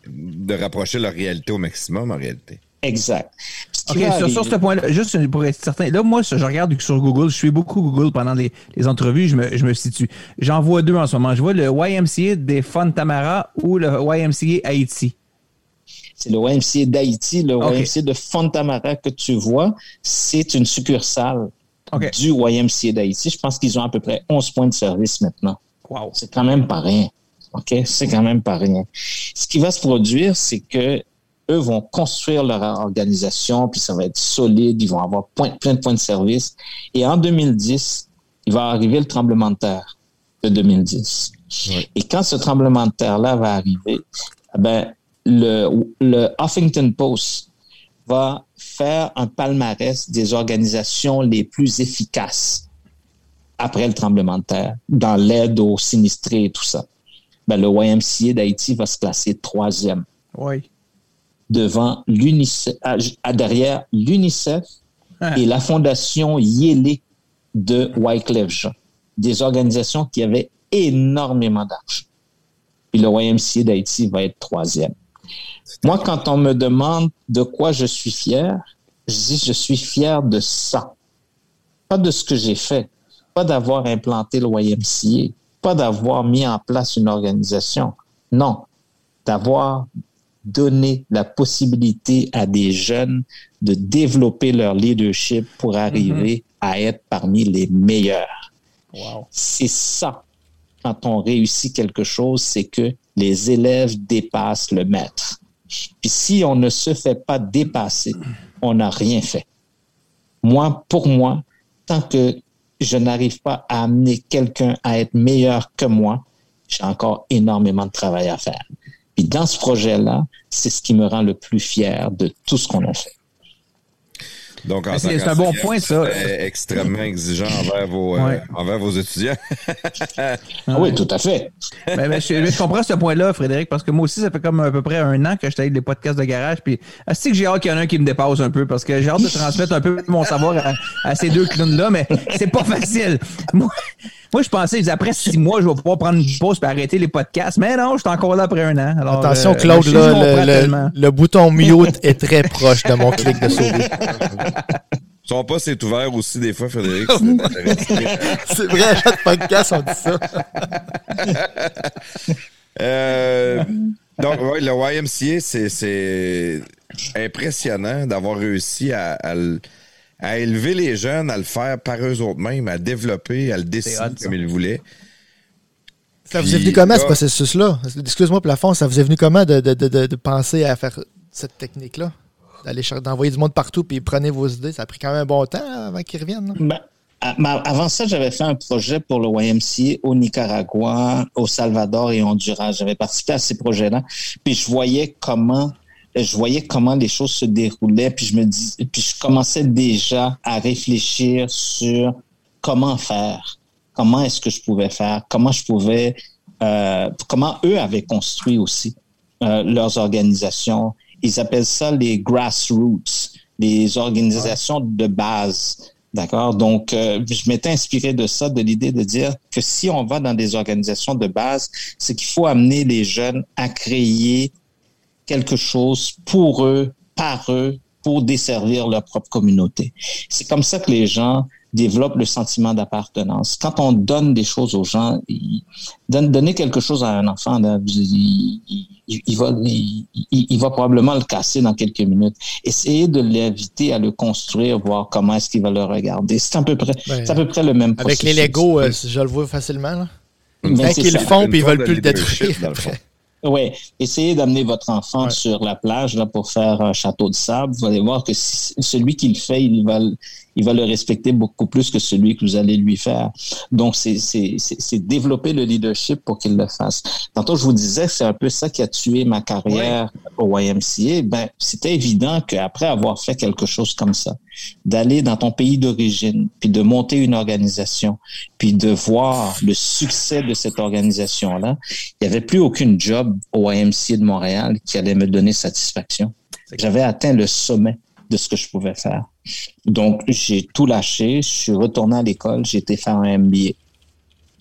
Speaker 1: de rapprocher leur réalité au maximum en réalité.
Speaker 2: Exact.
Speaker 4: OK, sur, sur, ce point-là, juste pour être certain, là, moi, je regarde sur Google, je suis beaucoup Google pendant les, les entrevues, je me, je me situe. J'en vois deux en ce moment. Je vois le YMCA des Tamara ou le YMCA Haïti.
Speaker 2: C'est le YMCA d'Haïti, le YMCA de Fontamara que tu vois, c'est une succursale du YMCA d'Haïti. Je pense qu'ils ont à peu près 11 points de service maintenant.
Speaker 4: Wow.
Speaker 2: C'est quand même pas rien. OK? C'est quand même pas rien. Ce qui va se produire, c'est que eux vont construire leur organisation, puis ça va être solide, ils vont avoir plein de points de service. Et en 2010, il va arriver le tremblement de terre de 2010. Et quand ce tremblement de terre-là va arriver, ben, le, le Huffington Post va faire un palmarès des organisations les plus efficaces après le tremblement de terre, dans l'aide aux sinistrés et tout ça. Ben, le YMCA d'Haïti va se classer troisième.
Speaker 4: Oui.
Speaker 2: Devant l'UNICEF, à, derrière l'UNICEF ah. et la fondation Yélé de Wyclef Jean. Des organisations qui avaient énormément d'argent. Puis le YMCA d'Haïti va être troisième. Moi, quand on me demande de quoi je suis fier, je dis je suis fier de ça. Pas de ce que j'ai fait, pas d'avoir implanté le YMCA, pas d'avoir mis en place une organisation. Non, d'avoir donné la possibilité à des jeunes de développer leur leadership pour arriver mm-hmm. à être parmi les meilleurs. C'est ça. Quand on réussit quelque chose, c'est que les élèves dépassent le maître. Puis si on ne se fait pas dépasser, on n'a rien fait. Moi, pour moi, tant que je n'arrive pas à amener quelqu'un à être meilleur que moi, j'ai encore énormément de travail à faire. Puis dans ce projet-là, c'est ce qui me rend le plus fier de tout ce qu'on a fait.
Speaker 1: Donc,
Speaker 4: c'est un bon point, ça.
Speaker 1: Extrêmement exigeant envers vos, euh, envers vos étudiants.
Speaker 2: ah oui, tout à fait.
Speaker 4: mais, mais je, comprends ce point-là, Frédéric, parce que moi aussi, ça fait comme à peu près un an que je avec des podcasts de garage. Puis, c'est que j'ai hâte qu'il y en ait un qui me dépasse un peu, parce que j'ai hâte de transmettre un peu mon savoir à, ces deux clowns-là, mais c'est pas facile. Moi, moi, je pensais, après six mois, je vais pouvoir prendre une pause et arrêter les podcasts. Mais non, je suis encore là après un an.
Speaker 3: Attention, euh, Claude, là, le, bouton mute est très proche de mon clic de sauver.
Speaker 1: Son poste est ouvert aussi des fois, Frédéric.
Speaker 3: C'est vrai, à chaque podcast, on dit ça.
Speaker 1: Euh, donc, le YMCA, c'est impressionnant d'avoir réussi à, le à élever les jeunes, à le faire par eux-mêmes, à développer, à le dessiner comme ils voulaient.
Speaker 3: Ça vous est venu comment ce processus-là? Excuse-moi, Plafond, ça vous est venu comment de, penser à faire cette technique-là? D'aller d'envoyer du monde partout puis prenez vos idées. Ça a pris quand même un bon temps avant qu'ils reviennent.
Speaker 2: Ben, avant ça, j'avais fait un projet pour le YMCA au Nicaragua, au Salvador et Honduras. J'avais participé à ces projets-là. Puis je voyais comment je voyais comment les choses se déroulaient, puis je me dis, puis je commençais déjà à réfléchir sur comment faire, comment est-ce que je pouvais faire, comment je pouvais, euh, comment eux avaient construit aussi euh, leurs organisations. Ils appellent ça les grassroots, les organisations de base. D'accord? Donc, euh, je m'étais inspiré de ça, de l'idée de dire que si on va dans des organisations de base, c'est qu'il faut amener les jeunes à créer quelque chose pour eux, par eux, pour desservir leur propre communauté. C'est comme ça que les gens développent le sentiment d'appartenance. Quand on donne des choses aux gens, donner quelque chose à un enfant, il, va, il, va probablement le casser dans quelques minutes. Essayez de l'inviter à le construire, voir comment est-ce qu'il va le regarder. C'est à peu près, c'est à peu près le même
Speaker 3: processus. Avec les Legos, euh, je le vois facilement. Là. Ben, qu'ils le font, puis ils veulent plus le détruire.
Speaker 2: Oui, essayez d'amener votre enfant sur la plage là, pour faire un château de sable. Vous allez voir que celui qui le fait, il va, il va le respecter beaucoup plus que celui que vous allez lui faire. Donc, c'est développer le leadership pour qu'il le fasse. Tantôt, je vous disais, c'est un peu ça qui a tué ma carrière au YMCA. Ben, c'était évident qu'après avoir fait quelque chose comme ça, d'aller dans ton pays d'origine, puis de monter une organisation, puis de voir le succès de cette organisation-là, il n'y avait plus aucune job au YMCA de Montréal qui allait me donner satisfaction. J'avais atteint le sommet de ce que je pouvais faire. Donc, j'ai tout lâché, je suis retourné à l'école, j'ai été faire un MBA.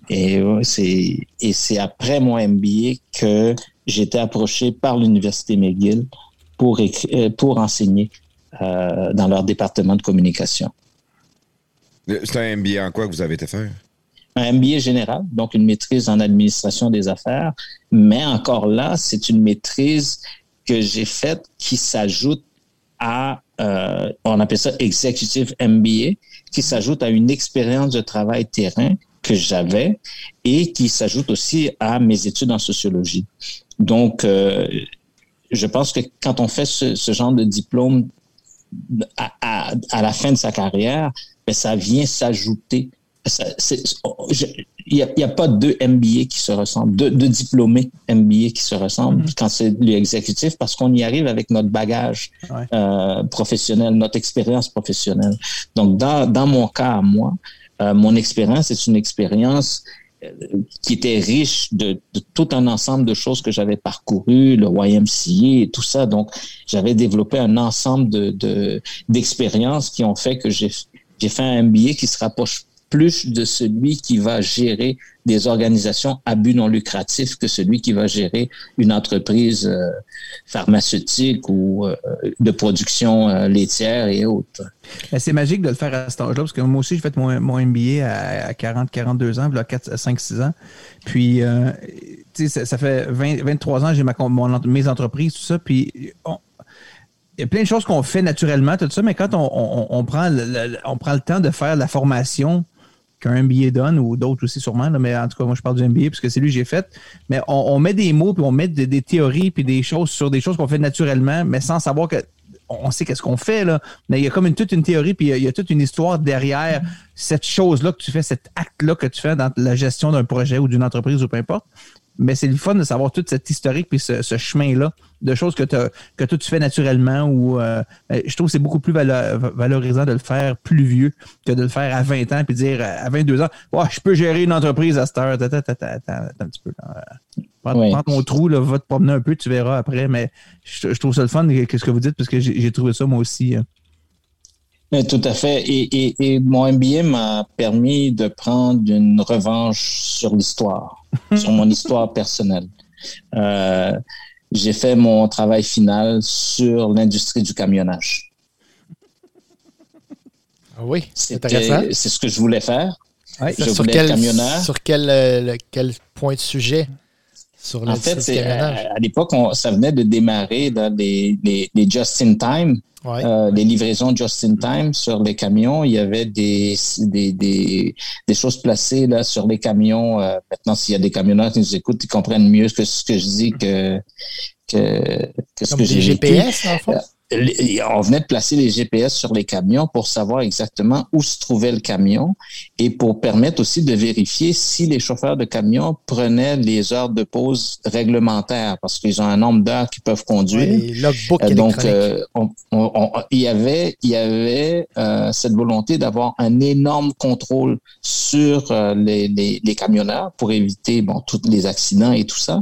Speaker 2: Et c'est, et c'est après mon MBA que j'ai été approché par l'Université McGill pour, euh, pour enseigner euh, dans leur département de communication.
Speaker 1: C'est un MBA en quoi que vous avez été faire?
Speaker 2: Un MBA général, donc une maîtrise en administration des affaires, mais encore là, c'est une maîtrise que j'ai faite qui s'ajoute à, euh, on appelle ça Executive MBA, qui s'ajoute à une expérience de travail terrain que j'avais et qui s'ajoute aussi à mes études en sociologie. Donc, euh, je pense que quand on fait ce, genre de diplôme à, la fin de sa carrière, ben, ça vient s'ajouter il n'y a, pas deux MBA qui se ressemblent, deux, diplômés MBA qui se ressemblent mm-hmm. quand c'est l'exécutif parce qu'on y arrive avec notre bagage euh, professionnel, notre expérience professionnelle. Donc, dans, dans mon cas à moi, euh, mon expérience est une expérience euh, qui était riche de, de, tout un ensemble de choses que j'avais parcouru, le YMCA et tout ça. Donc, j'avais développé un ensemble de d'expériences qui ont fait que j'ai j'ai fait un MBA qui se rapproche plus de celui qui va gérer des organisations à but non lucratif que celui qui va gérer une entreprise euh, pharmaceutique ou euh, de production euh, laitière et autres.
Speaker 4: C'est magique de le faire à cet âge-là, parce que moi aussi, j'ai fait mon, MBA à, 40, 42 ans, là, 4, 5, 6 ans. Puis, ça, ça, fait 23 ans j'ai mes entreprises, tout ça. Puis, il y a plein de choses qu'on fait naturellement, tout ça, mais quand on prend le temps de faire la formation qu'un MBA donne, ou d'autres aussi sûrement, mais en tout cas, moi, je parle du MBA parce que c'est lui que j'ai fait. Mais on, met des mots, puis on met des, théories, puis des choses sur des choses qu'on fait naturellement, mais sans savoir que on sait qu'est-ce qu'on fait, là. Mais il y a comme une, toute une théorie, puis il y, a, toute une histoire derrière cette chose-là que tu fais, cet acte-là que tu fais dans la gestion d'un projet ou d'une entreprise ou peu importe mais c'est le fun de savoir toute cette historique puis ce, chemin-là de choses que, que toi tu fais naturellement ou euh, ben, je trouve que c'est beaucoup plus valorisant de le faire plus vieux que de le faire à 20 ans puis dire à 22 ans je peux gérer une entreprise à cette heure. Attends, un petit peu. Prends, ton trou, là, va te promener un peu, tu verras après, mais je, trouve ça le fun, qu'est-ce que vous dites, parce que j'ai trouvé ça moi aussi. Hein.
Speaker 2: Tout à fait. Et, et mon MBA m'a permis de prendre une revanche sur l'histoire, sur mon histoire personnelle. Euh, j'ai fait mon travail final sur l'industrie du camionnage.
Speaker 3: Ah oui, c'est intéressant.
Speaker 2: C'est ce que je voulais faire.
Speaker 3: je sur voulais quel, camionneur. Sur quel, euh, quel point de sujet?
Speaker 2: Sur en fait, à, à l'époque, ça venait de démarrer dans les, les, les just-in-time euh, les livraisons just-in-time sur les camions. Il y avait des, des, des, des choses placées là, sur les camions. Euh, maintenant, s'il y a des camionneurs qui nous écoutent, ils comprennent mieux que ce que je dis que, que, que ce que j'ai
Speaker 3: GPS, en fait?
Speaker 2: On venait de placer les GPS sur les camions pour savoir exactement où se trouvait le camion et pour permettre aussi de vérifier si les chauffeurs de camions prenaient les heures de pause réglementaires parce qu'ils ont un nombre d'heures qu'ils peuvent conduire.
Speaker 3: Euh,
Speaker 2: donc, euh, il y avait, il y avait euh, cette volonté d'avoir un énorme contrôle sur les, les, les, camionneurs pour éviter bon tous les accidents et tout ça.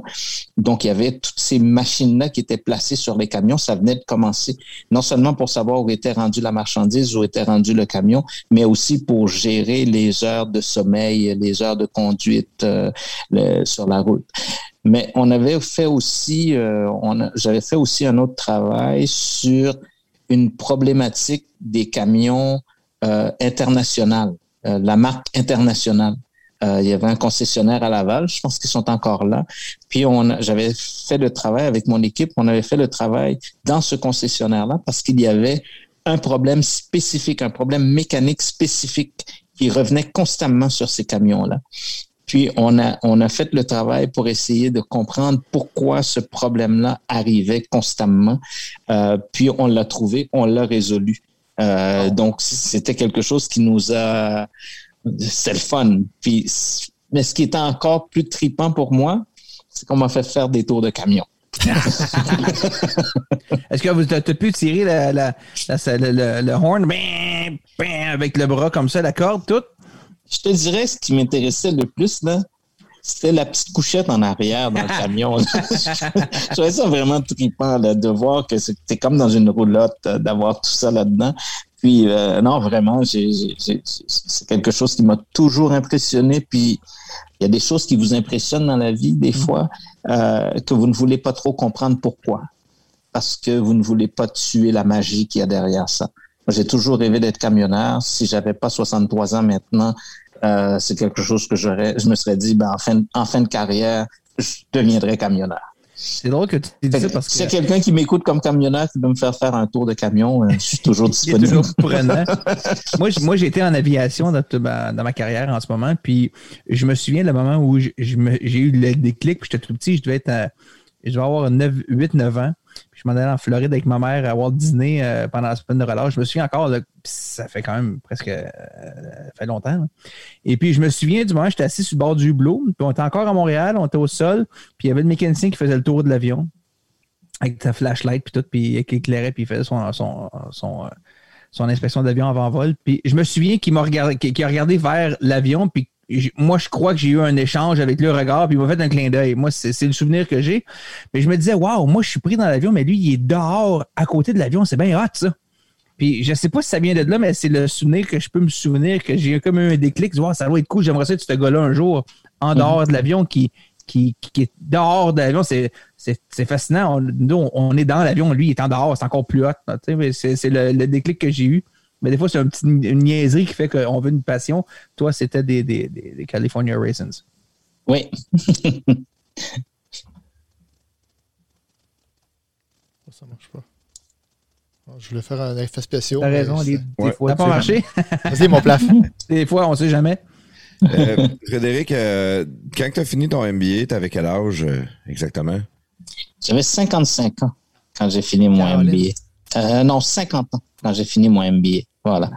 Speaker 2: Donc, il y avait toutes ces machines-là qui étaient placées sur les camions. Ça venait de commencer non seulement pour savoir où était rendue la marchandise, où était rendu le camion, mais aussi pour gérer les heures de sommeil, les heures de conduite euh, sur la route. Mais on avait fait aussi, euh, j'avais fait aussi un autre travail sur une problématique des camions euh, internationaux, la marque internationale. Euh, il y avait un concessionnaire à Laval, je pense qu'ils sont encore là. Puis on, j'avais fait le travail avec mon équipe, on avait fait le travail dans ce concessionnaire-là parce qu'il y avait un problème spécifique, un problème mécanique spécifique qui revenait constamment sur ces camions-là. Puis on a, on a fait le travail pour essayer de comprendre pourquoi ce problème-là arrivait constamment. Euh, puis on l'a trouvé, on l'a résolu. Euh, donc c'était quelque chose qui nous a, c'est le fun. Puis, mais ce qui était encore plus tripant pour moi, c'est qu'on m'a fait faire des tours de camion.
Speaker 4: Est-ce que vous avez pu tirer la, la- la- le, horn bing, bing, avec le bras comme ça, la corde, tout?
Speaker 2: Je te dirais, ce qui m'intéressait le plus, là, c'était la petite couchette en arrière dans le camion. je trouvais ça vraiment trippant là, de voir que c'était comme dans une roulotte, euh, d'avoir tout ça là-dedans. Puis, euh, non, vraiment, c'est quelque chose qui m'a toujours impressionné. Puis, il y a des choses qui vous impressionnent dans la vie, des fois, euh, que vous ne voulez pas trop comprendre pourquoi. Parce que vous ne voulez pas tuer la magie qu'il y a derrière ça. Moi, J'ai toujours rêvé d'être camionneur. Si j'avais pas 63 ans maintenant, euh, c'est quelque chose que j'aurais, je me serais dit, ben, en fin, en fin de carrière, je deviendrai camionneur.
Speaker 4: C'est drôle que tu dis ça parce que.
Speaker 2: S'il y a quelqu'un qui m'écoute comme camionneur qui veut me faire faire un tour de camion, euh, je suis toujours
Speaker 4: Il est
Speaker 2: disponible.
Speaker 4: toujours prenant. moi, j'ai été en aviation dans, toute ma, dans ma carrière en ce moment. Puis je me souviens le moment où je- je me- j'ai eu le déclic. Puis j'étais tout petit. Je devais être à- je devais avoir 8-9 ans. Puis je m'en allais en Floride avec ma mère à Walt Disney euh, pendant la semaine de relâche. Je me souviens encore, ça fait quand même presque euh, fait longtemps. Et puis je me souviens du moment où j'étais assis sur le bord du hublot. Puis on était encore à Montréal, on était au sol. Puis il y avait le mécanicien qui faisait le tour de l'avion avec sa flashlight puis tout, puis qui éclairait, puis il faisait son, son, son, euh, son inspection d'avion avant vol. Puis je me souviens qu'il m'a regardé, qu'il a regardé vers l'avion, puis moi, je crois que j'ai eu un échange avec le regard, puis il m'a fait un clin d'œil. Moi, c'est le souvenir que j'ai. Mais je me disais, waouh, moi, je suis pris dans l'avion, mais lui, il est dehors, à côté de l'avion. C'est bien hot, ça. Puis je sais pas si ça vient de là, mais c'est le souvenir que je peux me souvenir que j'ai comme eu un déclic. Wow, ça doit être cool. J'aimerais ça être ce gars-là un jour en dehors de l'avion qui, qui, qui- est dehors de l'avion. C'est, fascinant. On, nous, on- est dans l'avion, lui, il est en dehors, c'est encore plus hot. c'est, le déclic que j'ai eu. Mais des fois, c'est un petit, une niaiserie qui fait qu'on veut une passion. Toi, c'était des, des, des, des California Raisins.
Speaker 2: Oui.
Speaker 3: Ça marche pas. Bon, Je voulais faire un effet spécial.
Speaker 4: T'as raison, des, des
Speaker 1: Ouais.
Speaker 4: fois. Ça n'a pas marché?
Speaker 3: Vas-y, mon plafond.
Speaker 4: des fois, on sait jamais.
Speaker 1: Euh, Frédéric, euh, quand tu as fini ton MBA, tu avais quel âge euh, exactement?
Speaker 2: J'avais 55 ans quand j'ai fini mon
Speaker 3: Caroline.
Speaker 2: MBA. Euh, non, 50 ans quand j'ai fini mon MBA. Voilà.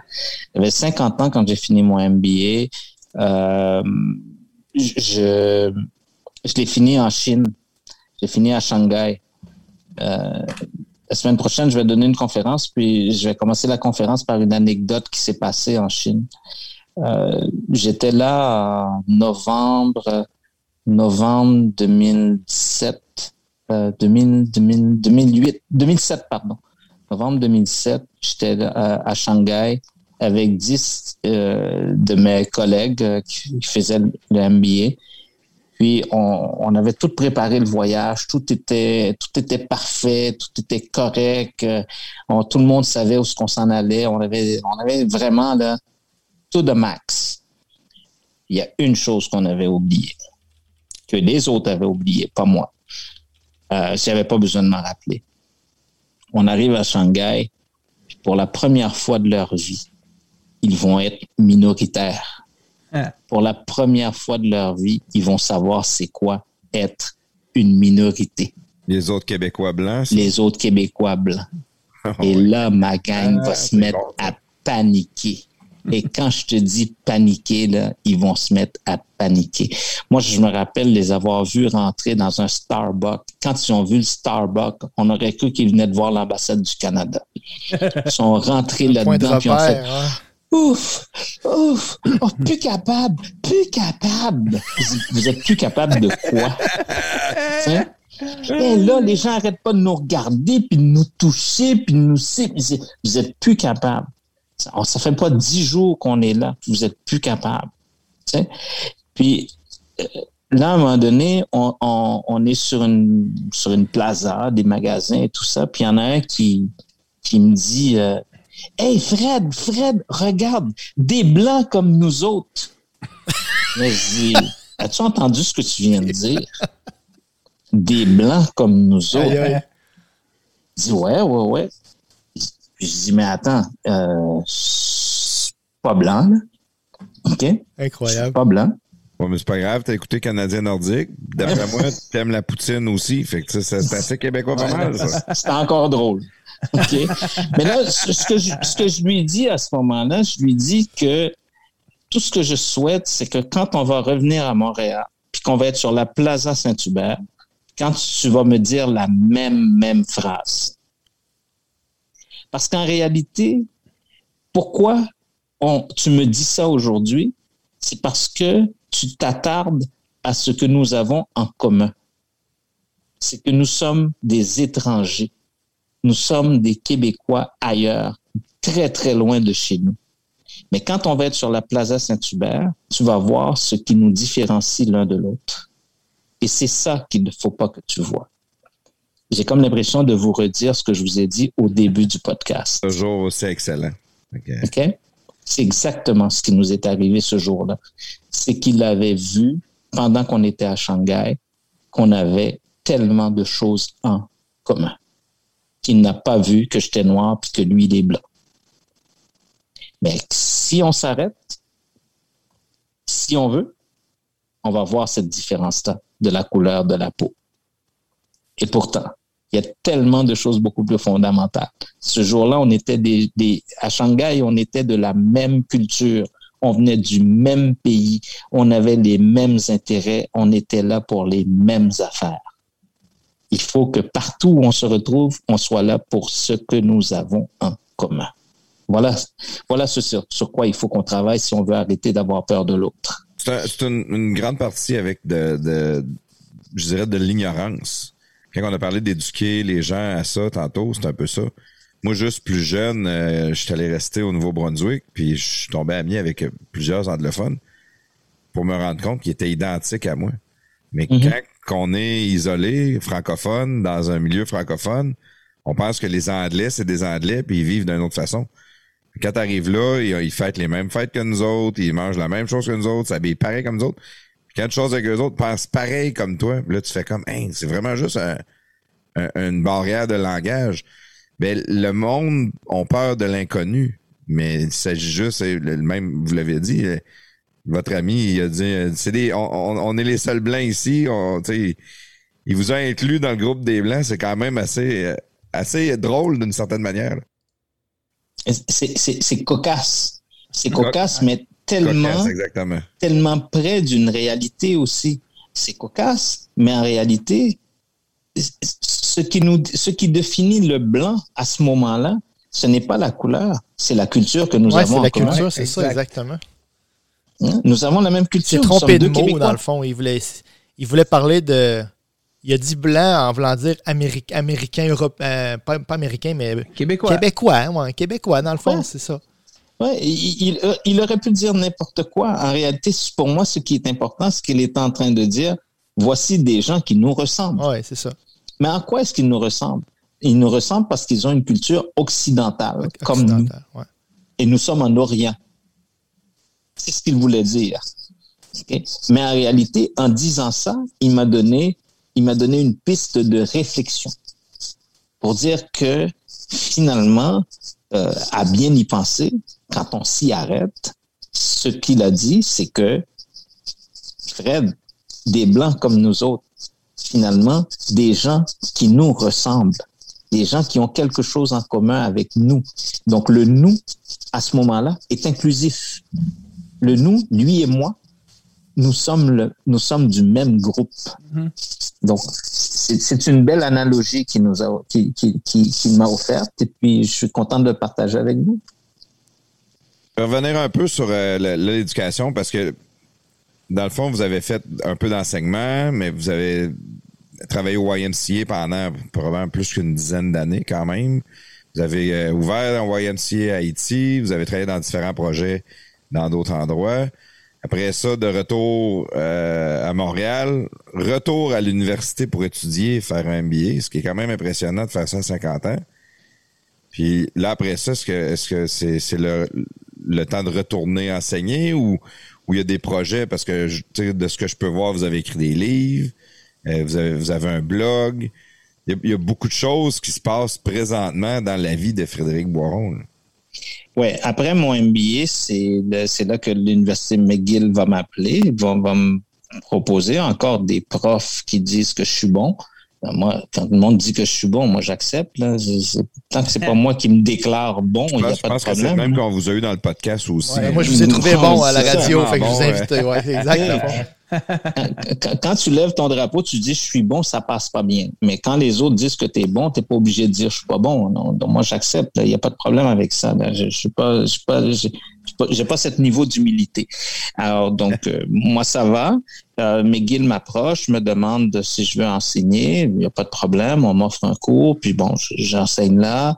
Speaker 2: J'avais 50 ans quand j'ai fini mon MBA. Euh, je je l'ai fini en Chine. J'ai fini à Shanghai. Euh, la semaine prochaine, je vais donner une conférence, puis je vais commencer la conférence par une anecdote qui s'est passée en Chine. Euh, J'étais là en novembre, novembre 2017, euh, 2000, 2000, 2008, 2007, pardon. Novembre 2007, j'étais à, à Shanghai avec 10 euh, de mes collègues euh, qui faisaient le MBA. Puis on, avait tout préparé le voyage, tout était tout était parfait, tout était correct. euh, tout le monde savait où ce qu'on s'en allait. On avait on avait vraiment tout de max. Il y a une chose qu'on avait oubliée, que les autres avaient oublié, pas moi. Euh, J'avais pas besoin de m'en rappeler. On arrive à Shanghai, puis pour la première fois de leur vie, ils vont être minoritaires
Speaker 4: Hein.
Speaker 2: pour la première fois de leur vie, ils vont savoir c'est quoi être une minorité.
Speaker 1: Les autres Québécois blancs? c'est-
Speaker 2: Les autres Québécois blancs. Et
Speaker 1: Ouais.
Speaker 2: là, ma gang
Speaker 1: Ah,
Speaker 2: va se mettre
Speaker 1: bon,
Speaker 2: à paniquer. Et quand je te dis paniquer, là, ils vont se mettre à paniquer. Moi, je me rappelle les avoir vus rentrer dans un Starbucks. Quand ils ont vu le Starbucks, on aurait cru qu'ils venaient de voir l'ambassade du Canada. Ils sont rentrés là-dedans puis ont fait
Speaker 3: hein.
Speaker 2: Ouf, ouf, oh, plus capable, plus capable. Vous, êtes plus capable de quoi? Hein? Et là, les gens n'arrêtent pas de nous regarder, puis de nous toucher, puis de nous... vous êtes plus capable. Ça, on- ça fait pas dix jours qu'on est là, puis vous êtes plus capable. Puis euh, là, à un moment donné, on, on- on est sur une, sur une plaza, des magasins et tout ça, puis il y en a un qui, qui me dit... euh, Hey Fred, Fred, regarde, des blancs comme nous autres. Mais je dis, as-tu entendu ce que tu viens de dire? Des blancs comme nous autres. Il dit, ouais, ouais, ouais. Puis je dis, mais attends, euh, pas blanc, là. OK?
Speaker 3: Incroyable.
Speaker 2: Pas blanc.
Speaker 1: Ouais, mais c'est pas grave, t'as écouté Canadien Nordique. D'après moi, t'aimes la poutine aussi. Fait que ça, c'est assez québécois pas mal, ça.
Speaker 2: C'est encore drôle. OK? Mais là, ce ce que, je, ce que je lui dis à ce moment-là, je lui dis que tout ce que je souhaite, c'est que quand on va revenir à Montréal, puis qu'on va être sur la Plaza Saint-Hubert, quand tu vas me dire la même, même phrase. Parce qu'en réalité, pourquoi tu me dis ça aujourd'hui? C'est parce que tu t'attardes à ce que nous avons en commun. C'est que nous sommes des étrangers. Nous sommes des Québécois ailleurs, très, très loin de chez nous. Mais quand on va être sur la Plaza Saint-Hubert, tu vas voir ce qui nous différencie l'un de l'autre. Et c'est ça qu'il ne faut pas que tu vois. J'ai comme l'impression de vous redire ce que je vous ai dit au début du podcast.
Speaker 1: Toujours aussi excellent. OK.
Speaker 2: OK? C'est exactement ce qui nous est arrivé ce jour-là. C'est qu'il avait vu, pendant qu'on était à Shanghai, qu'on avait tellement de choses en commun. Qu'il n'a pas vu que j'étais noir puis que lui, il est blanc. Mais si on s'arrête, si on veut, on va voir cette différence-là de la couleur de la peau. Et pourtant, il y a tellement de choses beaucoup plus fondamentales. Ce jour-là, on était des, des, à Shanghai, on était de la même culture. On venait du même pays. On avait les mêmes intérêts. On était là pour les mêmes affaires. Il faut que partout où on se retrouve, on soit là pour ce que nous avons en commun. Voilà, voilà ce sur, quoi il faut qu'on travaille si on veut arrêter d'avoir peur de l'autre.
Speaker 1: C'est une, une grande partie avec de, de je dirais, de l'ignorance. Quand on a parlé d'éduquer les gens à ça tantôt, c'est un peu ça. Moi, juste plus jeune, euh, je suis allé rester au Nouveau-Brunswick, puis je suis tombé ami avec euh, plusieurs anglophones pour me rendre compte qu'ils étaient identiques à moi. Mais
Speaker 2: Mhm.
Speaker 1: quand qu'on est isolé, francophone, dans un milieu francophone, on pense que les Anglais, c'est des Anglais, puis ils vivent d'une autre façon. Quand t'arrives là, ils, ils fêtent les mêmes fêtes que nous autres, ils mangent la même chose que nous autres, s'habillent pareil comme nous autres. Quand tu choses avec eux autres, pensent pareil comme toi. Là, tu fais comme, hey, c'est vraiment juste un- un- une barrière de langage. Mais le monde a peur de l'inconnu. Mais il s'agit juste, le même, vous l'avez dit, euh, votre ami, il a dit, euh, c'est des, on, on- on est les seuls blancs ici. On, il vous a inclus dans le groupe des blancs. C'est quand même assez, euh, assez drôle d'une certaine manière.
Speaker 2: C'est- C'est c'est cocasse. C'est
Speaker 1: Co-
Speaker 2: cocasse, mais tellement,
Speaker 1: Cocasse, exactement.
Speaker 2: tellement près d'une réalité aussi. C'est cocasse, mais en réalité, ce qui, nous, ce qui définit le blanc à ce moment-là, ce n'est pas la couleur, c'est la culture que nous
Speaker 3: Ouais,
Speaker 2: avons
Speaker 3: c'est la
Speaker 2: commun.
Speaker 3: culture, c'est ça,
Speaker 4: exact.
Speaker 3: exactement.
Speaker 2: Hein? Nous avons la même
Speaker 3: Il
Speaker 2: culture.
Speaker 3: s'est
Speaker 2: Nous
Speaker 3: trompé de mots,
Speaker 2: Québécois.
Speaker 3: dans le fond. Il voulait, il voulait parler de. Il a dit blanc en voulant dire Améric- américain, Europe, euh, pas, pas américain, mais
Speaker 4: Québécois.
Speaker 3: québécois. hein, ouais, québécois, dans le fond,
Speaker 2: Ouais.
Speaker 3: c'est ça.
Speaker 2: Ouais, il, aurait pu dire n'importe quoi. En réalité, pour moi, ce qui est important, c'est qu'il est en train de dire voici des gens qui nous ressemblent.
Speaker 3: Ouais, c'est ça.
Speaker 2: Mais en quoi est-ce qu'ils nous ressemblent? Ils nous ressemblent parce qu'ils ont une culture occidentale, comme nous.
Speaker 3: Occidental, ouais.
Speaker 2: Et nous sommes en Orient. C'est ce qu'il voulait dire. OK? Mais en réalité, en disant ça, il m'a donné, il m'a donné une piste de réflexion pour dire que finalement, euh, à bien y penser, quand on s'y arrête, ce qu'il a dit, c'est que Fred, des blancs comme nous autres, finalement, des gens qui nous ressemblent, des gens qui ont quelque chose en commun avec nous. Donc le nous, à ce moment-là, est inclusif. Le nous, lui et moi, nous sommes, le, nous sommes du même groupe.
Speaker 4: Mhm.
Speaker 2: Donc, c'est c'est une belle analogie qui nous a, qui, qui, qui, qui m'a offerte et puis je suis content de le partager avec vous.
Speaker 1: Je vais revenir un peu sur euh, l'éducation parce que, dans le fond, vous avez fait un peu d'enseignement, mais vous avez travaillé au YMCA pendant probablement plus qu'une dizaine d'années quand même. Vous avez euh, ouvert un YMCA à Haïti, vous avez travaillé dans différents projets dans d'autres endroits. Après ça, de retour euh, à Montréal, retour à l'université pour étudier, faire un MBA, ce qui est quand même impressionnant de faire ça à 50 ans. Puis là, après ça, est-ce que est-ce c'est le, le temps de retourner enseigner ou ou il y a des projets? Parce que je- de ce que je peux voir, vous avez écrit des livres, euh, vous, avez, vous avez un blog. Il y, a, y a beaucoup de choses qui se passent présentement dans la vie de Frédéric Boiron. là.
Speaker 2: Ouais, après mon MBA, c'est là que l'Université McGill va m'appeler, va, va me proposer encore des profs qui disent que je suis bon. Moi, quand le monde dit que je suis bon, moi j'accepte. Tant que c'est pas moi qui me déclare bon,
Speaker 1: Je
Speaker 2: il n'y a
Speaker 1: pense, je
Speaker 2: pas de
Speaker 1: pense que c'est
Speaker 2: problème.
Speaker 1: même qu'on vous a eu dans le podcast aussi.
Speaker 3: Ouais, moi, je vous ai trouvé bon à la radio, fait que je vous ai invité. Ouais, c'est exactement.
Speaker 2: Quand, tu lèves ton drapeau, tu dis je suis bon, ça passe pas bien. Mais quand les autres disent que tu es bon, tu n'es pas obligé de dire je suis pas bon. Donc moi j'accepte. Il n'y a pas de problème avec ça. Je, je suis pas, je pas, j'ai pas, pas ce niveau d'humilité. Alors donc euh, moi ça va. Euh, McGill m'approche, me demande si je veux enseigner. Il n'y a pas de problème. On m'offre un cours, puis bon, j'enseigne là.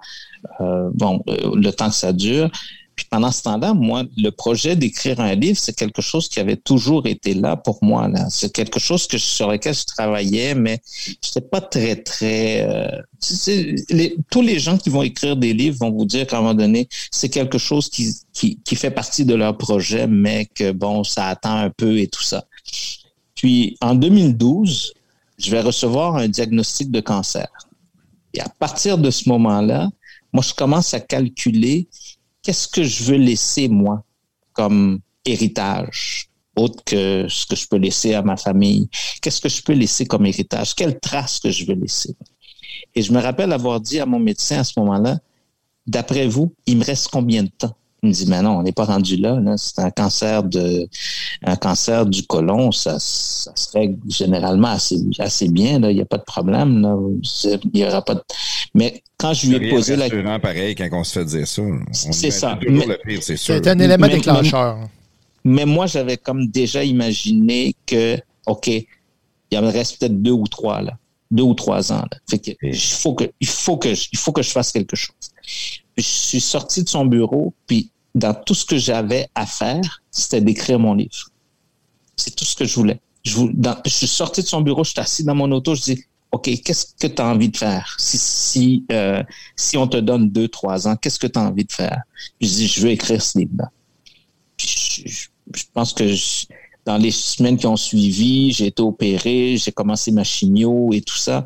Speaker 2: Euh, bon, euh, le temps que ça dure. Puis pendant ce temps-là, moi, le projet d'écrire un livre, c'est quelque chose qui avait toujours été là pour moi. Là. C'est quelque chose que, sur lequel je travaillais, mais je pas très, très... euh, tous les gens qui vont écrire des livres vont vous dire qu'à un moment donné, c'est quelque chose qui, qui, qui fait partie de leur projet, mais que, bon, ça attend un peu et tout ça. Puis, en 2012, je vais recevoir un diagnostic de cancer. Et à partir de ce moment-là, moi, je commence à calculer qu'est-ce que je veux laisser, moi, comme héritage, autre que ce que je peux laisser à ma famille? Qu'est-ce que je peux laisser comme héritage? Quelle trace que je veux laisser? Et je me rappelle avoir dit à mon médecin à ce moment-là, d'après vous, il me reste combien de temps? Il me dit, mais non, on n'est pas rendu là. là. C'est un cancer de, un cancer du côlon. Ça, ça serait généralement assez, assez bien. Là. Il n'y a pas de problème. Là. Il y aura pas de... Mais quand je lui ai posé la
Speaker 1: rassurant pareil quand on se fait dire ça.
Speaker 2: C'est ça.
Speaker 1: toujours
Speaker 2: Mais-
Speaker 1: le pire, c'est sûr.
Speaker 3: C'est un élément déclencheur.
Speaker 2: Mais moi, j'avais comme déjà imaginé que, OK, il y en reste peut-être deux ou trois, là. Deux ou trois ans, là. Fait que, il faut que, il faut que, je- il faut que je fasse quelque chose. Je suis sorti de son bureau, puis dans tout ce que j'avais à faire, c'était d'écrire mon livre. C'est tout ce que je voulais. Je, suis sorti de son bureau, je suis assis dans mon auto, je dis, OK, qu'est-ce que tu as envie de faire? Euh, si on te donne deux, trois ans, qu'est-ce que tu as envie de faire? Je dis, je veux écrire ce livre-là. Je pense que je- dans les semaines qui ont suivi, j'ai été opéré, j'ai commencé ma chimio et tout ça.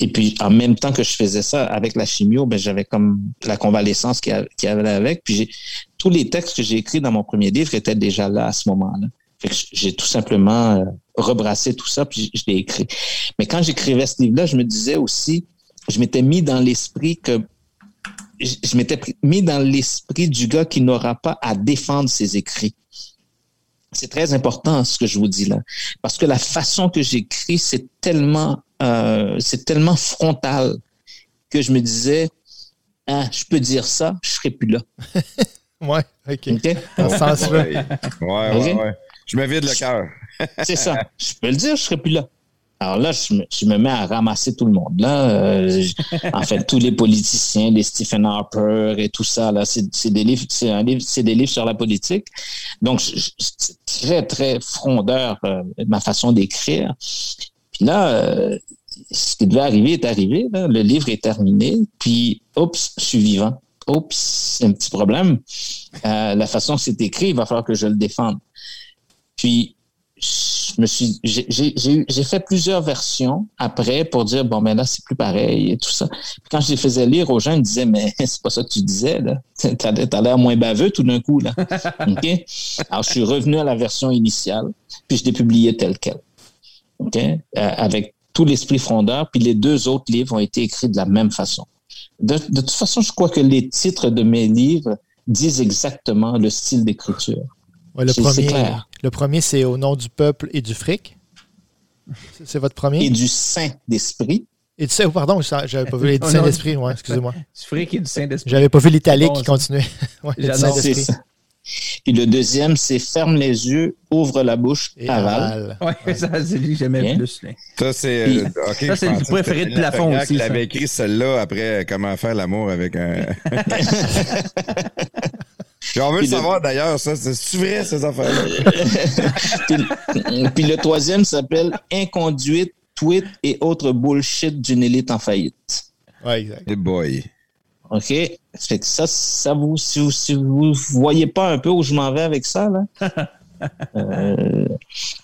Speaker 2: Et puis, en même temps que je faisais ça avec la chimio, ben, j'avais comme la convalescence qui, qui avait avec. Puis, tous les textes que j'ai écrits dans mon premier livre étaient déjà là à ce moment-là. J'ai tout simplement euh, rebrassé tout ça, puis je l'ai écrit. Mais quand j'écrivais ce livre-là, je me disais aussi, je m'étais mis dans l'esprit que je, m'étais mis dans l'esprit du gars qui n'aura pas à défendre ses écrits. C'est très important ce que je vous dis là, parce que la façon que j'écris, c'est tellement, euh, c'est tellement frontal que je me disais, ah, je peux dire ça, je serai plus là.
Speaker 3: Ouais, OK.
Speaker 2: OK?
Speaker 3: Dans ce sens-là.
Speaker 1: Ouais, ouais, ouais. Je me vide le cœur.
Speaker 2: C'est ça. Je peux le dire, je serai plus là. Alors là, je me, je me mets à ramasser tout le monde. Là, Euh, en fait, tous les politiciens, les Stephen Harper et tout ça, là, c'est des livres, c'est un livre, c'est des livres sur la politique. Donc, c'est très, très frondeur euh, ma façon d'écrire. Puis là, euh, ce qui devait arriver est arrivé. là. Le livre est terminé. Puis, oups, je suis vivant. Oups, c'est un petit problème. Euh, la façon que c'est écrit, il va falloir que je le défende. Puis, me suis, j'ai, j'ai, j'ai eu- j'ai fait plusieurs versions après pour dire bon ben là c'est plus pareil et tout ça. Puis quand je les faisais lire aux gens, ils me disaient mais c'est pas ça que tu disais là. T'as, t'as l'air moins baveux tout d'un coup là. Ok? Alors je suis revenu à la version initiale puis je l'ai publié tel quel. Ok? Euh, avec tout l'esprit frondeur puis les deux autres livres ont été écrits de la même façon. De, de toute façon, je crois que les titres de mes livres disent exactement le style d'écriture.
Speaker 3: Ouais, le, premier,
Speaker 2: clair.
Speaker 3: le premier, c'est au nom du peuple et du fric. C'est- votre premier?
Speaker 2: Et du Saint-Esprit.
Speaker 3: Et tu sais, oh, pardon, j'avais pas vu les
Speaker 4: Oh, non.
Speaker 3: Saint-Esprit, ouais, excusez-moi.
Speaker 4: Du fric et du Saint-Esprit.
Speaker 3: J'avais pas vu l'italique
Speaker 4: Bon,
Speaker 3: qui continuait. Ouais, le
Speaker 2: deuxième, c'est ferme les yeux, ouvre la bouche,
Speaker 3: Et
Speaker 2: avale.
Speaker 3: aval.
Speaker 4: Ouais, ça, c'est lui que j'aimais
Speaker 2: Bien.
Speaker 4: plus. là.
Speaker 1: Ça, c'est. Euh,
Speaker 4: Ça, c'est le préféré de plafond aussi, ça.
Speaker 1: avait écrit celle-là après euh, Comment faire l'amour avec un. On veut le savoir d'ailleurs, ça. C'est vrai, ces affaires-là?
Speaker 2: puis, puis le troisième s'appelle inconduite, tweet et autres bullshit d'une élite en faillite.
Speaker 3: Ouais, exact.
Speaker 1: Hey boy.
Speaker 2: OK? Fait que ça, ça vous, si vous, si vous voyez pas un peu où je m'en vais avec ça, là. euh,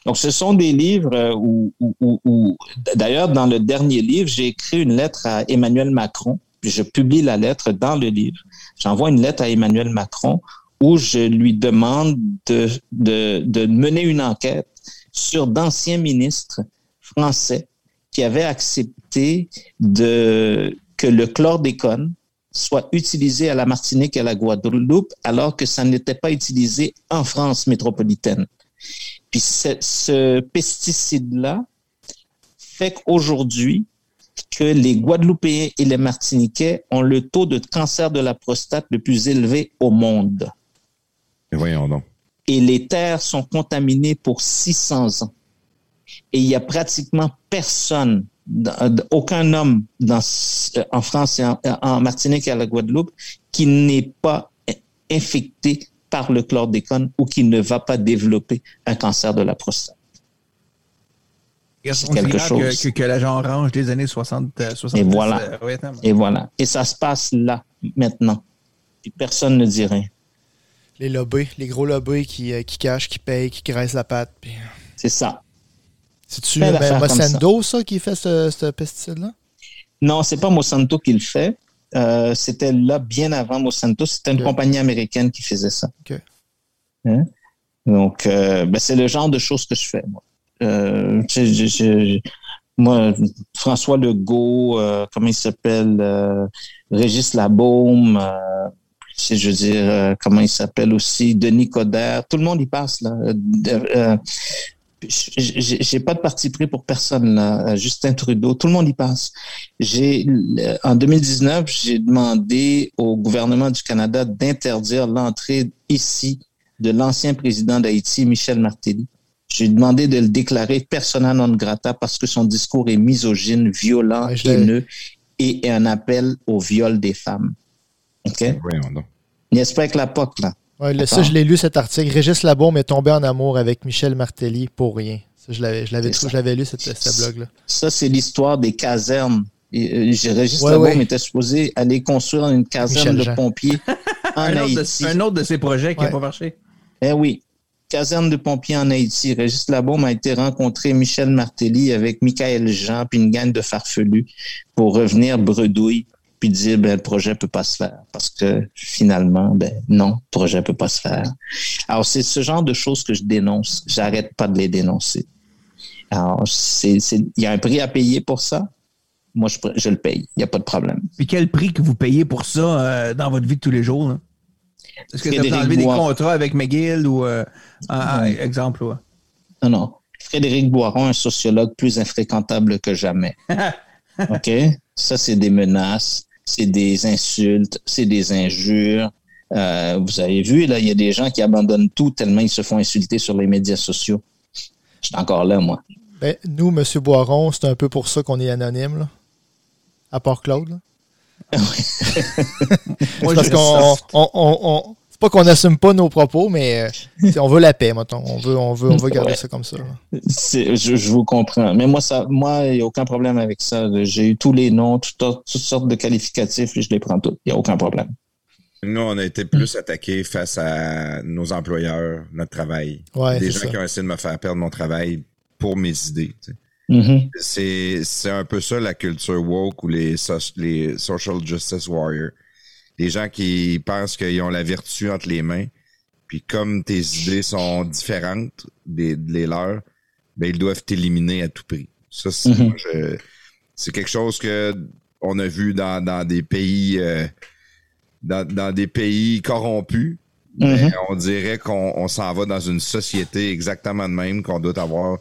Speaker 2: donc, ce sont des livres euh, où, où- où- où- d'ailleurs, dans le dernier livre, j'ai écrit une lettre à Emmanuel Macron je publie la lettre dans le livre. J'envoie une lettre à Emmanuel Macron où je lui demande de, de, de mener une enquête sur d'anciens ministres français qui avaient accepté de, que le chlordécone soit utilisé à la Martinique et à la Guadeloupe alors que ça n'était pas utilisé en France métropolitaine. Puis ce, ce pesticide-là fait qu'aujourd'hui, que les Guadeloupéens et les Martiniquais ont le taux de cancer de la prostate le plus élevé au monde.
Speaker 1: Et voyons donc.
Speaker 2: Et les terres sont contaminées pour 600 ans. Et il y a pratiquement personne, aucun homme dans, en France et en, en Martinique et à la Guadeloupe qui n'est pas infecté par le chlordécone ou qui ne va pas développer un cancer de la prostate.
Speaker 4: C'est
Speaker 2: quelque chose.
Speaker 4: Que, que, que l'agent orange des années 60, euh, 70.
Speaker 2: Et voilà.
Speaker 4: euh,
Speaker 2: Et voilà. Et ça se passe là, maintenant. Puis personne ne dit rien.
Speaker 3: Les lobbies, les gros lobbies qui, euh, qui cachent, qui payent, qui graissent la patte. puis-
Speaker 2: C'est ça.
Speaker 3: C'est-tu ben,
Speaker 2: ça.
Speaker 3: Monsanto, ça, qui fait ce, ce pesticide-là?
Speaker 2: Non, c'est pas Monsanto qui le fait. Euh, c'était là bien avant Monsanto. C'était une compagnie américaine qui faisait ça.
Speaker 3: OK.
Speaker 2: Hein? Donc, euh, ben, c'est le genre de choses que je fais. Moi, Euh, moi François Legault, euh, comment il s'appelle, euh, Régis Labaume, je veux dire, comment il s'appelle aussi, Denis Coderre, tout le monde y passe là. J'ai pas de parti pris pour personne. Justin Trudeau, tout le monde y passe. En 2019, j'ai demandé au gouvernement du Canada d'interdire l'entrée ici de l'ancien président d'Haïti, Michel Martelly. J'ai demandé de le déclarer persona non grata parce que son discours est misogyne, violent,
Speaker 3: Ouais,
Speaker 2: haineux et est un appel au viol des femmes. OK?
Speaker 1: Donc.
Speaker 2: N'est-ce pas avec la POC, là?
Speaker 3: Ouais, le- ça, je l'ai lu, cet article. Régis Labaume est tombé en amour avec Michel Martelly pour rien. Ça, je l'avais, je l'avais,
Speaker 2: C'est
Speaker 3: trou-
Speaker 2: ça.
Speaker 3: je l'avais lu, cette, ce blog-là.
Speaker 2: Ça, c'est l'histoire des casernes. Et, euh, j'ai- Régis
Speaker 3: Ouais,
Speaker 2: Labaume
Speaker 3: ouais.
Speaker 2: était supposé aller construire une caserne
Speaker 3: Michel
Speaker 2: de
Speaker 3: Jean.
Speaker 2: pompiers en
Speaker 4: un, autre
Speaker 2: Haïti.
Speaker 4: de, un autre de ces projets qui n'a
Speaker 3: Ouais.
Speaker 4: pas marché.
Speaker 2: Eh oui, caserne de pompiers en Haïti. Régis Labaume a été rencontrer Michel Martelly avec Michael Jean puis une gang de farfelus pour revenir bredouille puis dire ben le projet peut pas se faire parce que finalement ben non, le projet peut pas se faire. Alors c'est ce genre de choses que je dénonce, j'arrête pas de les dénoncer. Alors il y a un prix à payer pour ça? Moi je le paye, il y a pas de problème.
Speaker 4: Puis quel prix que vous payez pour ça euh, dans votre vie de tous les jours? là? Est-ce que tu as
Speaker 2: Frédéric
Speaker 4: enlevé des contrats avec McGill ou euh, un- un
Speaker 2: Ouais.
Speaker 4: exemple? ouais?
Speaker 2: Non, non. Frédéric Boiron, un sociologue plus infréquentable que jamais. OK? Ça, c'est des menaces, c'est des insultes, c'est des injures. Euh, vous avez vu, là, il y a des gens qui abandonnent tout tellement ils se font insulter sur les médias sociaux. Je suis encore là, moi.
Speaker 3: Ben, nous, M. Boiron, c'est un peu pour ça qu'on est anonyme, là. À part Claude, là.
Speaker 4: Moi,
Speaker 3: parce qu'on. on- on- on- c'est pas qu'on n'assume pas nos propos, mais euh, on veut la paix, mettons. On veut, on veut, on veut garder
Speaker 2: Ouais.
Speaker 3: ça comme ça.
Speaker 2: Je, je vous comprends. Mais moi, ça, moi, il n'y a aucun problème avec ça. J'ai eu tous les noms, toutes, toutes sortes de qualificatifs, et je les prends tous. Il n'y a aucun problème.
Speaker 1: Nous, on a été plus attaqués face à nos employeurs, notre travail.
Speaker 3: Ouais,
Speaker 1: Des gens
Speaker 3: ça.
Speaker 1: qui ont essayé de me faire perdre mon travail pour mes idées. tu sais.
Speaker 2: Mhm.
Speaker 1: C'est c'est un peu ça la culture woke ou les, so- les social justice warriors. Les gens qui pensent qu'ils ont la vertu entre les mains, puis comme tes idées sont différentes des, des leurs, ben ils doivent t'éliminer à tout prix. Ça, c'est c'est quelque chose que on a vu dans, dans des pays euh, dans, dans des pays corrompus. Ben,
Speaker 2: Mhm.
Speaker 1: on dirait qu'on on s'en va dans une société exactement de même, qu'on doit avoir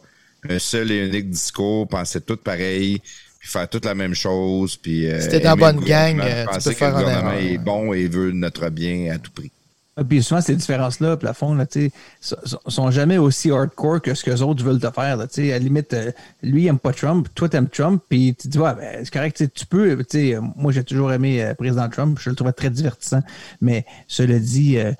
Speaker 1: un seul et unique discours, penser tout pareil, puis faire toute la même chose, puis euh,
Speaker 3: Si t'es dans bonne gang, euh, tu
Speaker 1: penser
Speaker 3: peux
Speaker 1: que
Speaker 3: faire
Speaker 1: gouvernement
Speaker 3: erreur,
Speaker 1: est
Speaker 3: ouais.
Speaker 1: bon et veut notre bien à tout prix.
Speaker 4: Ah, Puis souvent, ces différences-là, plafond, là, tu sont, jamais aussi hardcore que ce que les autres veulent te faire. Là, tu à la limite, euh, lui, il aime pas Trump, toi, t'aimes Trump, puis tu dis, ben, c'est correct, tu tu peux. tu euh, moi, j'ai toujours aimé euh, président Trump, je le trouvais très divertissant. Mais cela dit, euh,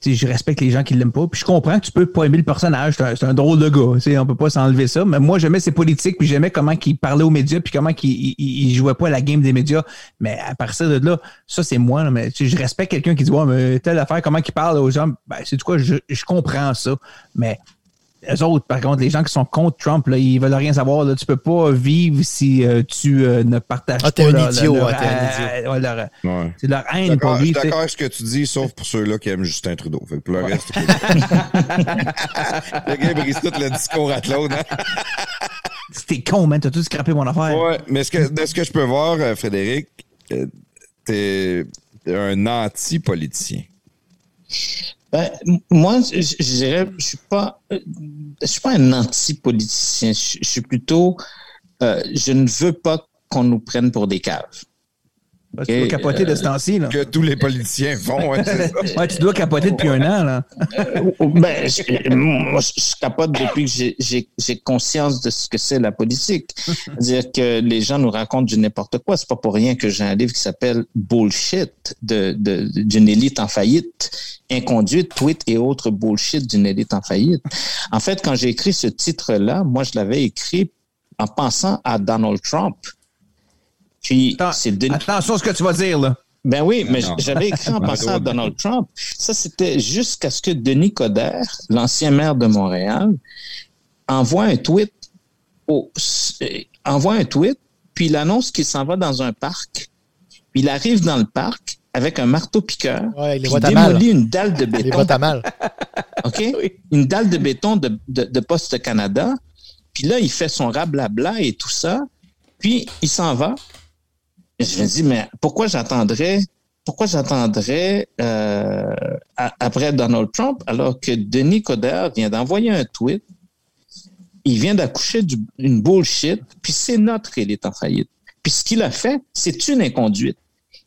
Speaker 4: tu je respecte les gens qui l'aiment pas. Puis je comprends que tu peux pas aimer le personnage, c'est un, drôle de gars, tu on peut pas s'enlever ça. Mais moi, j'aimais ses politiques, puis j'aimais comment il parlait aux médias, puis comment il, il jouait pas à la game des médias. Mais à partir de là, ça, c'est moi. mais tu je respecte quelqu'un qui dit, mais telle affaire, comment il parle aux gens. Ben, c'est du quoi, je, je comprends ça. Mais Les autres, par contre, les gens qui sont contre Trump, là, ils veulent rien savoir. Là. Tu peux pas vivre si euh, tu euh, ne partages
Speaker 3: Ah,
Speaker 4: pas
Speaker 3: un
Speaker 4: leur-
Speaker 3: idiot,
Speaker 4: leur-
Speaker 3: hein, t'es un idiot.
Speaker 4: ouais, leur-
Speaker 1: Ouais.
Speaker 4: C'est leur haine pour
Speaker 1: D'accord, je suis d'accord avec ce que tu dis, sauf pour ceux-là qui aiment Justin Trudeau. Fait que pour le reste, le gars brise tout le discours à hein.
Speaker 4: C'était con, man. T'as tout scrappé mon affaire.
Speaker 1: Ouais, mais ce que, de ce que je peux voir, euh, Frédéric, t'es un anti-politicien.
Speaker 2: Ben, moi, je, dirais, je suis pas, euh, suis pas un anti-politicien. Je, je suis plutôt, euh, je ne veux pas qu'on nous prenne pour des caves.
Speaker 4: Bah, tu dois capoter de ce temps-ci. Là.
Speaker 1: Que tous les politiciens font, hein.
Speaker 4: Ouais, tu dois capoter depuis un an. Là.
Speaker 2: Ben, je, moi, je, je capote depuis que j'ai- j'ai j'ai conscience de ce que c'est la politique. C'est-à-dire que les gens nous racontent du n'importe quoi. C'est pas pour rien que j'ai un livre qui s'appelle Bullshit de de- d'une élite en faillite, inconduite, tweet et autres bullshit d'une élite en faillite. En fait, quand j'ai écrit ce titre-là, moi, je l'avais écrit en pensant à Donald Trump. Puis,
Speaker 4: Attends,
Speaker 2: c'est Denis-
Speaker 4: Attention à ce que tu vas dire. Là.
Speaker 2: ben oui, mais j'avais écrit en pensant à Donald Trump. Ça, c'était jusqu'à ce que Denis Coderre, l'ancien maire de Montréal, envoie un tweet, au, euh, envoie un tweet, puis il annonce qu'il s'en va dans un parc. Puis il arrive dans le parc avec un marteau-piqueur,
Speaker 3: Ouais, il les
Speaker 2: puis
Speaker 3: voit
Speaker 2: il
Speaker 3: à mal.
Speaker 2: démolit une dalle de béton.
Speaker 3: à mal.
Speaker 2: OK? Une dalle de béton de, de, de Poste Canada. Puis là, il fait son rablabla et tout ça. Puis il s'en va. Je me dis, mais pourquoi j'attendrais pourquoi j'attendrais euh, après Donald Trump alors que Denis Coderre vient d'envoyer un tweet, il vient d'accoucher d'une bullshit, puis c'est notre élite en faillite. Puis ce qu'il a fait, c'est une inconduite.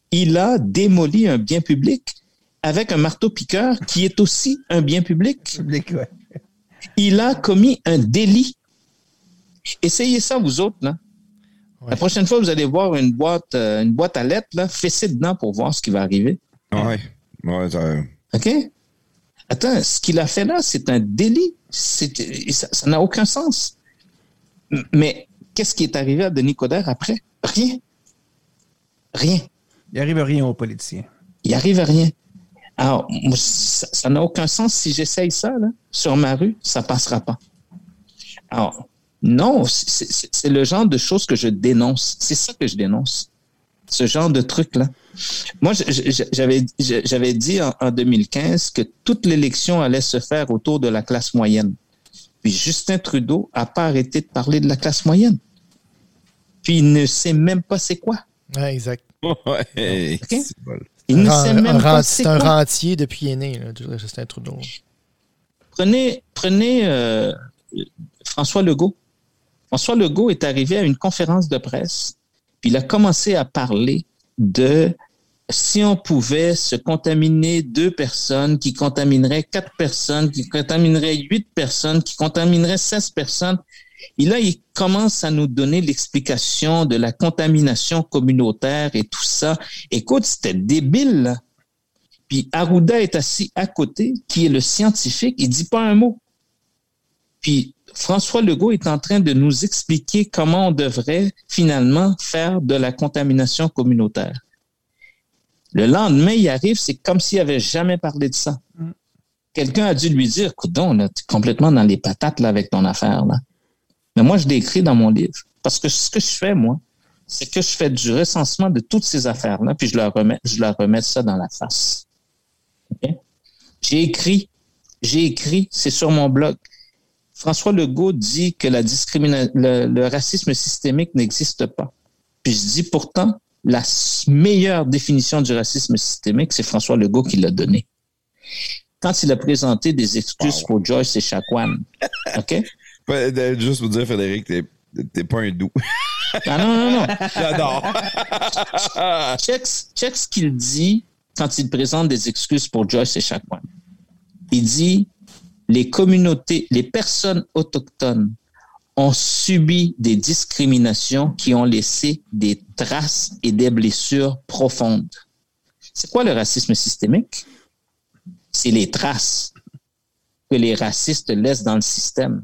Speaker 2: Il a démoli un bien public avec un marteau-piqueur qui est aussi un bien public
Speaker 4: Public, ouais.
Speaker 2: il a commis un délit. Essayez ça, vous autres, là. La prochaine fois, vous allez voir une boîte, euh, une boîte à lettres, là, fessez dedans pour voir ce qui va arriver.
Speaker 1: Ouais. Ouais, ça-
Speaker 2: OK? Attends, ce qu'il a fait là, c'est un délit. C'est- Ça n'a aucun sens. Mais qu'est-ce qui est arrivé à Denis Coderre après? Rien. Rien.
Speaker 4: Il arrive rien aux politiciens.
Speaker 2: Il arrive à rien. Alors, moi, ça ça n'a aucun sens. Si j'essaye ça, là, sur ma rue, ça passera pas. Alors, non, c'est- c'est c'est le genre de choses que je dénonce. C'est ça que je dénonce. Ce genre de truc-là. Moi, j'avais dit en, en 2015 que toute l'élection allait se faire autour de la classe moyenne. Puis Justin Trudeau a pas arrêté de parler de la classe moyenne. Puis il ne sait même pas c'est quoi.
Speaker 3: Ouais, exact.
Speaker 1: Ouais.
Speaker 2: Il ne
Speaker 3: Un-
Speaker 2: sait
Speaker 3: un
Speaker 2: même pas c'est
Speaker 3: C'est un
Speaker 2: quoi.
Speaker 3: rentier depuis est né, là, Justin Trudeau.
Speaker 2: Prenez, prenez euh, François Legault. François Legault est arrivé à une conférence de presse, puis il a commencé à parler de si on pouvait se contaminer deux personnes, qui contamineraient quatre personnes, qui contamineraient huit personnes, qui contamineraient 16 personnes. Et là, il commence à nous donner l'explication de la contamination communautaire et tout ça. Écoute, c'était débile. Puis Arruda est assis à côté, qui est le scientifique, il dit pas un mot. Puis François Legault est en train de nous expliquer comment on devrait finalement faire de la contamination communautaire. Le lendemain, il arrive, c'est comme s'il avait jamais parlé de ça. Quelqu'un a dû lui dire, coudon, là, t'es complètement dans les patates là, avec ton affaire. Là. Mais moi, je l'ai écrit dans mon livre. Parce que ce que je fais, moi, c'est que je fais du recensement de toutes ces affaires-là, puis je leur remets, je leur remets ça dans la face. J'ai écrit, j'ai écrit, c'est sur mon blog. François Legault dit que la le, le racisme systémique n'existe pas. Puis je dis pourtant, la meilleure définition du racisme systémique, c'est François Legault qui l'a donné. Quand il a présenté des excuses
Speaker 1: Wow.
Speaker 2: pour Joyce et Chacuan, OK?
Speaker 1: Juste vous dire, Frédéric, t'es pas un doux.
Speaker 2: Ah non, non, non.
Speaker 1: J'adore.
Speaker 2: check, check ce qu'il dit quand il présente des excuses pour Joyce et Chacuan. Il dit les communautés, les personnes autochtones ont subi des discriminations qui ont laissé des traces et des blessures profondes. C'est quoi le racisme systémique? C'est les traces que les racistes laissent dans le système.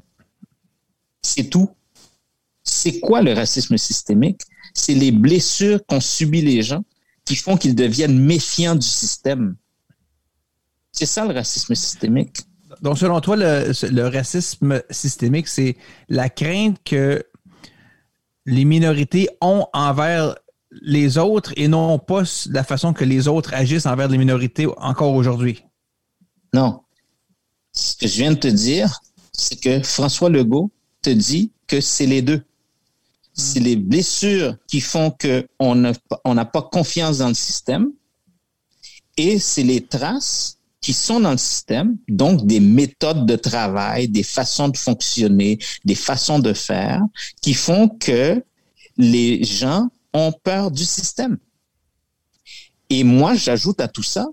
Speaker 2: C'est tout. C'est quoi le racisme systémique? C'est les blessures qu'ont subi les gens qui font qu'ils deviennent méfiants du système. C'est ça le racisme systémique.
Speaker 4: Donc, selon toi, le, racisme systémique, c'est la crainte que les minorités ont envers les autres et non pas la façon que les autres agissent envers les minorités encore aujourd'hui?
Speaker 2: Non. Ce que je viens de te dire, c'est que François Legault te dit que c'est les deux. C'est les blessures qui font qu'on n'a on n'a pas confiance dans le système et c'est les traces qui sont dans le système, donc des méthodes de travail, des façons de fonctionner, des façons de faire, qui font que les gens ont peur du système. Et moi, j'ajoute à tout ça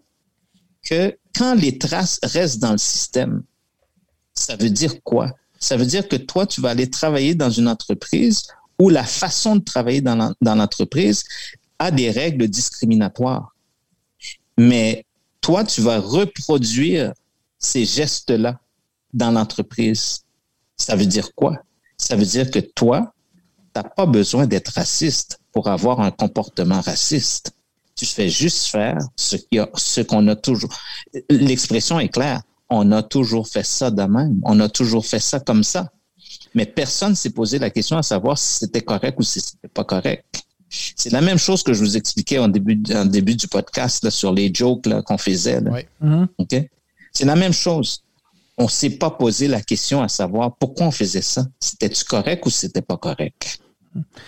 Speaker 2: que quand les traces restent dans le système, ça veut dire quoi? Ça veut dire que toi, tu vas aller travailler dans une entreprise où la façon de travailler dans l'entreprise a des règles discriminatoires. Mais toi, tu vas reproduire ces gestes-là dans l'entreprise. Ça veut dire quoi? Ça veut dire que toi, tu n'as pas besoin d'être raciste pour avoir un comportement raciste. Tu fais juste faire ce qu'on ce qu'on a toujours. L'expression est claire. On a toujours fait ça de même. On a toujours fait ça comme ça. Mais personne ne s'est posé la question à savoir si c'était correct ou si c'était pas correct. C'est la même chose que je vous expliquais en début, en début du podcast là, sur les jokes qu'on faisait.
Speaker 3: Mm-hmm.
Speaker 2: C'est la même chose. On ne s'est pas posé la question à savoir pourquoi on faisait ça. C'était-tu correct ou c'était pas correct?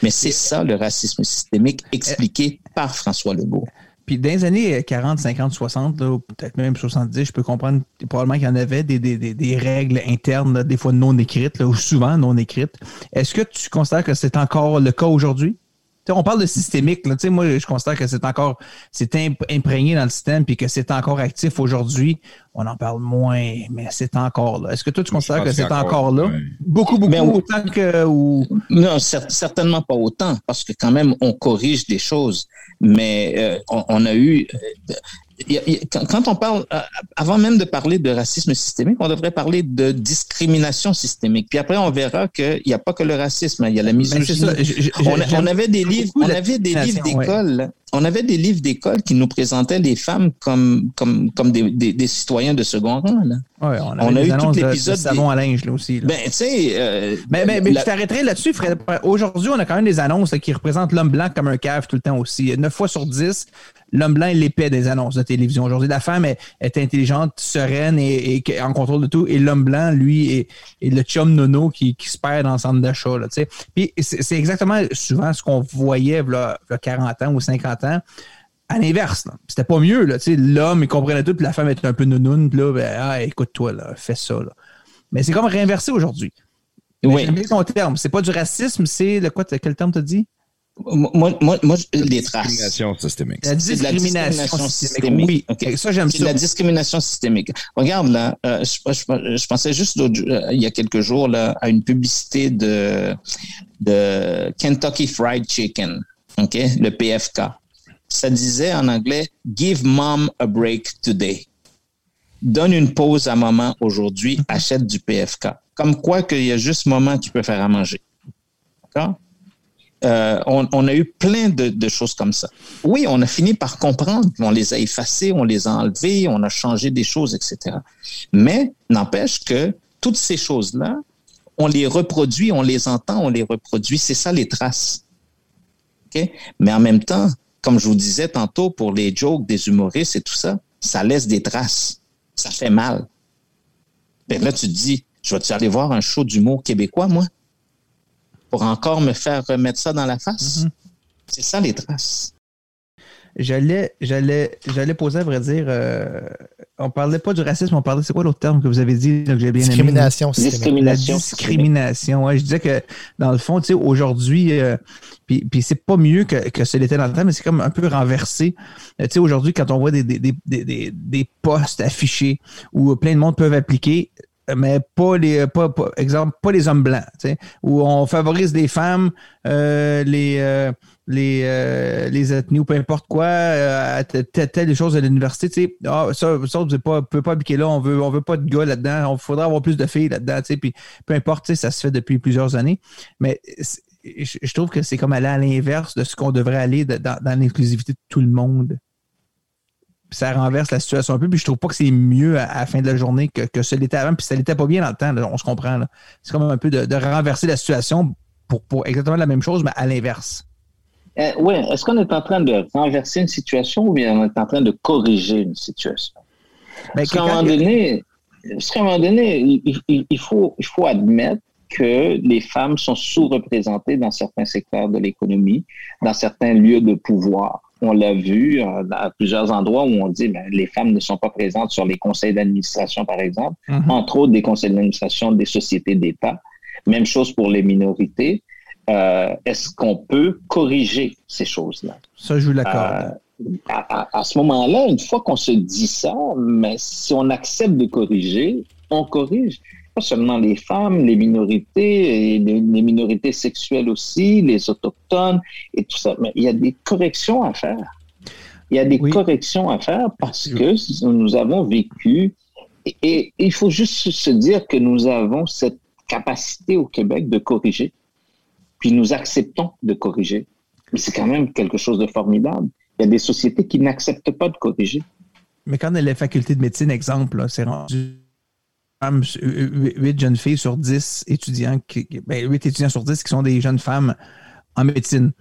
Speaker 2: Mais c'est ça le racisme systémique expliqué par François Legault.
Speaker 4: Puis dans les années 40, 50, 60, peut-être même 70, je peux comprendre probablement qu'il y en avait des, des, des, règles internes, des fois non écrites, ou souvent non écrites. Est-ce que tu considères que c'est encore le cas aujourd'hui? On parle de systémique. Là. Moi, je constate que c'est encore c'est imprégné dans le système puis que c'est encore actif aujourd'hui. On en parle moins, mais c'est encore là. Est-ce que toi, tu considères que c'est encore, là? Beaucoup, beaucoup, autant que. Ou...
Speaker 2: Non, certainement pas autant, parce que quand même, on corrige des choses. Mais euh, on, a eu. Euh, quand on parle, euh, avant même de parler de racisme systémique, on devrait parler de discrimination systémique. Puis après, on verra qu'il n'y a pas que le racisme, hein. il y a la ben, misogynie. on, avait des livres, on avait des livres d'école. On avait des livres d'école qui nous présentaient les femmes comme, comme, comme des, des, citoyens de second rang. Là.
Speaker 4: On, a, eu tout l'épisode. De savon à linge, là aussi.
Speaker 2: Ben, tu sais. Euh,
Speaker 4: mais, mais, je t'arrêterai là-dessus, Aujourd'hui, on a quand même des annonces qui représentent l'homme blanc comme un cave tout le temps aussi. Neuf fois sur dix, l'homme blanc est l'épée des annonces de télévision. Aujourd'hui, la femme est, intelligente, sereine et, en contrôle de tout. Et l'homme blanc, lui, est, le chum nono qui, qui se perd dans le centre d'achat. Puis c'est exactement souvent ce qu'on voyait il y a 40 ans ou 50 ans à l'inverse. C'était pas mieux. L'homme, il comprenait tout, puis la femme était un peu nounoune. Puis là, ben, ah, écoute-toi, fais ça. Mais c'est comme réinversé aujourd'hui. Oui. J'aime terme. C'est pas du racisme, c'est le quoi? Quel terme t'as dit?
Speaker 2: Moi, moi, moi, les traces.
Speaker 1: Discrimination systémique.
Speaker 4: La discrimination, systémique. Oui, ça, j'aime ça.
Speaker 2: la discrimination systémique. Regarde, là, euh, je, pensais juste euh, il y a quelques jours là, à une publicité de, de Kentucky Fried Chicken, OK, le PFK. Ça disait en anglais Give mom a break today. Donne une pause à maman aujourd'hui, achète du PFK. Comme quoi qu'il y a juste maman qui peut faire à manger. D'accord? Euh, on, a eu plein de, choses comme ça. Oui, on a fini par comprendre, on les a effacés, on les a enlevés, on a changé des choses, etc. Mais n'empêche que toutes ces choses-là, on les reproduit, on les entend, on les reproduit. C'est ça les traces. Mais en même temps, comme je vous disais tantôt, pour les jokes des humoristes et tout ça, ça laisse des traces. Ça fait mal. Ben là, tu te dis, je vais-tu aller voir un show d'humour québécois, moi? pour encore me faire remettre ça dans la face? Mhm. C'est ça les traces.
Speaker 4: J'allais, j'allais, j'allais poser à vrai dire, euh, on parlait pas du racisme, on parlait, c'est quoi l'autre terme que vous avez dit que j'ai bien
Speaker 3: discrimination,
Speaker 4: aimé? Discrimination. La discrimination. Ouais, je disais que dans le fond, tu sais, aujourd'hui, euh, puis, puis c'est pas mieux que, que ce l'était dans le temps, mais c'est comme un peu renversé. Euh, tu sais, aujourd'hui, quand on voit des, des, des, des, des postes affichés où plein de monde peuvent appliquer, mais pas les pas, exemple pas les hommes blancs où on favorise les femmes euh, les euh, les, euh, les ethnies ou peu importe quoi telle, telle chose à l'université tu sais ah, ça ça ne pas peut pas appliquer là on veut on veut pas de gars là-dedans on faudrait avoir plus de filles là-dedans tu sais puis peu importe ça se fait depuis plusieurs années mais je trouve que c'est comme aller à l'inverse de ce qu'on devrait aller dans, l'inclusivité de tout le monde ça renverse la situation un peu. Puis je trouve pas que c'est mieux à, la fin de la journée que, que ça l'était avant. Puis ça l'était pas bien dans le temps. on se comprend. C'est comme un peu de, de renverser la situation pour, pour exactement la même chose, mais à l'inverse.
Speaker 2: Euh, oui, est-ce qu'on est en train de renverser une situation ou bien on est en train de corriger une situation?
Speaker 4: Ben,
Speaker 2: Parce qu'à un donné, parce qu'à un moment donné, il, il- il faut, il faut admettre que les femmes sont sous-représentées dans certains secteurs de l'économie, dans certains lieux de pouvoir. On l'a vu euh, à plusieurs endroits où on dit ben, les femmes ne sont pas présentes sur les conseils d'administration, par exemple,
Speaker 4: Mhm.
Speaker 2: entre autres des conseils d'administration des sociétés d'État. Même chose pour les minorités. Euh, Est-ce qu'on peut corriger ces choses-là?
Speaker 4: Ça, je vous l'accorde.
Speaker 2: Euh, à, à- à ce moment-là, une fois qu'on se dit ça, mais si on accepte de corriger, on corrige. Pas seulement les femmes, les minorités, et les, les minorités sexuelles aussi, les autochtones et tout ça. Mais il y a des corrections à faire. Il y a des
Speaker 4: Oui.
Speaker 2: corrections à faire parce que nous avons vécu et, et il faut juste se dire que nous avons cette capacité au Québec de corriger. Puis nous acceptons de corriger. Mais c'est quand même quelque chose de formidable. Il y a des sociétés qui n'acceptent pas de corriger.
Speaker 4: Mais quand la faculté de médecine, exemple, c'est rendu femmes, euh, huit huit jeunes filles sur 10 étudiants, qui, ben, 8 étudiants sur 10 qui sont des jeunes femmes en médecine.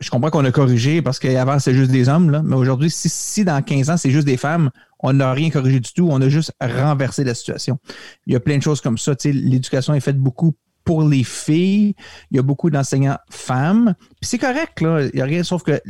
Speaker 4: Je comprends qu'on a corrigé parce qu'avant, c'était juste des hommes, mais aujourd'hui, si, si dans 15 ans, c'est juste des femmes, on n'a rien corrigé du tout, on a juste renversé la situation. Il y a plein de choses comme ça. L'éducation est faite beaucoup pour les filles. Il y a beaucoup d'enseignants femmes. C'est correct, là. Il n'y a rien, sauf que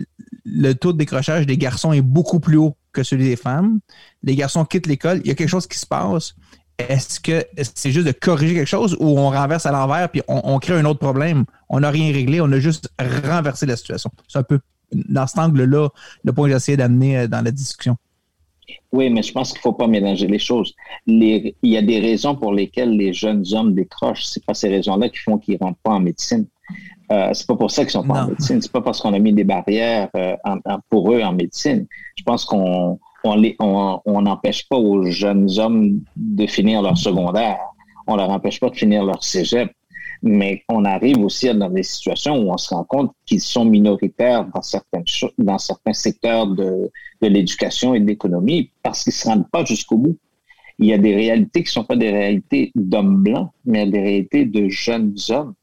Speaker 4: le taux de décrochage des garçons est beaucoup plus haut que celui des femmes. Les garçons quittent l'école. Il y a quelque chose qui se passe. Est-ce que c'est juste de corriger quelque chose ou on renverse à l'envers puis on, on crée un autre problème? On n'a rien réglé, on a juste renversé la situation. C'est un peu dans cet angle-là le point que j'essayais d'amener euh, dans la discussion.
Speaker 2: Oui, mais je pense qu'il ne faut pas mélanger les choses. Les- il y a des raisons pour lesquelles les jeunes hommes décrochent. C'est pas ces raisons-là qui font qu'ils ne rentrent pas en médecine. Euh, c'est pas pour ça qu'ils sont pas en médecine. C'est pas parce qu'on a mis des barrières euh, en- en- pour eux en médecine. Je pense qu'on on les- on- on n'empêche pas aux jeunes hommes de finir leur secondaire. On leur empêche pas de finir leur cégep. Mais on arrive aussi dans des situations où on se rend compte qu'ils sont minoritaires dans certaines dans certains secteurs de, l'éducation et de l'économie parce qu'ils se rendent pas jusqu'au bout. Il y a des réalités qui sont pas des réalités d'hommes blancs, mais des réalités de jeunes hommes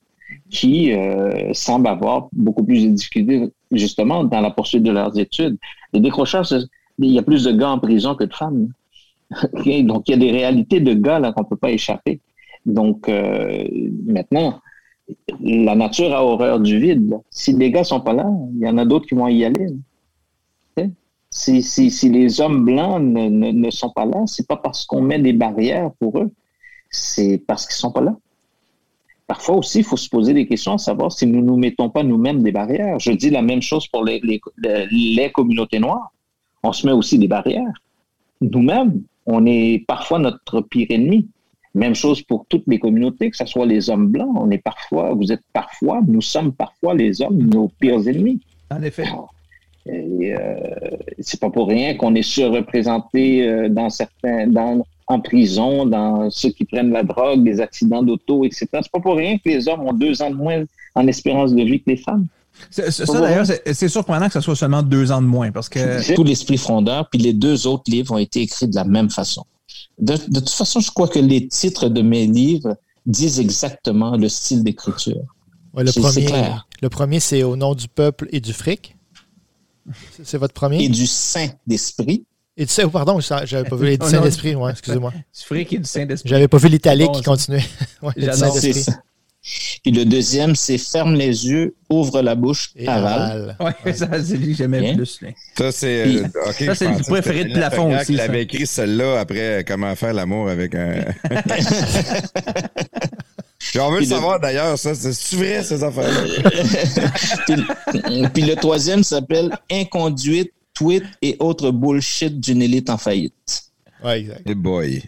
Speaker 2: qui euh, semblent avoir beaucoup plus de difficultés justement dans la poursuite de leurs études. Le décrochage, c'est- il y a plus de gars en prison que de femmes. Donc, il y a des réalités de gars là qu'on peut pas échapper. Donc, euh, maintenant, la nature a horreur du vide. Si les gars sont pas là, il y en a d'autres qui vont y aller. Si, si, si les hommes blancs ne, ne, ne sont pas là, c'est pas parce qu'on met des barrières pour eux, c'est parce qu'ils sont pas là. Parfois aussi, il faut se poser des questions à savoir si nous ne nous mettons pas nous-mêmes des barrières. Je dis la même chose pour les, les, les communautés noires. On se met aussi des barrières. Nous-mêmes, on est parfois notre pire ennemi. Même chose pour toutes les communautés, que ce soit les hommes blancs. On est parfois, vous êtes parfois, nous sommes parfois les hommes, nos pires ennemis.
Speaker 4: En effet.
Speaker 2: Et, euh, c'est pas pour rien qu'on est surreprésenté euh, dans certains, dans, en prison, dans ceux qui prennent la drogue, des accidents d'auto, etc. C'est pas pour rien que les hommes ont deux ans de moins en espérance de vie que les femmes.
Speaker 4: Ça, d'ailleurs, c'est c'est surprenant que ce soit seulement deux ans de moins parce que
Speaker 9: Tout l'esprit frondeur, puis les deux autres livres ont été écrits de la même façon. De, de toute façon, je crois que les titres de mes livres disent exactement le style d'écriture.
Speaker 3: Ouais, le, premier,
Speaker 9: clair.
Speaker 3: le premier, c'est Au nom du peuple et du fric. C'est- votre premier?
Speaker 9: Et du Saint-Esprit.
Speaker 3: Et tu sais, oh, pardon, j'avais pas vu les
Speaker 4: Au nom
Speaker 3: Saint-Esprit, ouais, excusez-moi.
Speaker 4: du fric et du Saint-Esprit.
Speaker 3: J'avais pas vu l'italique
Speaker 4: Bon,
Speaker 3: qui continuait. Ouais, le
Speaker 4: J'adore.
Speaker 9: Ça. Et le deuxième, c'est Ferme les yeux, ouvre la bouche,
Speaker 3: Et
Speaker 9: avale.
Speaker 3: aval.
Speaker 4: Ouais, ça, c'est lui que j'aimais
Speaker 9: Bien.
Speaker 4: le plus. lui.
Speaker 1: Ça, c'est.
Speaker 9: Puis-
Speaker 1: euh,
Speaker 4: ça, le
Speaker 1: pensais
Speaker 4: préféré de plafond aussi, ça.
Speaker 1: avait écrit celle-là après euh, Comment faire l'amour avec un. Puis on veut le
Speaker 9: Puis le-
Speaker 1: savoir d'ailleurs, ça. C'est vrai, ces affaires-là?
Speaker 9: puis, puis le troisième s'appelle Inconduite, tweet et autres bullshit d'une élite en faillite.
Speaker 3: Ouais, exact.
Speaker 1: Hey boy.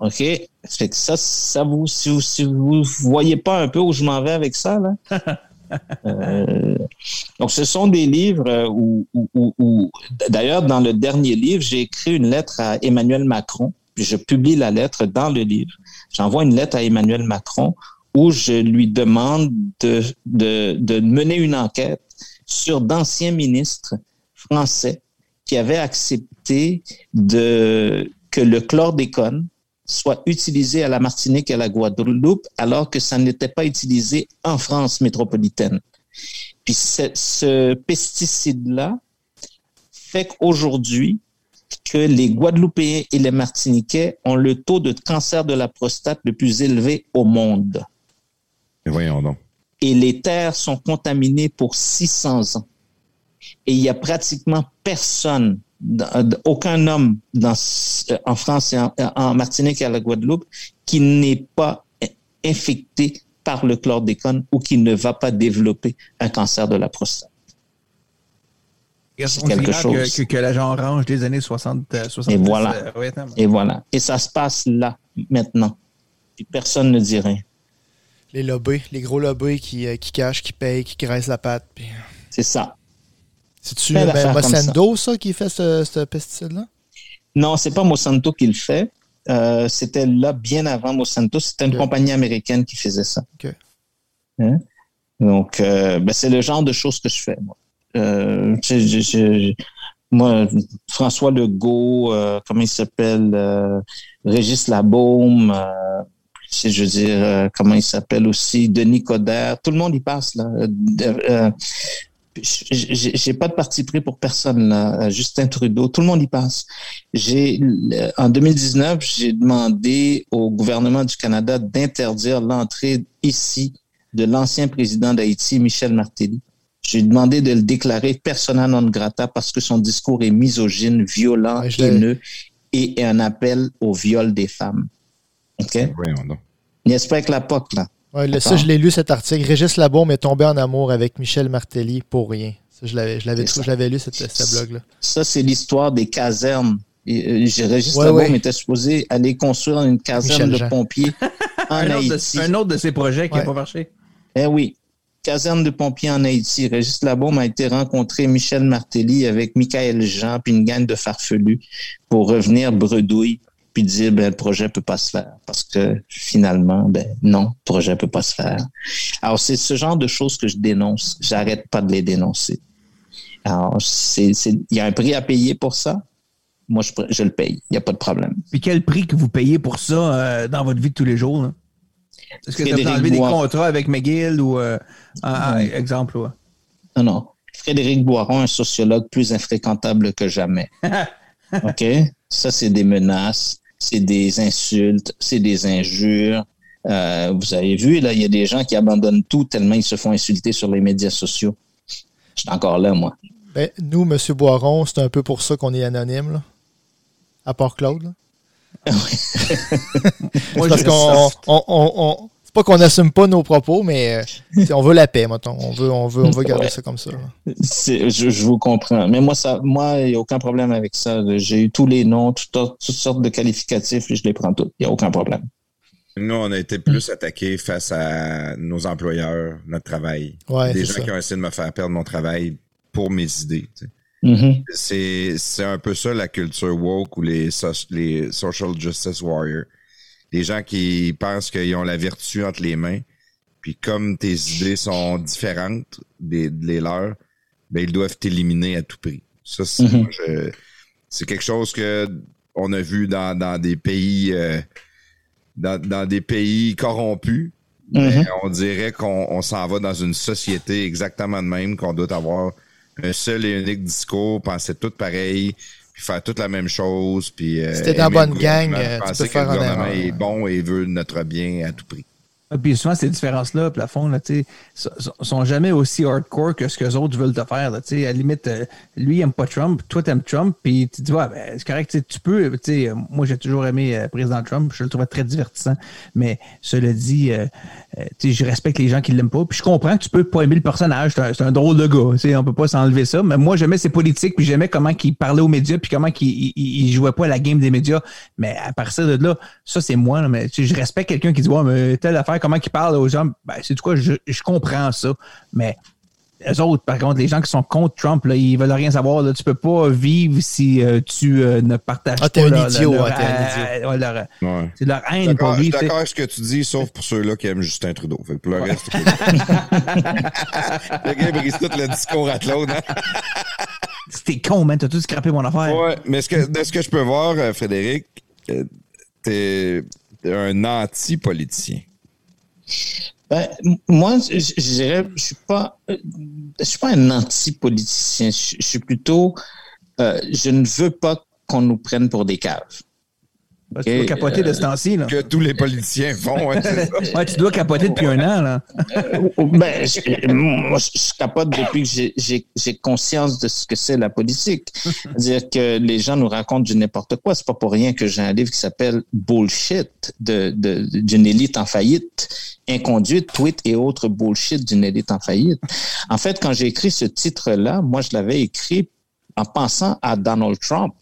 Speaker 9: OK? Fait que ça, ça vous, si vous, si vous voyez pas un peu où je m'en vais avec ça, là. euh, donc, ce sont des livres euh, où, où- où- où- d'ailleurs, dans le dernier livre, j'ai écrit une lettre à Emmanuel Macron, puis je publie la lettre dans le livre. J'envoie une lettre à Emmanuel Macron où je lui demande de, de, de mener une enquête sur d'anciens ministres français
Speaker 2: qui avait accepté de, que le chlordécone soit utilisé à la Martinique et à la Guadeloupe, alors que ça n'était pas utilisé en France métropolitaine. Puis ce, ce pesticide-là fait qu'aujourd'hui, que les Guadeloupéens et les Martiniquais ont le taux de cancer de la prostate le plus élevé au monde.
Speaker 1: Et voyons donc.
Speaker 2: Et les terres sont contaminées pour 600 ans. Et il y a pratiquement personne, aucun homme dans, en France et en, en Martinique et à la Guadeloupe qui n'est pas infecté par le chlordécone ou qui ne va pas développer un cancer de la prostate.
Speaker 4: C'est
Speaker 2: quelque chose.
Speaker 4: Que, que, que l'agent orange des années 60, euh, 70.
Speaker 2: Et voilà.
Speaker 4: euh.
Speaker 2: Et voilà. Et ça se passe là, maintenant. Et personne ne dit rien.
Speaker 3: Les lobbies, les gros lobbies qui, euh, qui cachent, qui payent, qui graissent la patte. puis-
Speaker 2: C'est ça.
Speaker 3: C'est-tu ben,
Speaker 2: d'affaires comme
Speaker 3: Monsanto, ça, qui fait ce, ce pesticide-là?
Speaker 2: Non, c'est pas Monsanto qui le fait. Euh, c'était là bien avant Monsanto. C'était une compagnie américaine qui faisait ça.
Speaker 3: OK.
Speaker 2: Hein? Donc, euh, ben, c'est le genre de choses que je fais. Moi, Euh, je- je- moi François Legault, euh, comment il s'appelle, euh, Régis Labaume, euh, je veux dire, euh, comment il s'appelle aussi, Denis Coderre, tout le monde y passe là. J'ai pas de parti pris pour personne là. Justin Trudeau, tout le monde y passe. J'ai en 2019, j'ai demandé au gouvernement du Canada d'interdire l'entrée ici de l'ancien président d'Haïti, Michel Martelly. J'ai demandé de le déclarer persona non grata parce que son discours est misogyne, violent,
Speaker 3: Ouais,
Speaker 2: haineux et est un appel au viol des femmes. OK? N'est-ce pas avec la POC, là?
Speaker 3: Ouais, le- ça, je l'ai lu, cet article. Régis Labaume est tombé en amour avec Michel Martelly pour rien. Ça, je l'avais, je l'avais,
Speaker 2: C'est
Speaker 3: trou-
Speaker 2: ça.
Speaker 3: je l'avais lu, cette, ce blog-là.
Speaker 2: Ça, c'est l'histoire des casernes. Et, euh, Régis
Speaker 3: Ouais,
Speaker 2: Labaume
Speaker 3: ouais.
Speaker 2: était supposé aller construire une caserne
Speaker 3: Michel
Speaker 2: de
Speaker 3: Jean.
Speaker 2: pompiers en
Speaker 4: Un autre,
Speaker 2: Haïti.
Speaker 4: de, un autre de ces projets qui n'a
Speaker 3: Ouais.
Speaker 4: pas marché.
Speaker 2: Eh oui, caserne de pompiers en Haïti. Régis Labaume a été rencontrer Michel Martelly avec Michael Jean puis une gang de farfelus pour revenir bredouille puis dire ben le projet peut pas se faire parce que finalement ben non, le projet peut pas se faire. Alors c'est ce genre de choses que je dénonce, j'arrête pas de les dénoncer. Alors c'est c'est il y a un prix à payer pour ça. Moi je je le paye, il y a pas de problème.
Speaker 4: Puis quel prix que vous payez pour ça euh, dans votre vie de tous les jours? là? Est-ce que tu as
Speaker 2: Frédéric
Speaker 4: enlevé des contrats avec McGill ou euh, un- exemple? ouais?
Speaker 2: Non, non. Frédéric Boiron, un sociologue plus infréquentable que jamais. OK? Ça, c'est des menaces, c'est des insultes, c'est des injures. Euh, vous avez vu, là, il y a des gens qui abandonnent tout tellement ils se font insulter sur les médias sociaux. Je suis encore là, moi.
Speaker 3: Ben, nous, M. Boiron, c'est un peu pour ça qu'on est anonyme, là. À part Claude. là.
Speaker 4: Moi,
Speaker 3: parce qu'on. on- on- on- c'est pas qu'on n'assume pas nos propos, mais euh, on veut la paix, mettons. On veut, on veut, on veut garder
Speaker 2: Ouais.
Speaker 3: ça comme ça.
Speaker 2: Je, je vous comprends. Mais moi, ça, moi, il n'y a aucun problème avec ça. J'ai eu tous les noms, toutes, toutes sortes de qualificatifs et je les prends tous. Il n'y a aucun problème.
Speaker 1: Nous, on a été plus attaqués face à nos employeurs, notre travail.
Speaker 3: Ouais,
Speaker 1: Des gens
Speaker 3: ça.
Speaker 1: qui ont essayé de me faire perdre mon travail pour mes idées. tu sais.
Speaker 2: Mhm.
Speaker 1: C'est c'est un peu ça la culture woke ou les, so- les social justice warriors. Les gens qui pensent qu'ils ont la vertu entre les mains, puis comme tes idées sont différentes des, des leurs, ben ils doivent t'éliminer à tout prix. Ça, c'est
Speaker 2: Mhm.
Speaker 1: moi, je- c'est quelque chose que on a vu dans, dans des pays euh, dans, dans des pays corrompus. Ben,
Speaker 2: Mhm.
Speaker 1: on dirait qu'on on s'en va dans une société exactement de même, qu'on doit avoir un seul et unique discours, penser tout pareil, puis faire toute la même chose, puis euh,
Speaker 3: Si t'es dans bonne gang, euh, tu peux
Speaker 1: que
Speaker 3: faire
Speaker 1: le gouvernement est bon et veut notre bien à tout prix.
Speaker 4: Puis souvent, ces différences-là, plafond, là, tu sont jamais aussi hardcore que ce que les autres veulent te faire. Là, tu à la limite, euh, lui, il aime pas Trump, toi, t'aimes Trump, puis tu dis, ben, c'est correct, tu tu peux. tu euh, moi, j'ai toujours aimé euh, président Trump, je le trouvais très divertissant. Mais cela dit, euh, tu je respecte les gens qui l'aiment pas. Puis je comprends que tu peux pas aimer le personnage, c'est un, drôle de gars, tu on peut pas s'enlever ça. Mais moi, j'aimais ses politiques, puis j'aimais comment il parlait aux médias, puis comment il, il jouait pas à la game des médias. Mais à partir de là, ça, c'est moi. mais tu je respecte quelqu'un qui dit, mais telle affaire, comment il parle aux gens, ben, c'est du quoi, je, je comprends ça. Mais les autres, par contre, les gens qui sont contre Trump, là, ils veulent rien savoir. Là. Tu peux pas vivre si euh, tu euh, ne partages
Speaker 3: Ah,
Speaker 4: pas
Speaker 3: un
Speaker 4: leur-
Speaker 3: idiot,
Speaker 4: leur-
Speaker 3: hein, t'es un idiot.
Speaker 4: ouais, leur-
Speaker 1: Ouais.
Speaker 4: c'est leur haine pour
Speaker 1: je
Speaker 4: lui.
Speaker 1: suis d'accord avec ce que tu dis, sauf pour ceux-là qui aiment Justin Trudeau. Fait que pour le reste, le gars brise tout le discours à Claude. hein.
Speaker 4: T'es con, man, t'as tout scrappé mon affaire.
Speaker 1: Ouais, mais ce que, de ce que je peux voir, euh, Frédéric, t'es un anti-politicien.
Speaker 10: Ben, moi, je dirais, je suis pas, euh, je suis pas un anti-politicien. Je, je suis plutôt, euh, je ne veux pas qu'on nous prenne pour des caves.
Speaker 4: Ben, tu dois capoter de ce temps-ci, là.
Speaker 1: Que tous les politiciens font, ça.
Speaker 4: Ouais, tu dois capoter depuis un an, là.
Speaker 10: Ben, je, moi, je, je capote depuis que j'ai- j'ai j'ai conscience de ce que c'est la politique. C'est-à-dire que les gens nous racontent du n'importe quoi. C'est pas pour rien que j'ai un livre qui s'appelle Bullshit de de- d'une élite en faillite, inconduite, tweet et autres bullshit d'une élite en faillite. En fait, quand j'ai écrit ce titre-là, moi, je l'avais écrit en pensant à Donald Trump.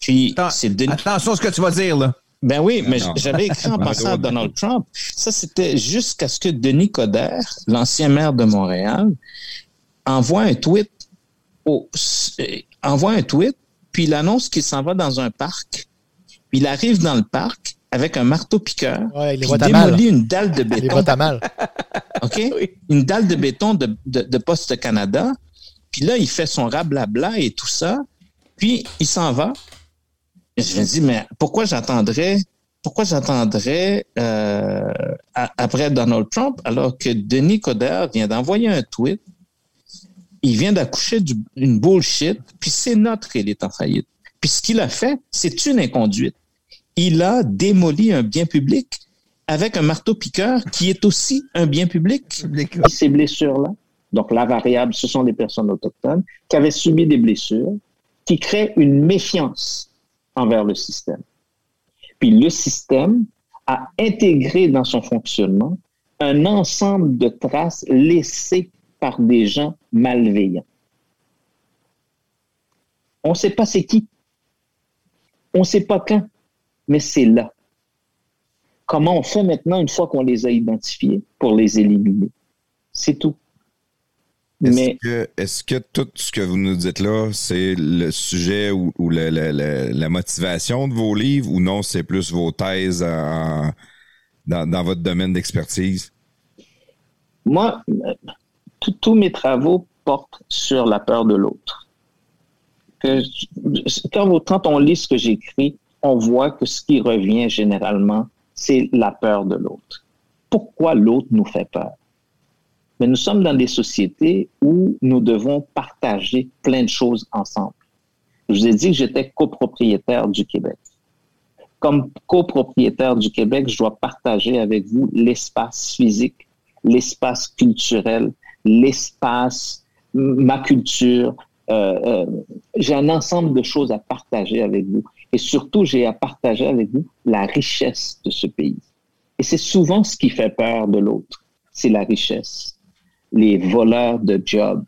Speaker 10: Puis, c'est Denis-
Speaker 4: Attention à ce que tu vas dire, là.
Speaker 10: ben oui, mais j'avais écrit en pensant à Donald Trump. Ça, c'était jusqu'à ce que Denis Coderre, l'ancien maire de Montréal, envoie un tweet, au, euh, envoie un tweet, puis il annonce qu'il s'en va dans un parc. Puis il arrive dans le parc avec un marteau-piqueur,
Speaker 3: Ouais, il les
Speaker 10: puis
Speaker 3: voit
Speaker 10: il
Speaker 3: à mal.
Speaker 10: démolit une dalle de
Speaker 3: Les
Speaker 10: béton.
Speaker 3: à mal.
Speaker 10: OK? Une dalle de béton de, de, de Poste Canada. Puis là, il fait son rablabla et tout ça. Puis il s'en va. Et je me dis, mais pourquoi j'attendrais pourquoi j'attendrais euh, après Donald Trump alors que Denis Coderre vient d'envoyer un tweet, il vient d'accoucher d'une bullshit, puis c'est notre élite en faillite. Puis ce qu'il a fait, c'est une inconduite. Il a démoli un bien public avec un marteau-piqueur qui est aussi un bien public.
Speaker 2: ces blessures-là, donc la variable, ce sont les personnes autochtones qui avaient subi des blessures, qui créent une méfiance envers le système. Puis le système a intégré dans son fonctionnement un ensemble de traces laissées par des gens malveillants. On ne sait pas c'est qui. On ne sait pas quand, mais c'est là. Comment on fait maintenant une fois qu'on les a identifiés pour les éliminer? C'est tout.
Speaker 1: Est-ce
Speaker 2: Mais
Speaker 1: que, tout ce que vous nous dites là, c'est le sujet ou, la motivation de vos livres ou non, c'est plus vos thèses en- dans, dans votre domaine d'expertise?
Speaker 2: moi, tous- mes travaux portent sur la peur de l'autre. Quand on lit ce que j'écris, on voit que ce qui revient généralement, c'est la peur de l'autre. Pourquoi l'autre nous fait peur? Mais nous sommes dans des sociétés où nous devons partager plein de choses ensemble. Je vous ai dit que j'étais copropriétaire du Québec. Comme copropriétaire du Québec, je dois partager avec vous l'espace physique, l'espace culturel, l'espace, ma culture. Euh, euh, j'ai un ensemble de choses à partager avec vous. Et surtout, j'ai à partager avec vous la richesse de ce pays. Et c'est souvent ce qui fait peur de l'autre, c'est la richesse. Les voleurs de jobs.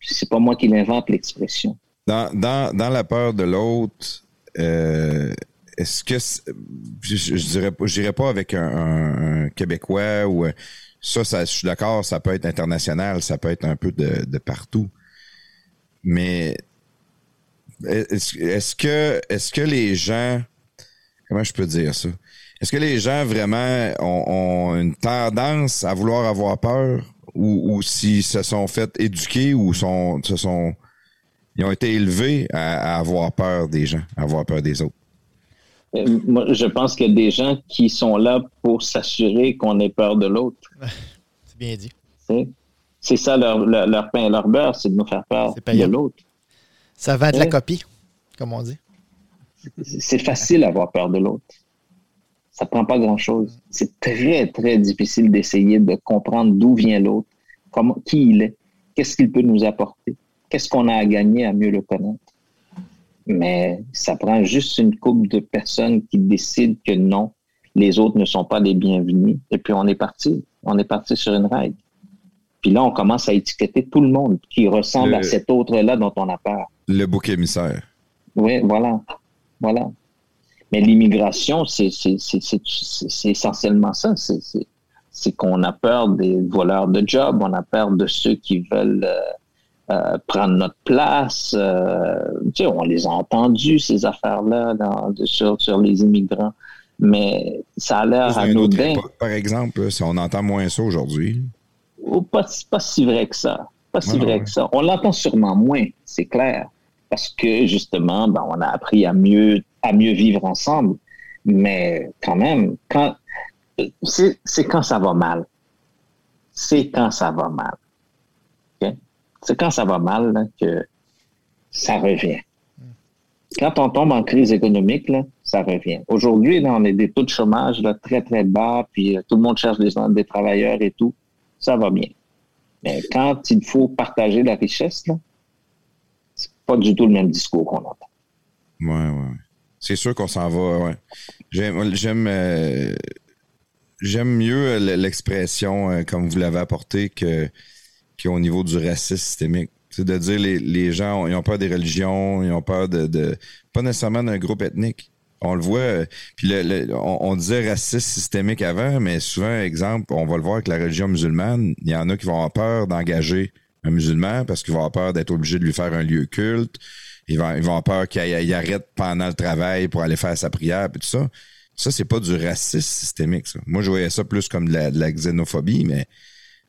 Speaker 2: C'est pas moi qui l'invente l'expression.
Speaker 1: Dans, la peur de l'autre, euh, est-ce que je, dirais pas, avec un, Québécois ou ça, ça, je suis d'accord, ça peut être international, ça peut être un peu de, partout. Mais est-ce que est-ce que les gens comment je peux dire ça? Est-ce que les gens vraiment ont, ont une tendance à vouloir avoir peur? Ou, ou s'ils se sont fait éduquer ou sont, se sont ils ont été élevés à, à avoir peur des gens, à avoir peur des autres?
Speaker 2: Euh, Moi, je pense qu'il y a des gens qui sont là pour s'assurer qu'on ait peur de l'autre.
Speaker 3: C'est bien dit.
Speaker 2: C'est ça leur, leur, leur pain et leur beurre, c'est de nous faire peur de l'autre.
Speaker 3: Ça vend de la
Speaker 2: Ouais.
Speaker 3: copie, comme on dit.
Speaker 2: C'est facile d'avoir peur de l'autre. Ça prend pas grand-chose. C'est très, très difficile d'essayer de comprendre d'où vient l'autre, comment, qui il est, qu'est-ce qu'il peut nous apporter, qu'est-ce qu'on a à gagner à mieux le connaître. Mais ça prend juste une couple de personnes qui décident que non, les autres ne sont pas les bienvenus. Et puis on est parti. On est parti sur une règle. Puis là, on commence à étiqueter tout le monde qui ressemble
Speaker 1: Le-
Speaker 2: à cet autre-là dont on a peur.
Speaker 1: Le bouc émissaire.
Speaker 2: Oui, voilà. Voilà. Mais l'immigration, c'est essentiellement ça. C'est- qu'on a peur des voleurs de jobs, on a peur de ceux qui veulent euh, euh, prendre notre place. euh, tu sais, on les a entendus, ces affaires-là, sur, sur les immigrants. Mais ça a l'air anodin.
Speaker 1: époque, par exemple, si on entend moins ça aujourd'hui.
Speaker 2: Ou pas, pas si vrai que ça. pas si
Speaker 1: Ouais,
Speaker 2: vrai
Speaker 1: ouais.
Speaker 2: que ça. On l'entend sûrement moins, c'est clair, parce que justement, ben, on a appris à mieux, à mieux vivre ensemble. Mais quand même, quand c'est quand ça va mal. C'est quand ça va mal. C'est quand ça va mal que ça revient. Quand on tombe en crise économique, là, ça revient. Aujourd'hui, on est des taux de chômage là, très, très bas, puis euh, tout le monde cherche des, des travailleurs et tout. Ça va bien. Mais quand il faut partager la richesse, là, c'est pas du tout le même discours qu'on entend.
Speaker 1: Ouais, ouais. ouais. C'est sûr qu'on s'en va. J'aime, j'aime, euh, mieux l'expression, euh, comme vous l'avez apporté, que, qu'au niveau du racisme systémique. C'est de dire les, gens, ils ont peur des religions, ils ont peur de, de pas nécessairement d'un groupe ethnique. On le voit, euh, puis on, on disait racisme systémique avant, mais souvent, exemple, on va le voir avec la religion musulmane, il y en a qui vont avoir peur d'engager un musulman parce qu'ils vont avoir peur d'être obligé de lui faire un lieu culte. Ils vont, ils vont avoir peur qu'il il arrête pendant le travail pour aller faire sa prière, puis tout ça. Ça, c'est pas du racisme systémique, ça. Moi, je voyais ça plus comme de la, de la xénophobie, mais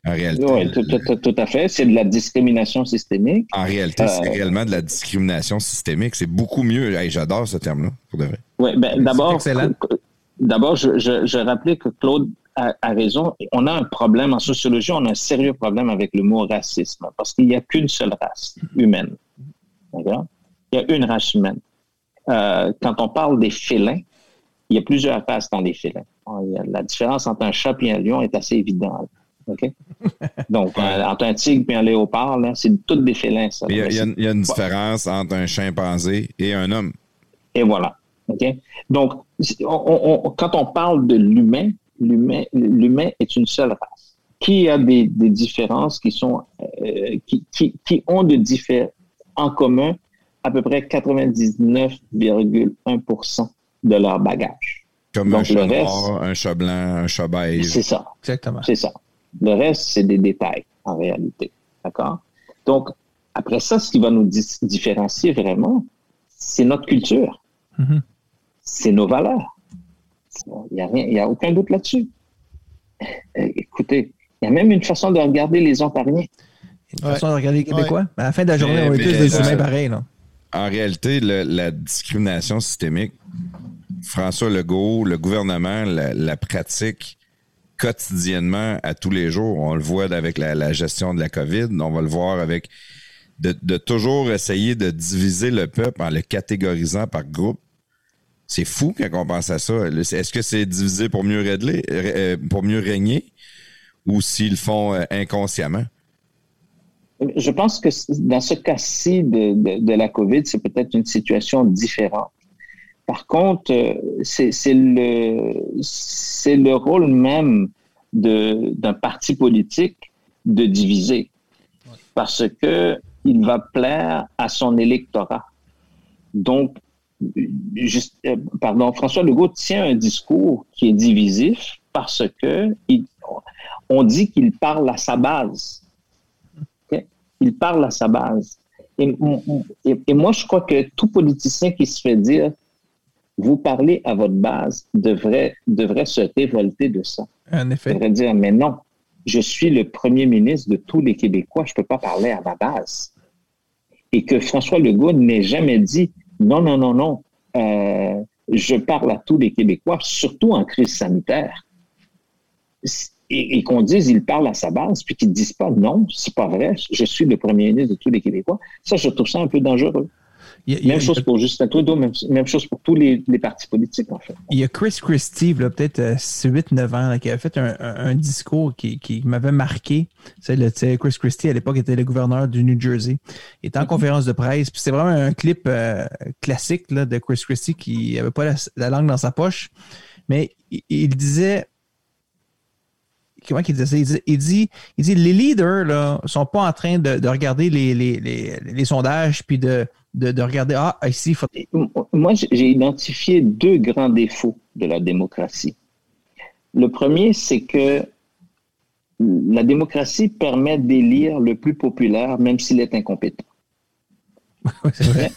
Speaker 1: en réalité,
Speaker 2: Oui, tout, tout- tout à fait. C'est de la discrimination systémique.
Speaker 1: en réalité, c'est
Speaker 2: Euh,
Speaker 1: réellement de la discrimination systémique. C'est beaucoup mieux. Hey, J'adore ce terme-là, pour de vrai.
Speaker 2: Oui, ben, d'abord, d'abord, je, je, je rappelais que Claude a, a raison. On a un problème en sociologie, on a un sérieux problème avec le mot racisme parce qu'il n'y a qu'une seule race humaine. D'accord? Il y a une race humaine. Euh, quand on parle des félins, il y a plusieurs races dans les félins. La différence entre un chat et un lion est assez évidente. OK? Donc, euh, entre un tigre et un léopard, là, c'est toutes des félins, ça.
Speaker 1: Il y a, il y a une- il y a une
Speaker 2: Ouais.
Speaker 1: différence entre un chimpanzé et un homme.
Speaker 2: Et voilà. OK? Donc, on- on- on- quand on parle de l'humain, l'humain, l'humain est une seule race qui a des, des différences qui sont euh, qui, qui, qui ont de diffé- en commun à peu près 99,1% de leur bagage.
Speaker 1: Comme
Speaker 2: Donc,
Speaker 1: un chat
Speaker 2: le reste-
Speaker 1: noir, un chat blanc, un chat beige.
Speaker 2: C'est ça.
Speaker 4: Exactement.
Speaker 2: C'est ça. Le reste, c'est des détails, en réalité. D'accord? Donc, après ça, ce qui va nous différencier vraiment, c'est notre culture.
Speaker 4: Mhm.
Speaker 2: C'est nos valeurs. Il n'y a, rien- il y a aucun doute là-dessus. Euh, Écoutez, il y a même une façon de regarder les Ontariens.
Speaker 4: Une façon de regarder les Québécois? À la fin de la journée,
Speaker 1: Mais-
Speaker 4: on est tous des humains pareils.
Speaker 1: En réalité, le- la discrimination systémique, François Legault, le gouvernement la, la pratique quotidiennement à tous les jours. On le voit avec la, la gestion de la COVID, on va le voir avec de, de toujours essayer de diviser le peuple en le catégorisant par groupe. C'est fou quand on pense à ça. Est-ce que c'est divisé pour mieux régler, euh, pour mieux régner ou s'ils le font euh, inconsciemment?
Speaker 2: Je pense que dans ce cas-ci de, la COVID, c'est peut-être une situation différente. Par contre, euh, c'est le, rôle même d'un parti politique de diviser. Parce que il va plaire à son électorat. Donc, euh, pardon, François Legault tient un discours qui est divisif parce que il- on dit qu'il parle à sa base il parle à sa base. Et, et- et moi, je crois que tout politicien qui se fait dire vous parlez à votre base devrait, devrait se révolter de ça.
Speaker 4: En effet.
Speaker 2: Devrait dire mais non, je suis le premier ministre de tous les Québécois, je ne peux pas parler à ma base. Et que François Legault n'ait jamais dit non, non, non, non, euh, je parle à tous les Québécois, surtout en crise sanitaire et, et qu'on dise il parle à sa base, puis qu'ils ne disent pas non, c'est pas vrai, je suis le premier ministre de tous les Québécois, ça, je trouve ça un peu dangereux.
Speaker 4: Il y a- il y a-
Speaker 2: Même chose pour Justin Trudeau, même, même chose pour tous les, les partis politiques, en fait.
Speaker 4: Il y a Chris Christie, peut-être euh, 8-9 ans, là, qui a fait un, discours qui, qui m'avait marqué. C'est le, Chris Christie, à l'époque, était le gouverneur du New Jersey. Il était en conférence de presse. Puis c'est vraiment un clip euh, classique là, de Chris Christie qui n'avait pas la, la langue dans sa poche. Mais il disait. Comment il disait ça? Il dit, il dit, il dit, les leaders ne sont pas en train de, de regarder les, les, les, les sondages puis de, de, de regarder Ah, ici, il faut.
Speaker 2: Moi, j'ai identifié deux grands défauts de la démocratie. Le premier, c'est que la démocratie permet d'élire le plus populaire, même s'il est incompétent.
Speaker 4: Ouais, c'est vrai.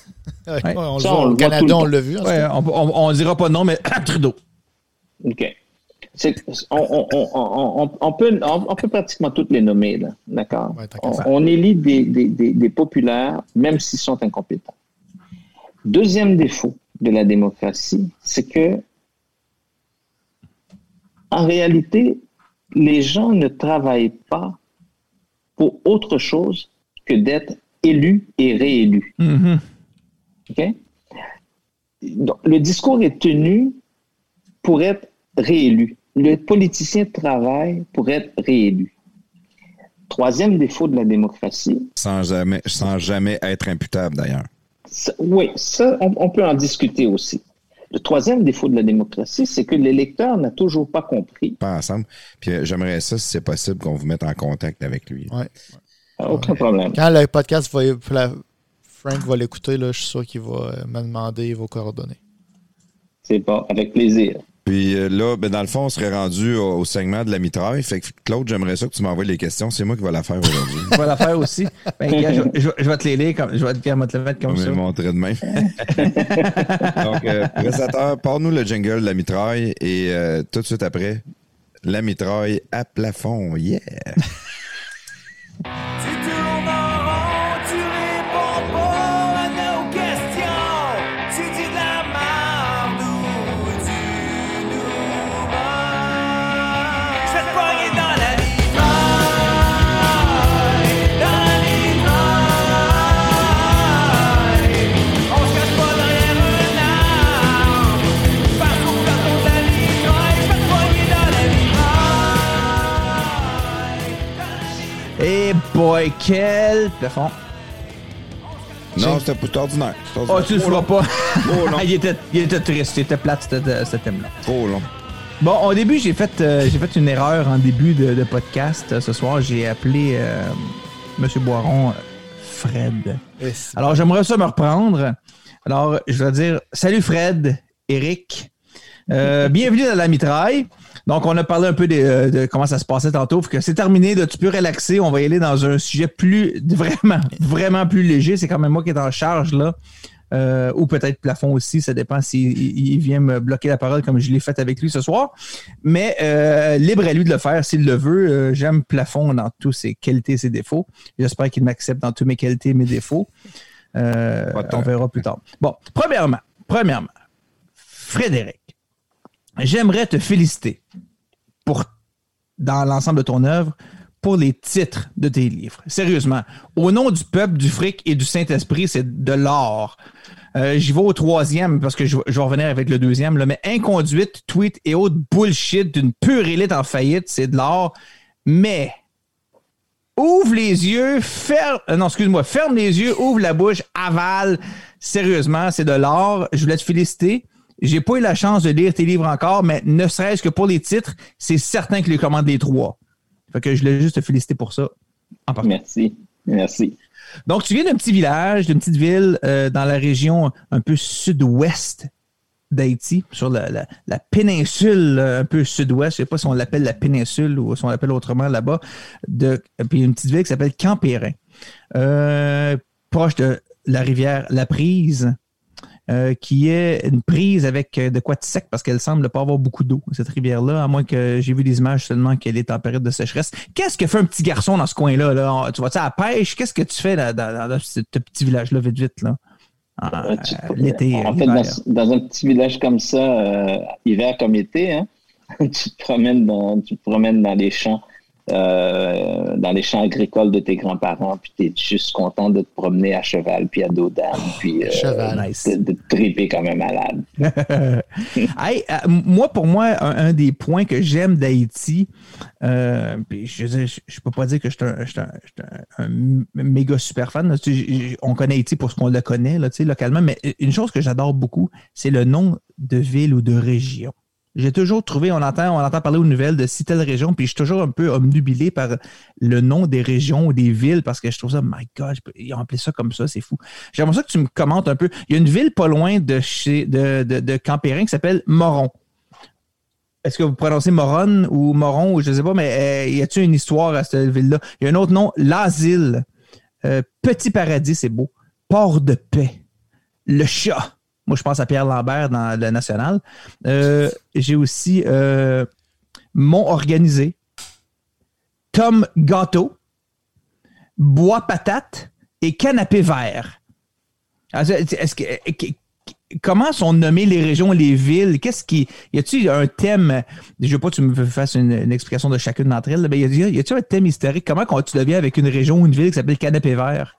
Speaker 3: Ouais,
Speaker 4: Ouais.
Speaker 3: on le
Speaker 2: Ça,
Speaker 3: voit
Speaker 2: on le voit tout
Speaker 3: Canada,
Speaker 2: le
Speaker 3: on
Speaker 2: temps.
Speaker 3: l'a vu.
Speaker 4: Ouais, on, on dira pas non, mais Trudeau.
Speaker 2: OK. On, peut, on, on peut pratiquement toutes les nommer, là, d'accord?
Speaker 3: Ouais,
Speaker 2: on, élit des, des, des, des populaires, même s'ils sont incompétents. Deuxième défaut de la démocratie, c'est que, en réalité, les gens ne travaillent pas pour autre chose que d'être élus et réélus.
Speaker 4: Mhm.
Speaker 2: Donc, le discours est tenu pour être réélu. Le politicien travaille pour être réélu. Troisième défaut de la démocratie,
Speaker 1: Sans jamais, sans jamais être imputable, d'ailleurs.
Speaker 2: oui, ça, on, on peut en discuter aussi. Le troisième défaut de la démocratie, c'est que l'électeur n'a toujours pas compris,
Speaker 1: Pas ensemble. Puis euh, j'aimerais ça, si c'est possible, qu'on vous mette en contact avec lui.
Speaker 3: Ouais.
Speaker 2: aucun problème.
Speaker 3: Quand le podcast va. la- Frank va l'écouter, là, je suis sûr qu'il va euh, me demander vos coordonnées.
Speaker 2: C'est pas avec plaisir.
Speaker 1: Puis euh, là, ben, dans le fond, on serait rendu au, au segment de la mitraille. Fait que Claude, j'aimerais ça que tu m'envoies les questions. C'est moi qui vais la faire aujourd'hui.
Speaker 4: Je vais la faire aussi. Ben, gars, je, je- je vais te les lire comme, je vais te, je vais te le mettre
Speaker 1: On
Speaker 4: comme ça.
Speaker 1: le montrer de même. Donc, euh, prestataire, parle-nous le jingle de la mitraille et euh, tout de suite après, la mitraille à plafond. Yeah!
Speaker 4: boy, quel plafond.
Speaker 1: Non, c'était pour ordinaire.
Speaker 4: Oh, tu le
Speaker 1: long.
Speaker 4: pas.
Speaker 1: Oh,
Speaker 4: il, était, il était triste, il était plate, ce, thème-là.
Speaker 1: Trop long.
Speaker 4: Bon, au début, j'ai fait, euh, j'ai fait une erreur en début de, de podcast. Euh, Ce soir, j'ai appelé euh, M. Boiron Fred. Alors, j'aimerais ça me reprendre. Alors, je vais dire Salut Fred, Eric. Euh, bienvenue dans la mitraille. Donc, on a parlé un peu de, euh, de comment ça se passait tantôt. Que c'est terminé. Là, tu peux relaxer. On va y aller dans un sujet plus, vraiment, vraiment plus léger. C'est quand même moi qui est en charge là. Euh, ou peut-être plafond aussi, ça dépend s'il il- il vient me bloquer la parole comme je l'ai fait avec lui ce soir. Mais euh, libre à lui de le faire s'il le veut. Euh, J'aime plafond dans tous ses qualités et ses défauts. J'espère qu'il m'accepte dans toutes mes qualités et mes défauts. On verra plus tard. Bon, premièrement, premièrement, Frédéric, j'aimerais te féliciter pour, dans l'ensemble de ton œuvre, pour les titres de tes livres. Sérieusement, au nom du peuple, du fric et du Saint-Esprit, c'est de l'or. Euh, J'y vais au troisième parce que je, je vais revenir avec le deuxième. Mais inconduite, tweet et autres bullshit d'une pure élite en faillite, c'est de l'or. Mais ouvre les yeux, ferme. euh, non, excuse-moi, ferme les yeux, ouvre la bouche, avale. Sérieusement, c'est de l'or. Je voulais te féliciter. J'ai pas eu la chance de lire tes livres encore, mais ne serait-ce que pour les titres, c'est certain que je les commande les trois. Fait que je voulais juste te féliciter pour ça. En partant.
Speaker 2: Merci. Merci.
Speaker 4: Donc, tu viens d'un petit village, d'une petite ville euh, dans la région un peu sud-ouest d'Haïti, sur la, la- la péninsule euh, un peu sud-ouest. Je ne sais pas si on l'appelle la péninsule ou si on l'appelle autrement là-bas. De, puis une petite ville qui s'appelle Campérin, euh, proche de la rivière La Prise, euh, qui est une prise avec euh, de quoi de sec parce qu'elle semble pas avoir beaucoup d'eau, cette rivière-là, à moins que j'ai vu des images seulement qu'elle est en période de sécheresse. Qu'est-ce que fait un petit garçon dans ce coin-là? Là? Tu vas-tu à la pêche? Qu'est-ce que tu fais dans, dans- dans ce petit village-là, vite, vite? Là? En-
Speaker 2: Euh, tu-
Speaker 4: L'été.
Speaker 2: En fait, dans, dans un petit village comme ça, euh, hiver comme été, hein, tu te promènes dans, tu te promènes dans les champs, euh, dans les champs agricoles de tes grands-parents, puis tu es juste content de te promener à cheval, puis à dos d'âne, puis euh,
Speaker 3: Cheval.
Speaker 4: Nice.
Speaker 2: de, de te triper comme un malade.
Speaker 4: Hey, euh, moi, pour moi, un, un des points que j'aime d'Haïti, euh, puis je, je peux pas dire que je suis un, je suis un- je suis un- un m- méga super fan. là. Tu sais, j- j- on connaît Haïti pour ce qu'on le connaît là, tu sais, localement, mais une chose que j'adore beaucoup, c'est le nom de ville ou de région. J'ai toujours trouvé, on entend, on entend parler aux nouvelles de si telle région, puis je suis toujours un peu omnubilé par le nom des régions ou des villes parce que je trouve ça, my God, ils ont appelé ça comme ça, c'est fou. J'aimerais ça que tu me commentes un peu. Il y a une ville pas loin de chez de, de, de Campérin qui s'appelle Moron. Est-ce que vous prononcez Moron ou Moron ou je sais pas, mais euh, y a-t-il une histoire à cette ville-là? Il y a un autre nom, l'Asile. Euh, Petit Paradis, c'est beau. Port de paix. Le chat. Moi, je pense à Pierre Lambert dans le National. Euh, J'ai aussi euh, Mont Organisé, Tom Gâteau, Bois Patate et Canapé Vert. Ah, Est-ce que, comment sont nommées les régions, les villes? Qu'est-ce qui. Y a-t-il un thème? Je veux pas que tu me fasses une, explication de chacune d'entre elles, mais y a-t-il un thème historique? Comment tu deviens avec une région ou une ville qui s'appelle Canapé Vert?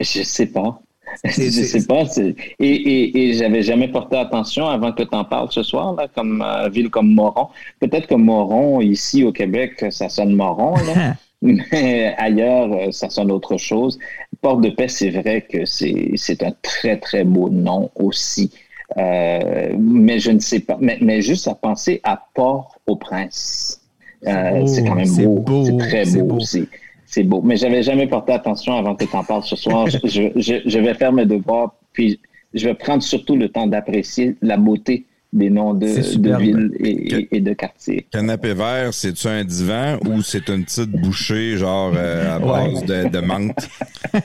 Speaker 2: Je sais pas. Je
Speaker 4: c'est-
Speaker 2: sais pas. Et, et, et j'avais jamais porté attention avant que tu en parles ce soir, là, comme euh, ville comme Moron. Peut-être que Moron, ici au Québec, ça sonne Moron, là. mais ailleurs, euh, ça sonne autre chose. Porte de paix, c'est vrai que c'est c'est un très, très beau nom aussi. Euh, mais je ne sais pas. Mais, mais juste à penser à Port-au-Prince. Euh,
Speaker 4: beau,
Speaker 2: c'est quand même beau. C'est très beau.
Speaker 4: beau.
Speaker 2: C'est c'est beau. Mais j'avais jamais porté attention avant que tu en parles ce soir. je, je, je- je vais faire mes devoirs, puis je vais prendre surtout le temps d'apprécier la beauté des noms de, de villes et, et- et de quartiers.
Speaker 1: Canapé vert, c'est-tu un divan ou c'est une petite bouchée, genre euh, à base de, de menthe?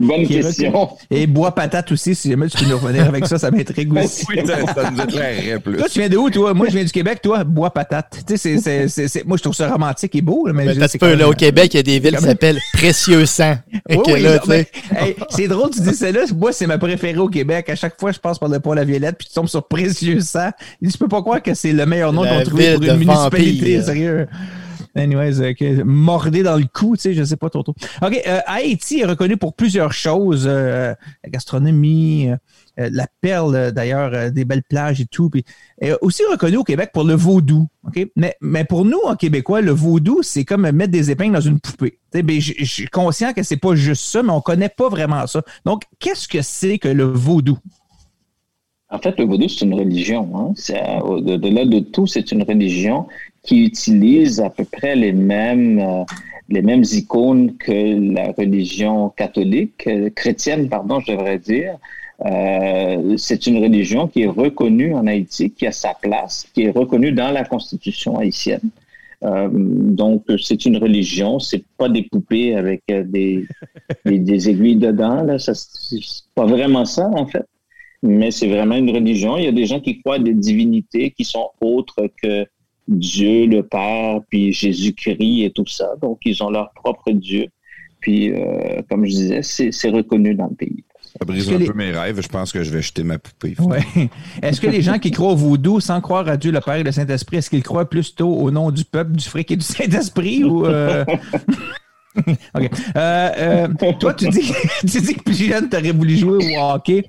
Speaker 2: Bonne
Speaker 4: Qui
Speaker 2: question.
Speaker 4: Et Bois Patate aussi, si jamais tu peux nous revenir avec ça, ça m'intrigue aussi.
Speaker 1: Oui, ça, ça nous éclairerait plus.
Speaker 4: Toi, tu viens de où, toi? Moi, je viens du Québec, toi, Bois Patate. Tu sais, c'est- c'est- c'est- c'est- moi, je trouve ça romantique et beau, là, mais,
Speaker 3: Mais
Speaker 4: je-
Speaker 3: peu, là, au Québec, il y a des villes qui s'appellent Précieux Sang.
Speaker 4: Oui,
Speaker 3: que
Speaker 4: oui,
Speaker 3: là,
Speaker 4: non,
Speaker 3: tu sais,
Speaker 4: mais, hey, c'est drôle, tu dis ça là. Moi, c'est ma préférée au Québec. À chaque fois, je passe par le pont La Violette, puis tu tombes sur Précieux Sang. Je peux pas croire que c'est le meilleur nom qu'on trouvé
Speaker 3: ville
Speaker 4: pour une municipalité, sérieux. Anyways, euh, mordé dans le cou, tu sais, je sais pas trop. OK, euh, Haïti est reconnu pour plusieurs choses. euh, la gastronomie, euh, la perle, d'ailleurs, des belles plages et tout. Puis, euh, aussi reconnu au Québec pour le vaudou. OK? Mais, mais pour nous, en Québécois, le vaudou, c'est comme mettre des épingles dans une poupée. Ben, Je je suis conscient que c'est pas juste ça, mais on connaît pas vraiment ça. Donc, qu'est-ce que c'est que le vaudou?
Speaker 2: En fait, le vaudou, c'est une religion. Hein. C'est, euh, Au-delà de tout, c'est une religion qui utilise à peu près les mêmes, euh, les mêmes icônes que la religion catholique, euh, chrétienne, pardon, je devrais dire. Euh, c'est une religion qui est reconnue en Haïti, qui a sa place, qui est reconnue dans la constitution haïtienne. Euh, donc, c'est une religion, c'est pas des poupées avec euh, des, des, des aiguilles dedans. Là. Ça, c'est pas vraiment ça, en fait mais c'est vraiment une religion. Il y a des gens qui croient à des divinités qui sont autres que Dieu, le Père, puis Jésus-Christ et tout ça. Donc, ils ont leur propre Dieu. Puis, euh, comme je disais, c'est reconnu dans le pays.
Speaker 1: Ça brise un
Speaker 4: les-
Speaker 1: peu mes rêves. Je pense que je vais jeter ma poupée.
Speaker 4: Ouais. Est-ce que les gens qui croient au vaudou sans croire à Dieu le Père et le Saint-Esprit, est-ce qu'ils croient plutôt au nom du peuple, du fric et du Saint-Esprit ou. euh, OK. Euh, euh, toi, tu dis, tu dis que plus jeune, tu aurais voulu jouer au hockey.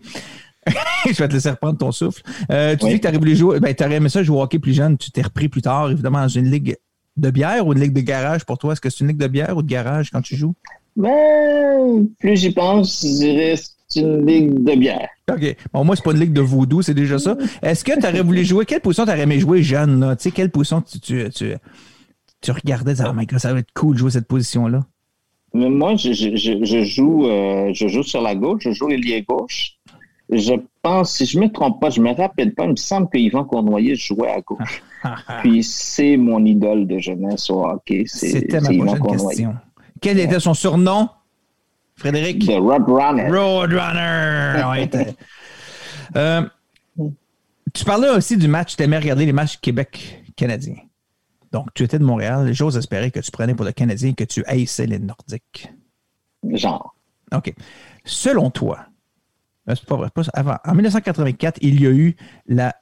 Speaker 4: Je vais te laisser reprendre ton souffle. Euh, tu
Speaker 2: Oui.
Speaker 4: dis que tu aurais voulu jouer. Ben, tu aurais aimé ça jouer au hockey plus jeune. Tu t'es repris plus tard, évidemment, dans une ligue de bière ou une ligue de garage pour toi? Est-ce que c'est une ligue de bière ou de garage quand tu joues?
Speaker 2: Ben, plus j'y pense, je dirais c'est une ligue de bière.
Speaker 4: OK. Bon, moi, c'est pas une ligue de vaudou, c'est déjà ça. Est-ce que tu aurais voulu jouer? Quelle position tu aurais aimé jouer jeune? Là? Tu sais, quelle position tu, tu, tu, tu regardais? Ah, my God, ça va être cool de jouer cette position-là.
Speaker 2: Mais moi, je, je, je, je joue, euh, je joue sur la gauche, je joue l'ailier gauche. Je pense, si je me trompe pas, je me rappelle pas, il me semble que Yvan Cournoyer jouait à gauche. Puis c'est mon idole de jeunesse au hockey.
Speaker 4: C'était ma
Speaker 2: Yvan
Speaker 4: prochaine
Speaker 2: Cournoyer.
Speaker 4: question. Quel était son surnom? Frédéric?
Speaker 2: The Roadrunner.
Speaker 4: Roadrunner! Ouais, t'es- Euh, tu parlais aussi du match, tu aimais regarder les matchs Québec-Canadien. Donc, tu étais de Montréal. J'ose espérer que tu prenais pour le Canadien et que tu haïssais les Nordiques.
Speaker 2: Genre.
Speaker 4: OK. Selon toi, c'est pas vrai, pas ça, avant, en 1984, il y a eu la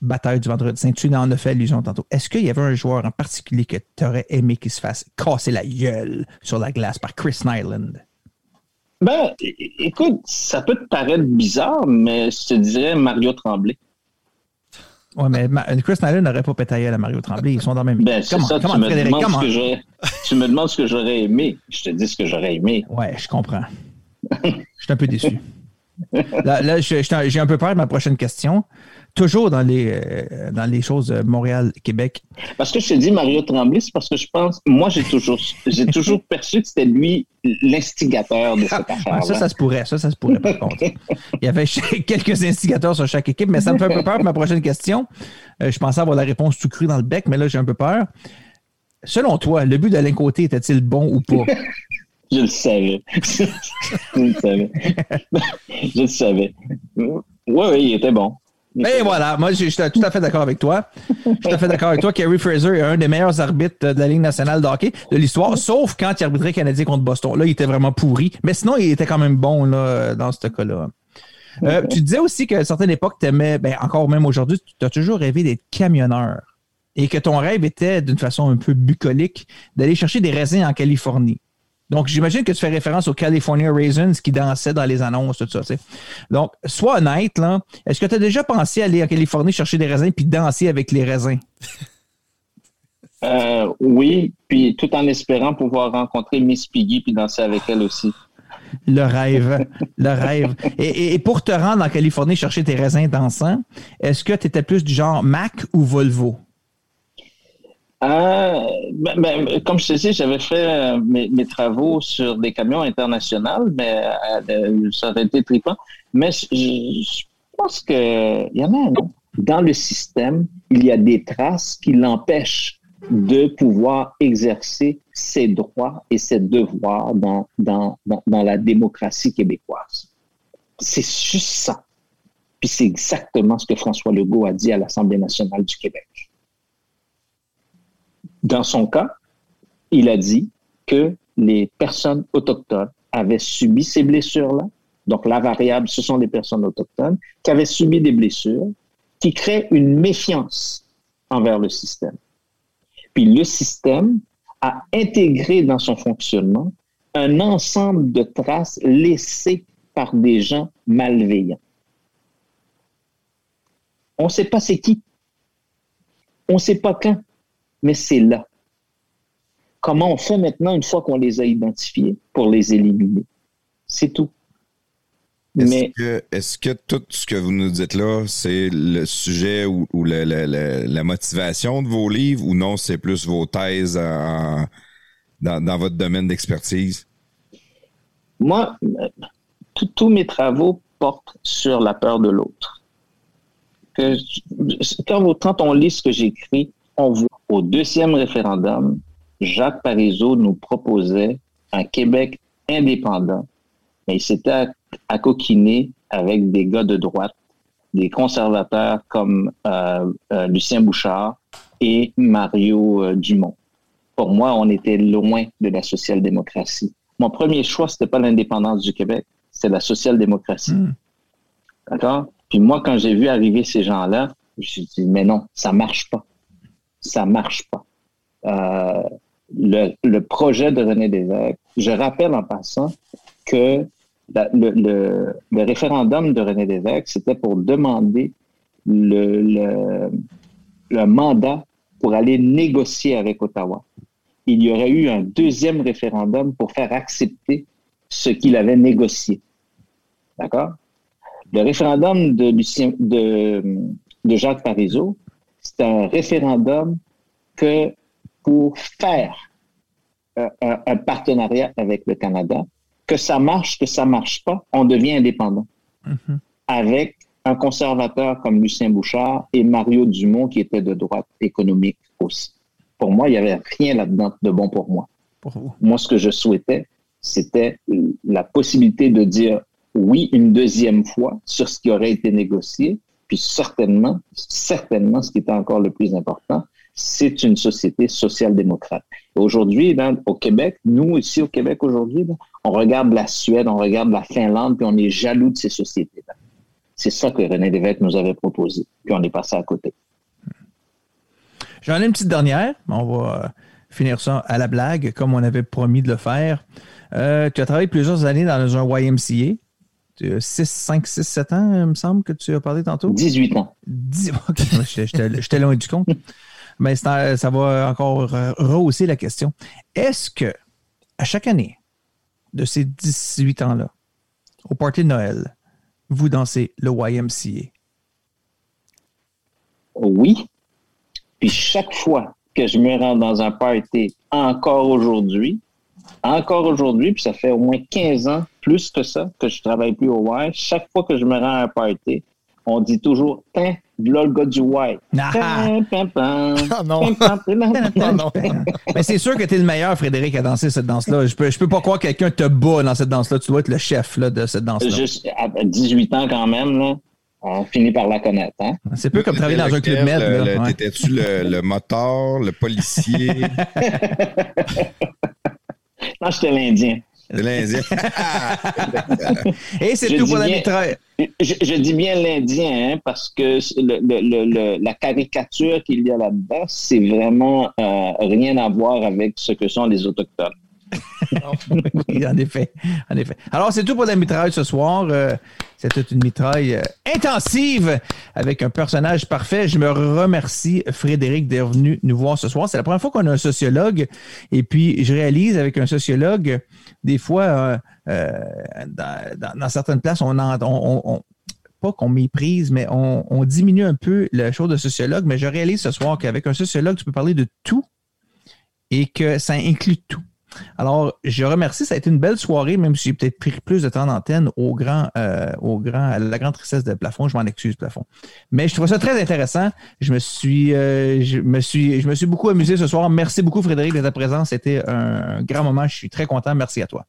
Speaker 4: bataille du vendredi saint. Tu en as fait allusion tantôt. Est-ce qu'il y avait un joueur en particulier que tu aurais aimé qu'il se fasse casser la gueule sur la glace par Chris Nyland?
Speaker 2: Ben, écoute, ça peut te paraître bizarre, mais je te dirais Mario Tremblay.
Speaker 4: Ouais, mais Ma- Chris Nyland n'aurait pas pétaillé à Mario Tremblay. Ils sont dans le même.
Speaker 2: Ben,
Speaker 4: Comment,
Speaker 2: ça, tu me,
Speaker 4: Frédéric,
Speaker 2: demandes ce
Speaker 4: comment?
Speaker 2: que j'aurais- tu me demandes ce que j'aurais aimé. Je te dis ce que j'aurais aimé.
Speaker 4: Ouais, je comprends. Je suis un peu déçu. Là, j'ai un peu peur de ma prochaine question. Toujours dans les, euh, dans les choses euh, Montréal-Québec.
Speaker 2: Parce que je te dis Mario Tremblay, c'est parce que je pense, moi, j'ai toujours, j'ai toujours perçu que c'était lui l'instigateur de cette affaire.
Speaker 4: Ouais, ça, ça se pourrait. Ça, ça se pourrait, par contre. Il y avait quelques instigateurs sur chaque équipe, mais ça me fait un peu peur pour ma prochaine question. Euh, je pensais avoir la réponse tout crue dans le bec, mais là, j'ai un peu peur. Selon toi, le but d'Alain Côté était-il bon ou pas?
Speaker 2: Je le savais. je le savais. je le savais. Oui, oui, il était bon.
Speaker 4: Et voilà, moi, je je suis tout à fait d'accord avec toi. Je suis tout à fait d'accord avec toi. Kerry Fraser est un des meilleurs arbitres de la Ligue nationale de hockey de l'histoire, sauf quand il arbitrait Canadien contre Boston. Là, il était vraiment pourri. Mais sinon, il était quand même bon là, dans ce cas-là. Euh, tu disais aussi qu'à une certaine époque, tu aimais, ben, encore même aujourd'hui, tu as toujours rêvé d'être camionneur. Et que ton rêve était, d'une façon un peu bucolique, d'aller chercher des raisins en Californie. Donc, j'imagine que tu fais référence aux California Raisins qui dansaient dans les annonces, tout ça. Donc, sois honnête, là. Est-ce que tu as déjà pensé aller en Californie chercher des raisins puis danser avec les raisins?
Speaker 2: Euh, oui, puis tout en espérant pouvoir rencontrer Miss Piggy puis danser avec elle aussi.
Speaker 4: Le rêve. le rêve. Et, et- et pour te rendre en Californie chercher tes raisins dansants, est-ce que tu étais plus du genre Mac ou Volvo?
Speaker 2: Euh, ben, ben, comme je te dis, j'avais fait euh, mes, mes travaux sur des camions internationaux, mais euh, ça aurait été trippant. Mais je, je pense qu'il y en a un. Dans le système, il y a des traces qui l'empêchent de pouvoir exercer ses droits et ses devoirs dans, dans, dans, dans la démocratie québécoise. C'est juste ça. Puis c'est exactement ce que François Legault a dit à l'Assemblée nationale du Québec. Dans son cas, il a dit que les personnes autochtones avaient subi ces blessures-là. Donc, la variable, ce sont les personnes autochtones qui avaient subi des blessures qui créent une méfiance envers le système. Puis le système a intégré dans son fonctionnement un ensemble de traces laissées par des gens malveillants. On ne sait pas c'est qui. On ne sait pas quand mais c'est là. Comment on fait maintenant une fois qu'on les a identifiés pour les éliminer? C'est tout.
Speaker 1: Est-ce
Speaker 2: Mais
Speaker 1: que, tout ce que vous nous dites là, c'est le sujet ou, le- le- la motivation de vos livres ou non, c'est plus vos thèses en- dans, dans votre domaine d'expertise?
Speaker 2: moi, euh, tous- mes travaux portent sur la peur de l'autre. Quand, quand on lit ce que j'écris, on voit au deuxième référendum, Jacques Parizeau nous proposait un Québec indépendant, mais il s'était à- accoquiné avec des gars de droite, des conservateurs comme euh, euh, Lucien Bouchard et Mario euh, Dumont. Pour moi, on était loin de la social-démocratie. Mon premier choix, c'était pas l'indépendance du Québec, c'est la social-démocratie.
Speaker 4: Hmm.
Speaker 2: D'accord? Puis moi, quand j'ai vu arriver ces gens-là, je me suis dit, mais non, ça marche pas. Ça marche pas. Euh, le, projet de René Lévesque, je rappelle en passant que le, référendum de René Lévesque, c'était pour demander le, mandat pour aller négocier avec Ottawa. Il y aurait eu un deuxième référendum pour faire accepter ce qu'il avait négocié. D'accord? Le référendum de, de, de Jacques Parizeau, c'est un référendum que pour faire euh, un, un partenariat avec le Canada, que ça marche, que ça marche pas, on devient indépendant.
Speaker 4: Mhm.
Speaker 2: Avec un conservateur comme Lucien Bouchard et Mario Dumont qui était de droite économique aussi. Pour moi, il n'y avait rien là-dedans de bon pour moi.
Speaker 4: Pour vous.
Speaker 2: Moi, ce que je souhaitais, c'était la possibilité de dire oui une deuxième fois sur ce qui aurait été négocié, puis certainement, certainement, ce qui était encore le plus important, c'est une société social-démocrate. Aujourd'hui, là, au Québec, nous ici au Québec aujourd'hui, là, on regarde la Suède, on regarde la Finlande, puis on est jaloux de ces sociétés-là. C'est ça que René Lévesque nous avait proposé, puis on est passé à côté.
Speaker 4: J'en ai une petite dernière. On va euh, finir ça à la blague, comme on avait promis de le faire. Euh, tu as travaillé plusieurs années dans un YMCA. 6, 5, 6, 7 ans, il me semble que tu as parlé tantôt?
Speaker 2: 18 ans.
Speaker 4: 10 OK, j'étais- loin du compte. Mais c'est un- ça va encore euh, rehausser la question. Est-ce que, à chaque année de ces 18 ans-là, au party de Noël, vous dansez le YMCA?
Speaker 2: Oui. Puis chaque fois que je me rends dans un party, encore aujourd'hui, encore aujourd'hui, puis ça fait au moins 15 ans, plus que ça, que je travaille plus au Y, chaque fois que je me rends à un party, on dit toujours, tiens, là le gars du Y.
Speaker 4: Ah!
Speaker 2: Pam, pam, pam,
Speaker 3: Ah non.
Speaker 2: pam, pam, pam, pam.
Speaker 3: non.
Speaker 4: Mais c'est sûr que tu es le meilleur, Frédéric, à danser cette danse-là. Je peux, je peux pas croire que quelqu'un te bat dans cette danse-là. Tu dois être le chef là, de cette danse-là.
Speaker 2: Juste à 18 ans quand même, là. On finit par la connaître. Hein?
Speaker 4: C'est peu comme travailler dans un club med.
Speaker 1: T'étais-tu le, le moteur, le policier?
Speaker 2: Non, j'étais l'Indien.
Speaker 1: L'Indien.
Speaker 4: Et c'est tout pour la mitraille.
Speaker 2: Je, je dis bien l'Indien, hein, parce que le- le- le- le- la caricature qu'il y a là-dedans, c'est vraiment euh, rien à voir avec ce que sont les Autochtones.
Speaker 4: Oui, en effet. En effet. Alors, c'est tout pour la mitraille ce soir. Euh, C'était une mitraille euh, intensive avec un personnage parfait. Je me remercie, Frédéric, d'être venu nous voir ce soir. C'est la première fois qu'on a un sociologue. Et puis, je réalise avec un sociologue, des fois, euh, dans, certaines places, on, en- pas qu'on méprise, mais on, on diminue un peu le chose de sociologue. Mais je réalise ce soir qu'avec un sociologue, tu peux parler de tout et que ça inclut tout. Alors, je remercie. Ça a été une belle soirée, même si j'ai peut-être pris plus de temps d'antenne au grand, euh, au grand, à la grande tristesse de plafond. Je m'en excuse, plafond. Mais je trouve ça très intéressant. Je me suis, euh, je me suis, beaucoup amusé ce soir. Merci beaucoup, Frédéric, de ta présence. C'était un grand moment. Je suis très content. Merci à toi.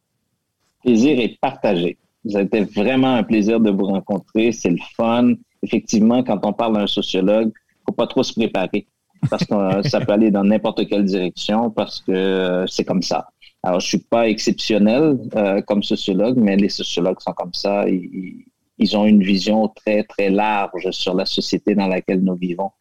Speaker 2: plaisir est partagé. Ça a été vraiment un plaisir de vous rencontrer. C'est le fun. Effectivement, quand on parle d'un sociologue, faut pas trop se préparer parce que euh, ça peut aller dans n'importe quelle direction parce que c'est comme ça. Alors, je suis pas exceptionnel euh, comme sociologue, mais les sociologues sont comme ça. Ils, ils- ont une vision très, très large sur la société dans laquelle nous vivons.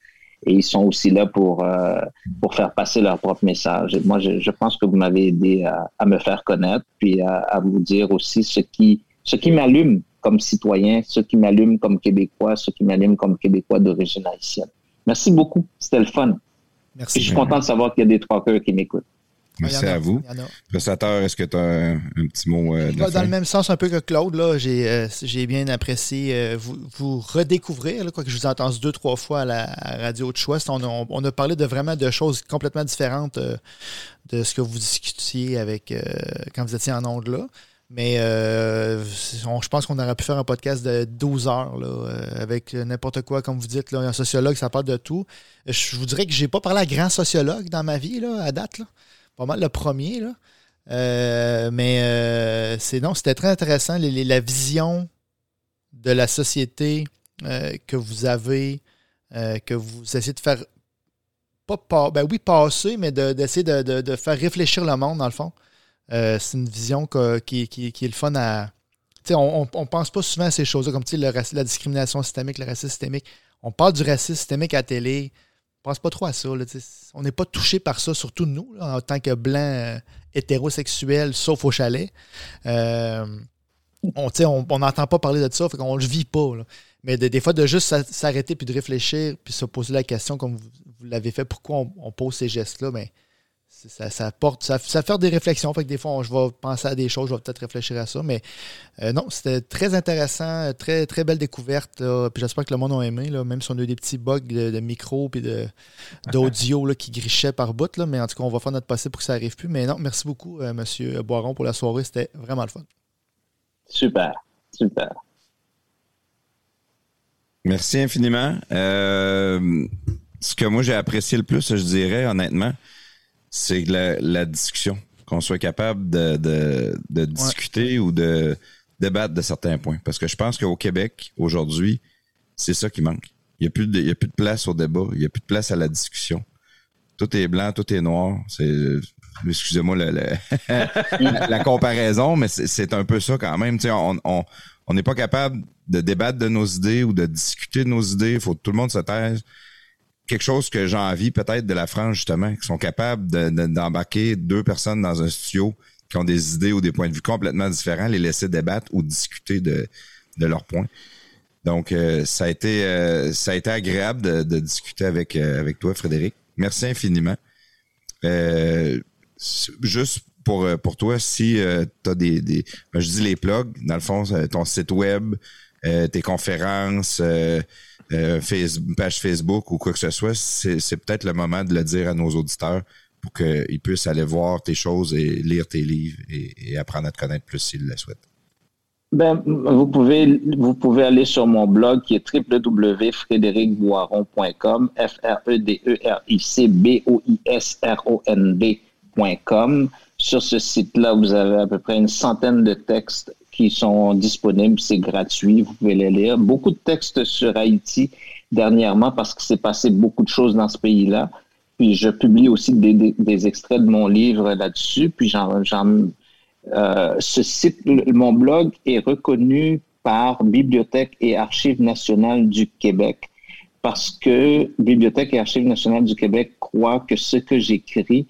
Speaker 2: Et ils sont aussi là pour, euh, pour faire passer leur propre message. Et moi, je, je pense que vous m'avez aidé à, à me faire connaître, puis à, à vous dire aussi ce qui, ce qui m'allume comme citoyen, ce qui m'allume comme Québécois, ce qui m'allume comme Québécois d'origine haïtienne. Merci beaucoup. C'était le fun.
Speaker 3: Merci.
Speaker 2: Et je suis content de savoir qu'il y a des truckers qui m'écoutent.
Speaker 1: Merci
Speaker 3: a,
Speaker 1: à vous. Prestateur, est-ce que tu as un, un petit mot euh, de la
Speaker 3: dans
Speaker 1: fin?
Speaker 3: le même sens un peu que Claude, là, j'ai, euh, j'ai bien apprécié euh, vous, vous redécouvrir, là, quoique je vous ai entendu deux, trois fois à la à Radio de choix. On a, on a parlé de vraiment de choses complètement différentes euh, de ce que vous discutiez avec quand vous étiez en ondes là. Mais euh, on- je pense qu'on aurait pu faire un podcast de 12 heures là, euh, avec n'importe quoi, comme vous dites, là, un sociologue, ça parle de tout. Je vous dirais que j'ai pas parlé à grand sociologue dans ma vie là, à date. Là. Pas mal le premier. Là. Euh, mais euh, c'est non, c'était très intéressant. la vision de la société euh, que vous avez, que vous essayez de faire pas, pas ben oui, passer, mais de- d'essayer de, de- faire réfléchir le monde, dans le fond. C'est une vision qui, qui- est le fun à. On, on, on pense pas souvent à ces choses-là, comme le la discrimination systémique, le racisme systémique. On parle du racisme systémique à la télé. Pense pas trop à ça. on n'est pas touché par ça, surtout nous, en tant que blancs euh, hétérosexuels, sauf au chalet. Euh, on n'entend pas parler de ça, fait qu'on le vit pas. Mais de- des fois, de juste s'a- s'arrêter puis de réfléchir, puis se poser la question comme vous, l'avez fait, pourquoi on, pose ces gestes-là, mais c'est- ça, ça porte, ça, ça fait des réflexions. Fait que des fois, on- je vais penser à des choses, je vais peut-être réfléchir à ça. Mais euh, non, c'était très intéressant, très, très belle découverte. là. Puis j'espère que le monde a aimé, là, même si on a eu des petits bugs de, de micro puis de- d'audio là, qui grichaient par bout. Là, mais en tout cas, on va faire notre possible pour que ça arrive plus. Mais non, merci beaucoup, euh, Monsieur Boiron, pour la soirée. C'était vraiment le fun.
Speaker 2: Super, super.
Speaker 1: Merci infiniment. Euh, ce que moi j'ai apprécié le plus, je dirais honnêtement, c'est la, la discussion. Qu'on soit capable de, de- de discuter ou de débattre de certains points. Parce que je pense qu'au Québec, aujourd'hui, c'est ça qui manque. Il n'y a, plus de- il y a plus de place au débat, il n'y a plus de place à la discussion. Tout est blanc, tout est noir. C'est excusez-moi le- le- la, la comparaison, mais c'est- un peu ça quand même. Tu sais, on on- on n'est pas capable de débattre de nos idées ou de discuter de nos idées. Il faut que tout le monde se taise. Quelque chose que j'ai envie peut-être de la France, justement, qui sont capables de- de- d'embarquer deux personnes dans un studio qui ont des idées ou des points de vue complètement différents, les laisser débattre ou discuter de, de leurs points. Donc, euh, ça, a été, euh, ça a été agréable de, discuter avec, euh, avec toi, Frédéric. Merci infiniment. Juste pour, pour toi, si tu as des, des ben, je dis les plugs, dans le fond, ton site web, tes conférences, euh, euh, page Facebook ou quoi que ce soit, c'est peut-être le moment de le dire à nos auditeurs pour qu'ils puissent aller voir tes choses et lire tes livres et, apprendre à te connaître plus s'ils le souhaitent.
Speaker 2: Ben, vous pouvez, vous pouvez aller sur mon blog qui est www.frédéricboiron.com, E F-R-E-D-E-R-I-C-B-O-I-S-R-O-N-D.com. Sur ce site-là, vous avez à peu près une centaine de textes qui sont disponibles. C'est gratuit, vous pouvez les lire. Beaucoup de textes sur Haïti dernièrement parce que s'est passé beaucoup de choses dans ce pays-là. Puis je publie aussi des, extraits de mon livre là-dessus. Puis j'en, euh, ce site, mon blog est reconnu par Bibliothèque et Archives nationales du Québec parce que Bibliothèque et Archives nationales du Québec croient que ce que j'écris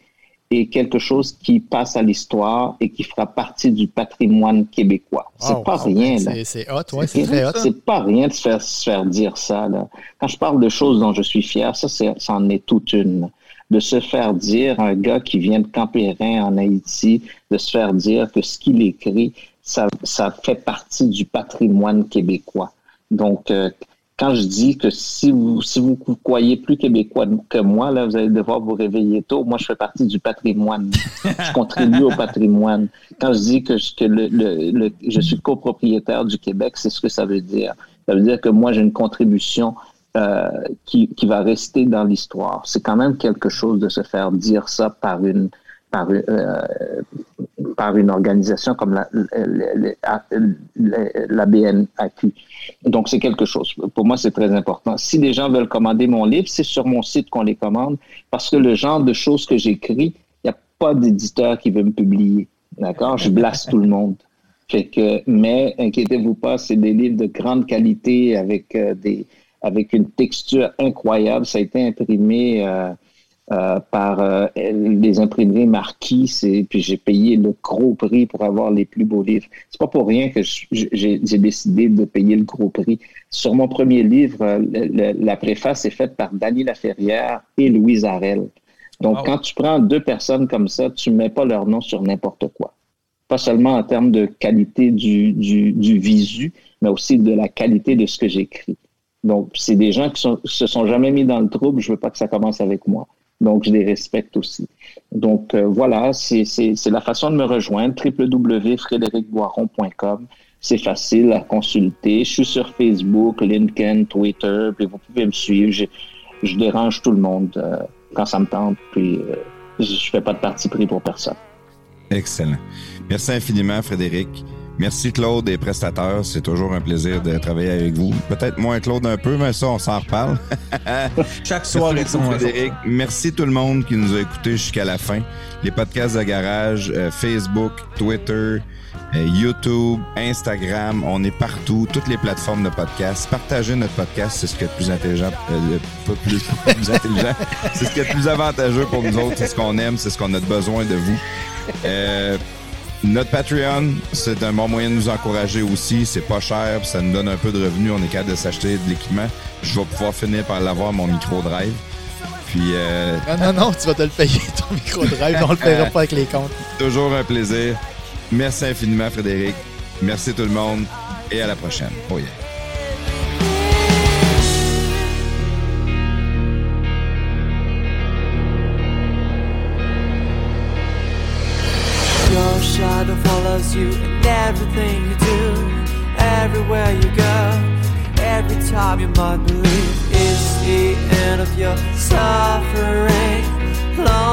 Speaker 2: est quelque chose qui passe à l'histoire et qui fera partie du patrimoine québécois. C'est pas
Speaker 3: wow,
Speaker 2: rien, là.
Speaker 3: C'est hot, ouais, c'est très hot.
Speaker 2: C'est pas rien de se faire, se faire dire ça. Là. Quand je parle de choses dont je suis fier, ça, c'en est toute une. De se faire dire, un gars qui vient de Campérin en Haïti, de se faire dire que ce qu'il écrit, ça, ça fait partie du patrimoine québécois. Donc, euh, quand je dis que si vous, si vous croyez plus québécois que moi, là, vous allez devoir vous réveiller tôt. Moi, je fais partie du patrimoine. je contribue au patrimoine. Quand je dis que, je- que le, le- je suis copropriétaire du Québec, c'est ce que ça veut dire. Ça veut dire que moi, j'ai une contribution euh, qui, qui va rester dans l'histoire. C'est quand même quelque chose de se faire dire ça par une, par, euh, par une organisation comme la, la, la- la BNAQ. Donc, c'est quelque chose. Pour moi, c'est très important. Si les gens veulent commander mon livre, c'est sur mon site qu'on les commande parce que le genre de choses que j'écris, il n'y a pas d'éditeur qui veut me publier. D'accord? Je blasse tout le monde. Fait que, mais inquiétez-vous pas, c'est des livres de grande qualité avec euh, des avec une texture incroyable. Ça a été imprimé euh, euh, par euh, les imprimeries Marquis, et puis j'ai payé le gros prix pour avoir les plus beaux livres. C'est pas pour rien que j'ai décidé de payer le gros prix. Sur mon premier livre, euh, le- le- la préface est faite par Dany Laferrière et Louise Arel. Donc,
Speaker 4: Wow.
Speaker 2: quand tu prends deux personnes comme ça, tu mets pas leur nom sur n'importe quoi pas seulement en termes de qualité du, du, du visu, mais aussi de la qualité de ce que j'écris. Donc, c'est des gens qui sont, se sont jamais mis dans le trouble. Je veux pas que ça commence avec moi. Donc, je les respecte aussi. Donc, euh, voilà, c'est la façon de me rejoindre. www.frédéricboiron.com. C'est facile à consulter. Je suis sur Facebook, LinkedIn, Twitter, puis vous pouvez me suivre. Je, je dérange tout le monde euh, quand ça me tente, puis euh, je fais pas de parti pris pour personne.
Speaker 1: Excellent. Merci infiniment, Frédéric. Merci, Claude et prestataires. C'est toujours un plaisir de travailler avec vous. Peut-être moins Claude un peu, mais ça, on s'en reparle.
Speaker 4: Chaque soir
Speaker 1: Merci Frédéric. Merci tout le monde qui nous a écoutés jusqu'à la fin. Les podcasts de garage, euh, Facebook, Twitter, euh, YouTube, Instagram, on est partout, toutes les plateformes de podcasts. Partagez notre podcast, c'est ce qui est le plus intelligent, euh, pas plus, pas plus intelligent, c'est ce qui est le plus avantageux pour nous autres, c'est ce qu'on aime, c'est ce qu'on a besoin de vous. Notre Patreon, c'est un bon moyen de nous encourager aussi. C'est pas cher, ça nous donne un peu de revenus. On est capable de s'acheter de l'équipement. Je vais pouvoir finir par l'avoir, mon micro drive. Puis, euh,
Speaker 3: Non, non, non, tu vas te le payer, ton micro-drive. On le paiera pas avec les comptes.
Speaker 1: toujours un plaisir. Merci infiniment, Frédéric. Merci tout le monde et à la prochaine. Oh yeah.
Speaker 11: You in everything you do, everywhere you go. Every time you might believe it's the end of your suffering, loneliness,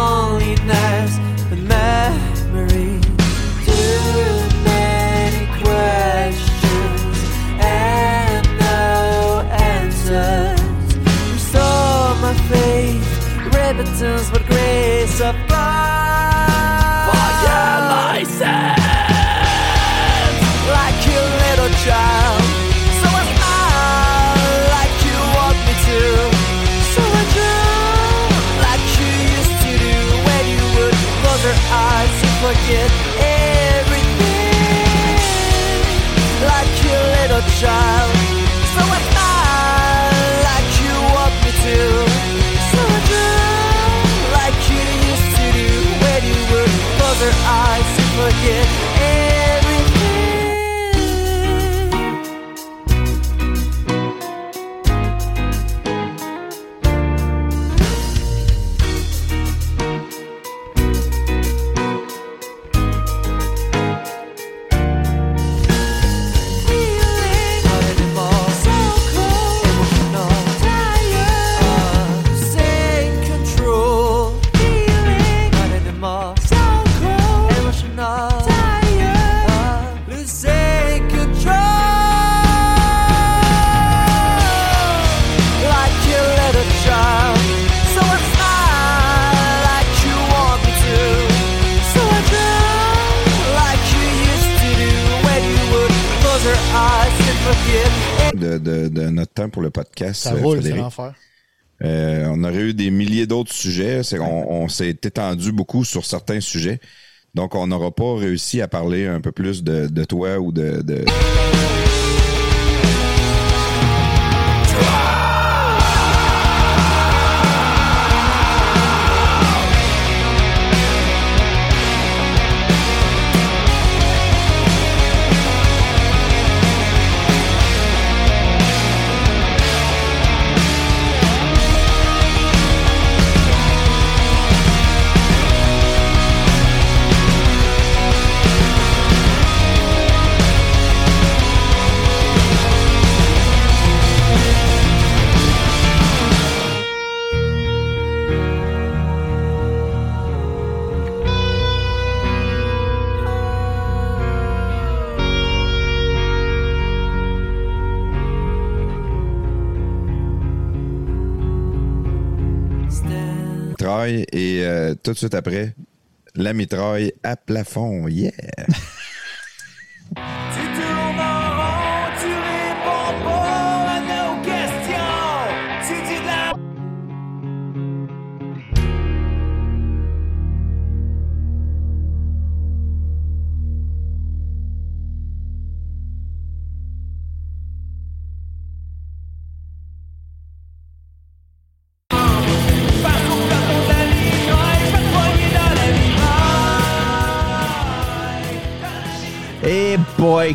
Speaker 1: shit. Temps pour le podcast,
Speaker 3: Ça
Speaker 1: euh,
Speaker 3: roule, c'est l'enfer.
Speaker 1: Euh, on aurait eu des milliers d'autres sujets. C'est qu'on on s'est étendu beaucoup sur certains sujets. Donc, on n'aura pas réussi à parler un peu plus de, de toi ou de, de- tout de suite après, la mitraille à plafond. Yeah!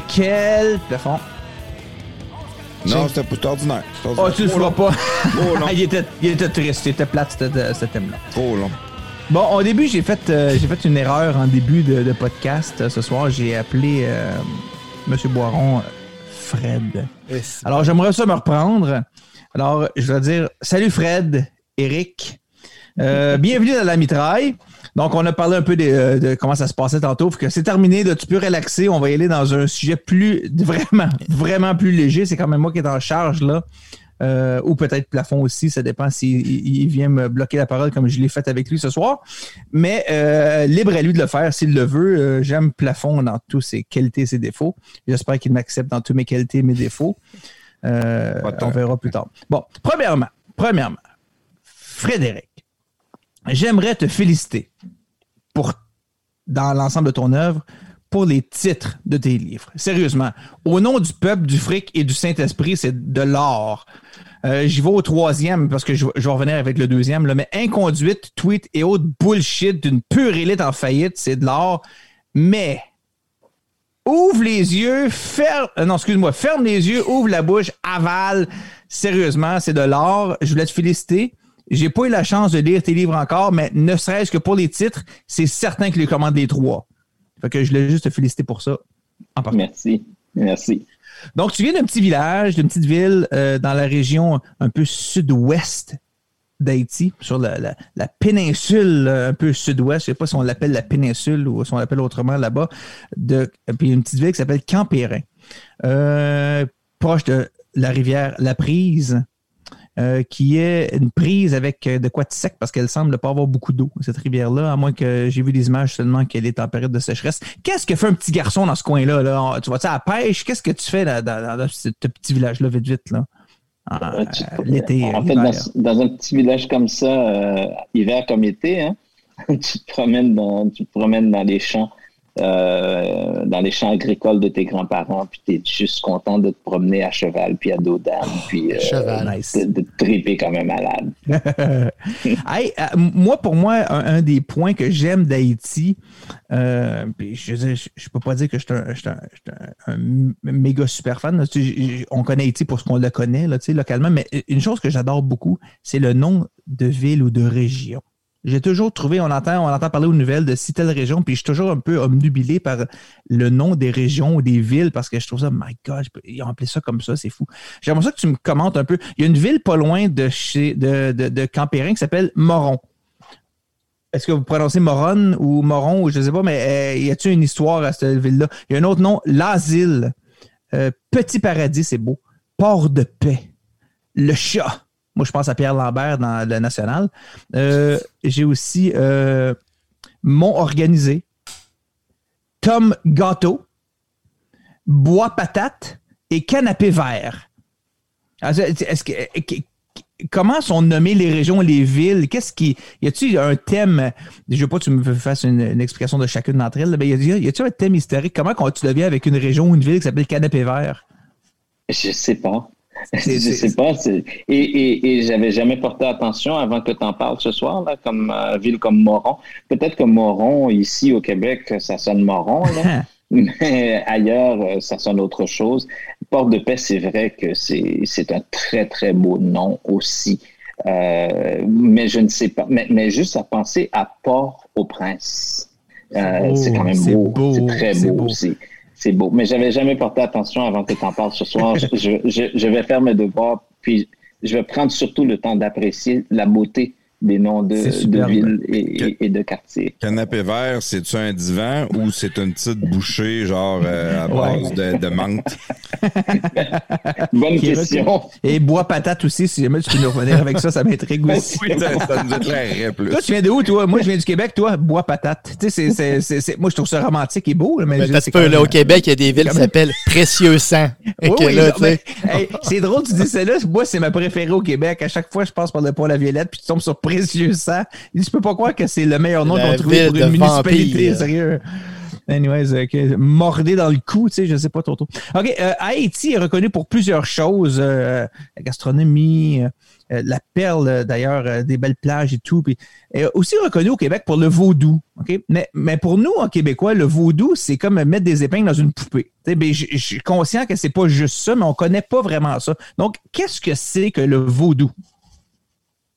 Speaker 4: quel plafond?
Speaker 1: Non, c'était pour ordinaire. Ordinaire.
Speaker 4: Oh, tu le feras
Speaker 1: long.
Speaker 4: pas. Il, était, il était triste, il était plate, ce- thème-là.
Speaker 1: Trop long.
Speaker 4: Bon, au début, j'ai fait, euh, j'ai fait une erreur en début de, de podcast. Euh, Ce soir, j'ai appelé euh, Monsieur Boiron Fred. Alors, j'aimerais ça me reprendre. Alors, je vais dire Salut Fred, Eric. Euh, bienvenue dans la mitraille. Donc, on a parlé un peu euh, de, comment ça se passait tantôt. Que c'est terminé. Là, tu peux relaxer. On va y aller dans un sujet plus, vraiment, vraiment plus léger. C'est quand même moi qui est en charge là. Euh, ou peut-être plafond aussi, ça dépend s'il il- il vient me bloquer la parole comme je l'ai fait avec lui ce soir. Mais euh, libre à lui de le faire s'il le veut. Euh, J'aime plafond dans tous ses qualités et ses défauts. J'espère qu'il m'accepte dans tous mes qualités et mes défauts. On verra plus tard. Bon, premièrement, premièrement, Frédéric, j'aimerais te féliciter pour, dans l'ensemble de ton œuvre, pour les titres de tes livres. Sérieusement, au nom du peuple, du fric et du Saint-Esprit, c'est de l'or. Euh, J'y vais au troisième parce que je, vais revenir avec le deuxième. Mais inconduite, tweet et autres bullshit d'une pure élite en faillite, c'est de l'or. Mais ouvre les yeux, ferme. euh, non, excuse-moi, ferme les yeux, ouvre la bouche, avale. Sérieusement, c'est de l'or. Je voulais te féliciter. J'ai pas eu la chance de lire tes livres encore, mais ne serait-ce que pour les titres, c'est certain que je les commande les trois. Fait que je voulais juste te féliciter pour ça. En partant.
Speaker 5: Merci. Merci.
Speaker 4: Donc, tu viens d'un petit village, d'une petite ville euh, dans la région un peu sud-ouest d'Haïti, sur la, la- la péninsule euh, un peu sud-ouest. Je ne sais pas si on l'appelle la péninsule ou si on l'appelle autrement là-bas. De, puis une petite ville qui s'appelle Campérin, euh, proche de la rivière La Prise, euh, qui est une prise avec euh, de quoi de sec parce qu'elle semble pas avoir beaucoup d'eau, cette rivière-là, à moins que j'ai vu des images seulement qu'elle est en période de sécheresse. Qu'est-ce que fait un petit garçon dans ce coin-là? Là? Tu vas-tu à la pêche? Qu'est-ce que tu fais dans, dans- dans ce petit village-là, vite, vite, là? Ah,
Speaker 5: tu-
Speaker 4: euh, L'été,
Speaker 5: En fait, dans, dans un petit village comme ça, euh, hiver comme été, hein, tu, te promènes dans, tu te promènes dans les champs, euh, dans les champs agricoles de tes grands-parents, puis tu es juste content de te promener à cheval, puis à dos d'âne, puis euh,
Speaker 3: Cheval.
Speaker 4: Nice.
Speaker 5: de, de te triper comme un malade.
Speaker 4: Hey, euh, moi, pour moi, un, un des points que j'aime d'Haïti, euh, puis je, je peux pas dire que je suis un, méga super fan. là. Tu sais, j- j- on connaît Haïti pour ce qu'on le connaît là, tu sais, localement, mais une chose que j'adore beaucoup, c'est le nom de ville ou de région. J'ai toujours trouvé, on entend, on entend parler aux nouvelles de si telle région, puis je suis toujours un peu omnubilé par le nom des régions ou des villes parce que je trouve ça, my God, ils ont appelé ça comme ça, c'est fou. J'aimerais ça que tu me commentes un peu. Il y a une ville pas loin de chez de, de Campérin qui s'appelle Moron. Est-ce que vous prononcez Moron ou Moron ou je ne sais pas, mais euh, y a-t-il une histoire à cette ville-là? Il y a un autre nom, l'asile. Euh, Petit paradis, c'est beau. Port de paix. Le chat. Moi, je pense à Pierre Lambert dans le National. Euh, J'ai aussi euh, Mont Organisé. Tom Gâteau. Bois Patate et canapé vert. Ah, est-ce- que- comment sont nommées les régions, les villes? Qu'est-ce qui. Y a-t-il un thème? Je veux pas que tu me fasses une, explication de chacune d'entre elles, mais y a-t-il un thème historique? Comment tu deviens avec une région ou une ville qui s'appelle canapé vert?
Speaker 2: Je sais pas. Je sais pas. Et, et, et j'avais jamais porté attention avant que tu en parles ce soir, là, comme euh, ville comme Moron. Peut-être que Moron, ici au Québec, ça sonne Moron, là. mais ailleurs, euh, ça sonne autre chose. Port-de-Paix, c'est vrai que c'est c'est un très, très beau nom aussi. Euh, mais je ne sais pas. Mais, mais juste à penser à Port-au-Prince. Euh, c'est quand même beau.
Speaker 4: beau,
Speaker 2: C'est très beau,
Speaker 4: beau.
Speaker 2: aussi. C'est beau. Mais j'avais jamais porté attention avant que tu en parles ce soir. je, je- je- je vais faire mes devoirs, puis je vais prendre surtout le temps d'apprécier la beauté des noms de, de villes et, et- et de quartiers.
Speaker 1: Canapé vert, c'est-tu un divan ou c'est une petite bouchée, genre euh, à base de, de menthe?
Speaker 2: Bonne
Speaker 4: Qui
Speaker 2: question.
Speaker 4: Et bois patate aussi, si jamais tu peux nous revenir avec ça, ça m'intrigue aussi.
Speaker 1: Oui, ça, ça nous éclairerait plus.
Speaker 4: Toi, tu viens de où, toi? Moi, je viens du Québec, toi, bois patate. Tu sais, c'est- c'est- c'est- c'est- moi, je trouve ça romantique et beau, là, mais je- c'est
Speaker 3: peu, là, au Québec, il y a des villes qui s'appellent Précieux Sang.
Speaker 4: Oui, oui,
Speaker 3: là,
Speaker 4: non, mais, hey, c'est drôle, tu dis ça là. Moi, c'est ma préférée au Québec. À chaque fois, je passe par le pont La Violette, puis tu tombes sur Précieux Sang. Tu peux pas croire que c'est le meilleur nom qu'on trouve pour une municipalité, sérieux. Anyways, euh, mordé dans le cou, tu sais, je sais pas trop. trop. OK, euh, Haïti est reconnu pour plusieurs choses. euh, la gastronomie, euh, la perle, d'ailleurs, des belles plages et tout. Puis, est aussi reconnu au Québec pour le vaudou. OK? Mais, mais pour nous, en Québécois, le vaudou, c'est comme mettre des épingles dans une poupée. Ben, je je suis conscient que c'est pas juste ça, mais on connaît pas vraiment ça. Donc, qu'est-ce que c'est que le vaudou?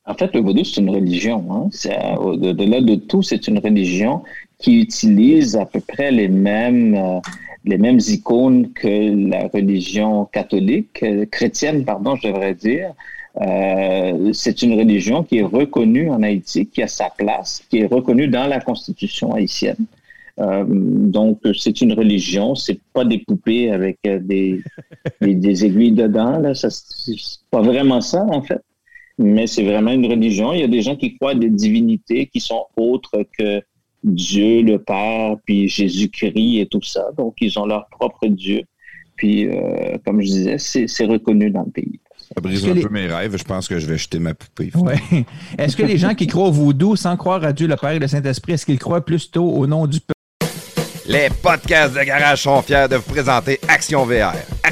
Speaker 2: En fait, le vaudou, c'est une religion. Hein. C'est, Au-delà de tout, c'est une religion qui utilise à peu près les mêmes, euh, les mêmes icônes que la religion catholique, euh, chrétienne, pardon, je devrais dire. Euh, c'est une religion qui est reconnue en Haïti, qui a sa place, qui est reconnue dans la constitution haïtienne. Euh, donc, c'est une religion, c'est pas des poupées avec euh, des, des, des aiguilles dedans. Là. Ça, c'est pas vraiment ça, en fait mais c'est vraiment une religion. Il y a des gens qui croient à des divinités qui sont autres que Dieu, le Père, puis Jésus-Christ et tout ça. Donc, ils ont leur propre Dieu. Puis, euh, comme je disais, c'est c'est reconnu dans le pays.
Speaker 1: Ça brise un
Speaker 4: les-
Speaker 1: peu mes rêves. Je pense que je vais jeter ma poupée.
Speaker 4: Ouais. Est-ce que les gens qui croient au vaudou sans croire à Dieu le Père et le Saint-Esprit, est-ce qu'ils croient plutôt au nom du peuple?
Speaker 1: Les podcasts de garage sont fiers de vous présenter Action VR.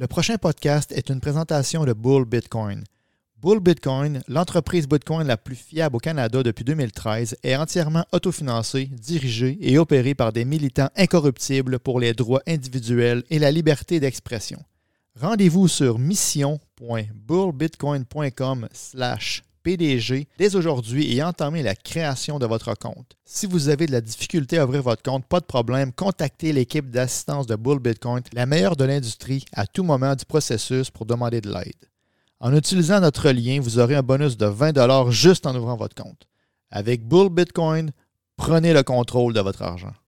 Speaker 3: Le prochain podcast est une présentation de Bull Bitcoin. Bull Bitcoin, l'entreprise Bitcoin la plus fiable au Canada depuis 2013, est entièrement autofinancée, dirigée et opérée par des militants incorruptibles pour les droits individuels et la liberté d'expression. Rendez-vous sur mission.bullbitcoin.com slash PDG dès aujourd'hui et entamez la création de votre compte. Si vous avez de la difficulté à ouvrir votre compte, pas de problème, contactez l'équipe d'assistance de Bull Bitcoin, la meilleure de l'industrie, à tout moment du processus pour demander de l'aide. En utilisant notre lien, vous aurez un bonus de 20 juste en ouvrant votre compte. Avec Bull Bitcoin, prenez le contrôle de votre argent.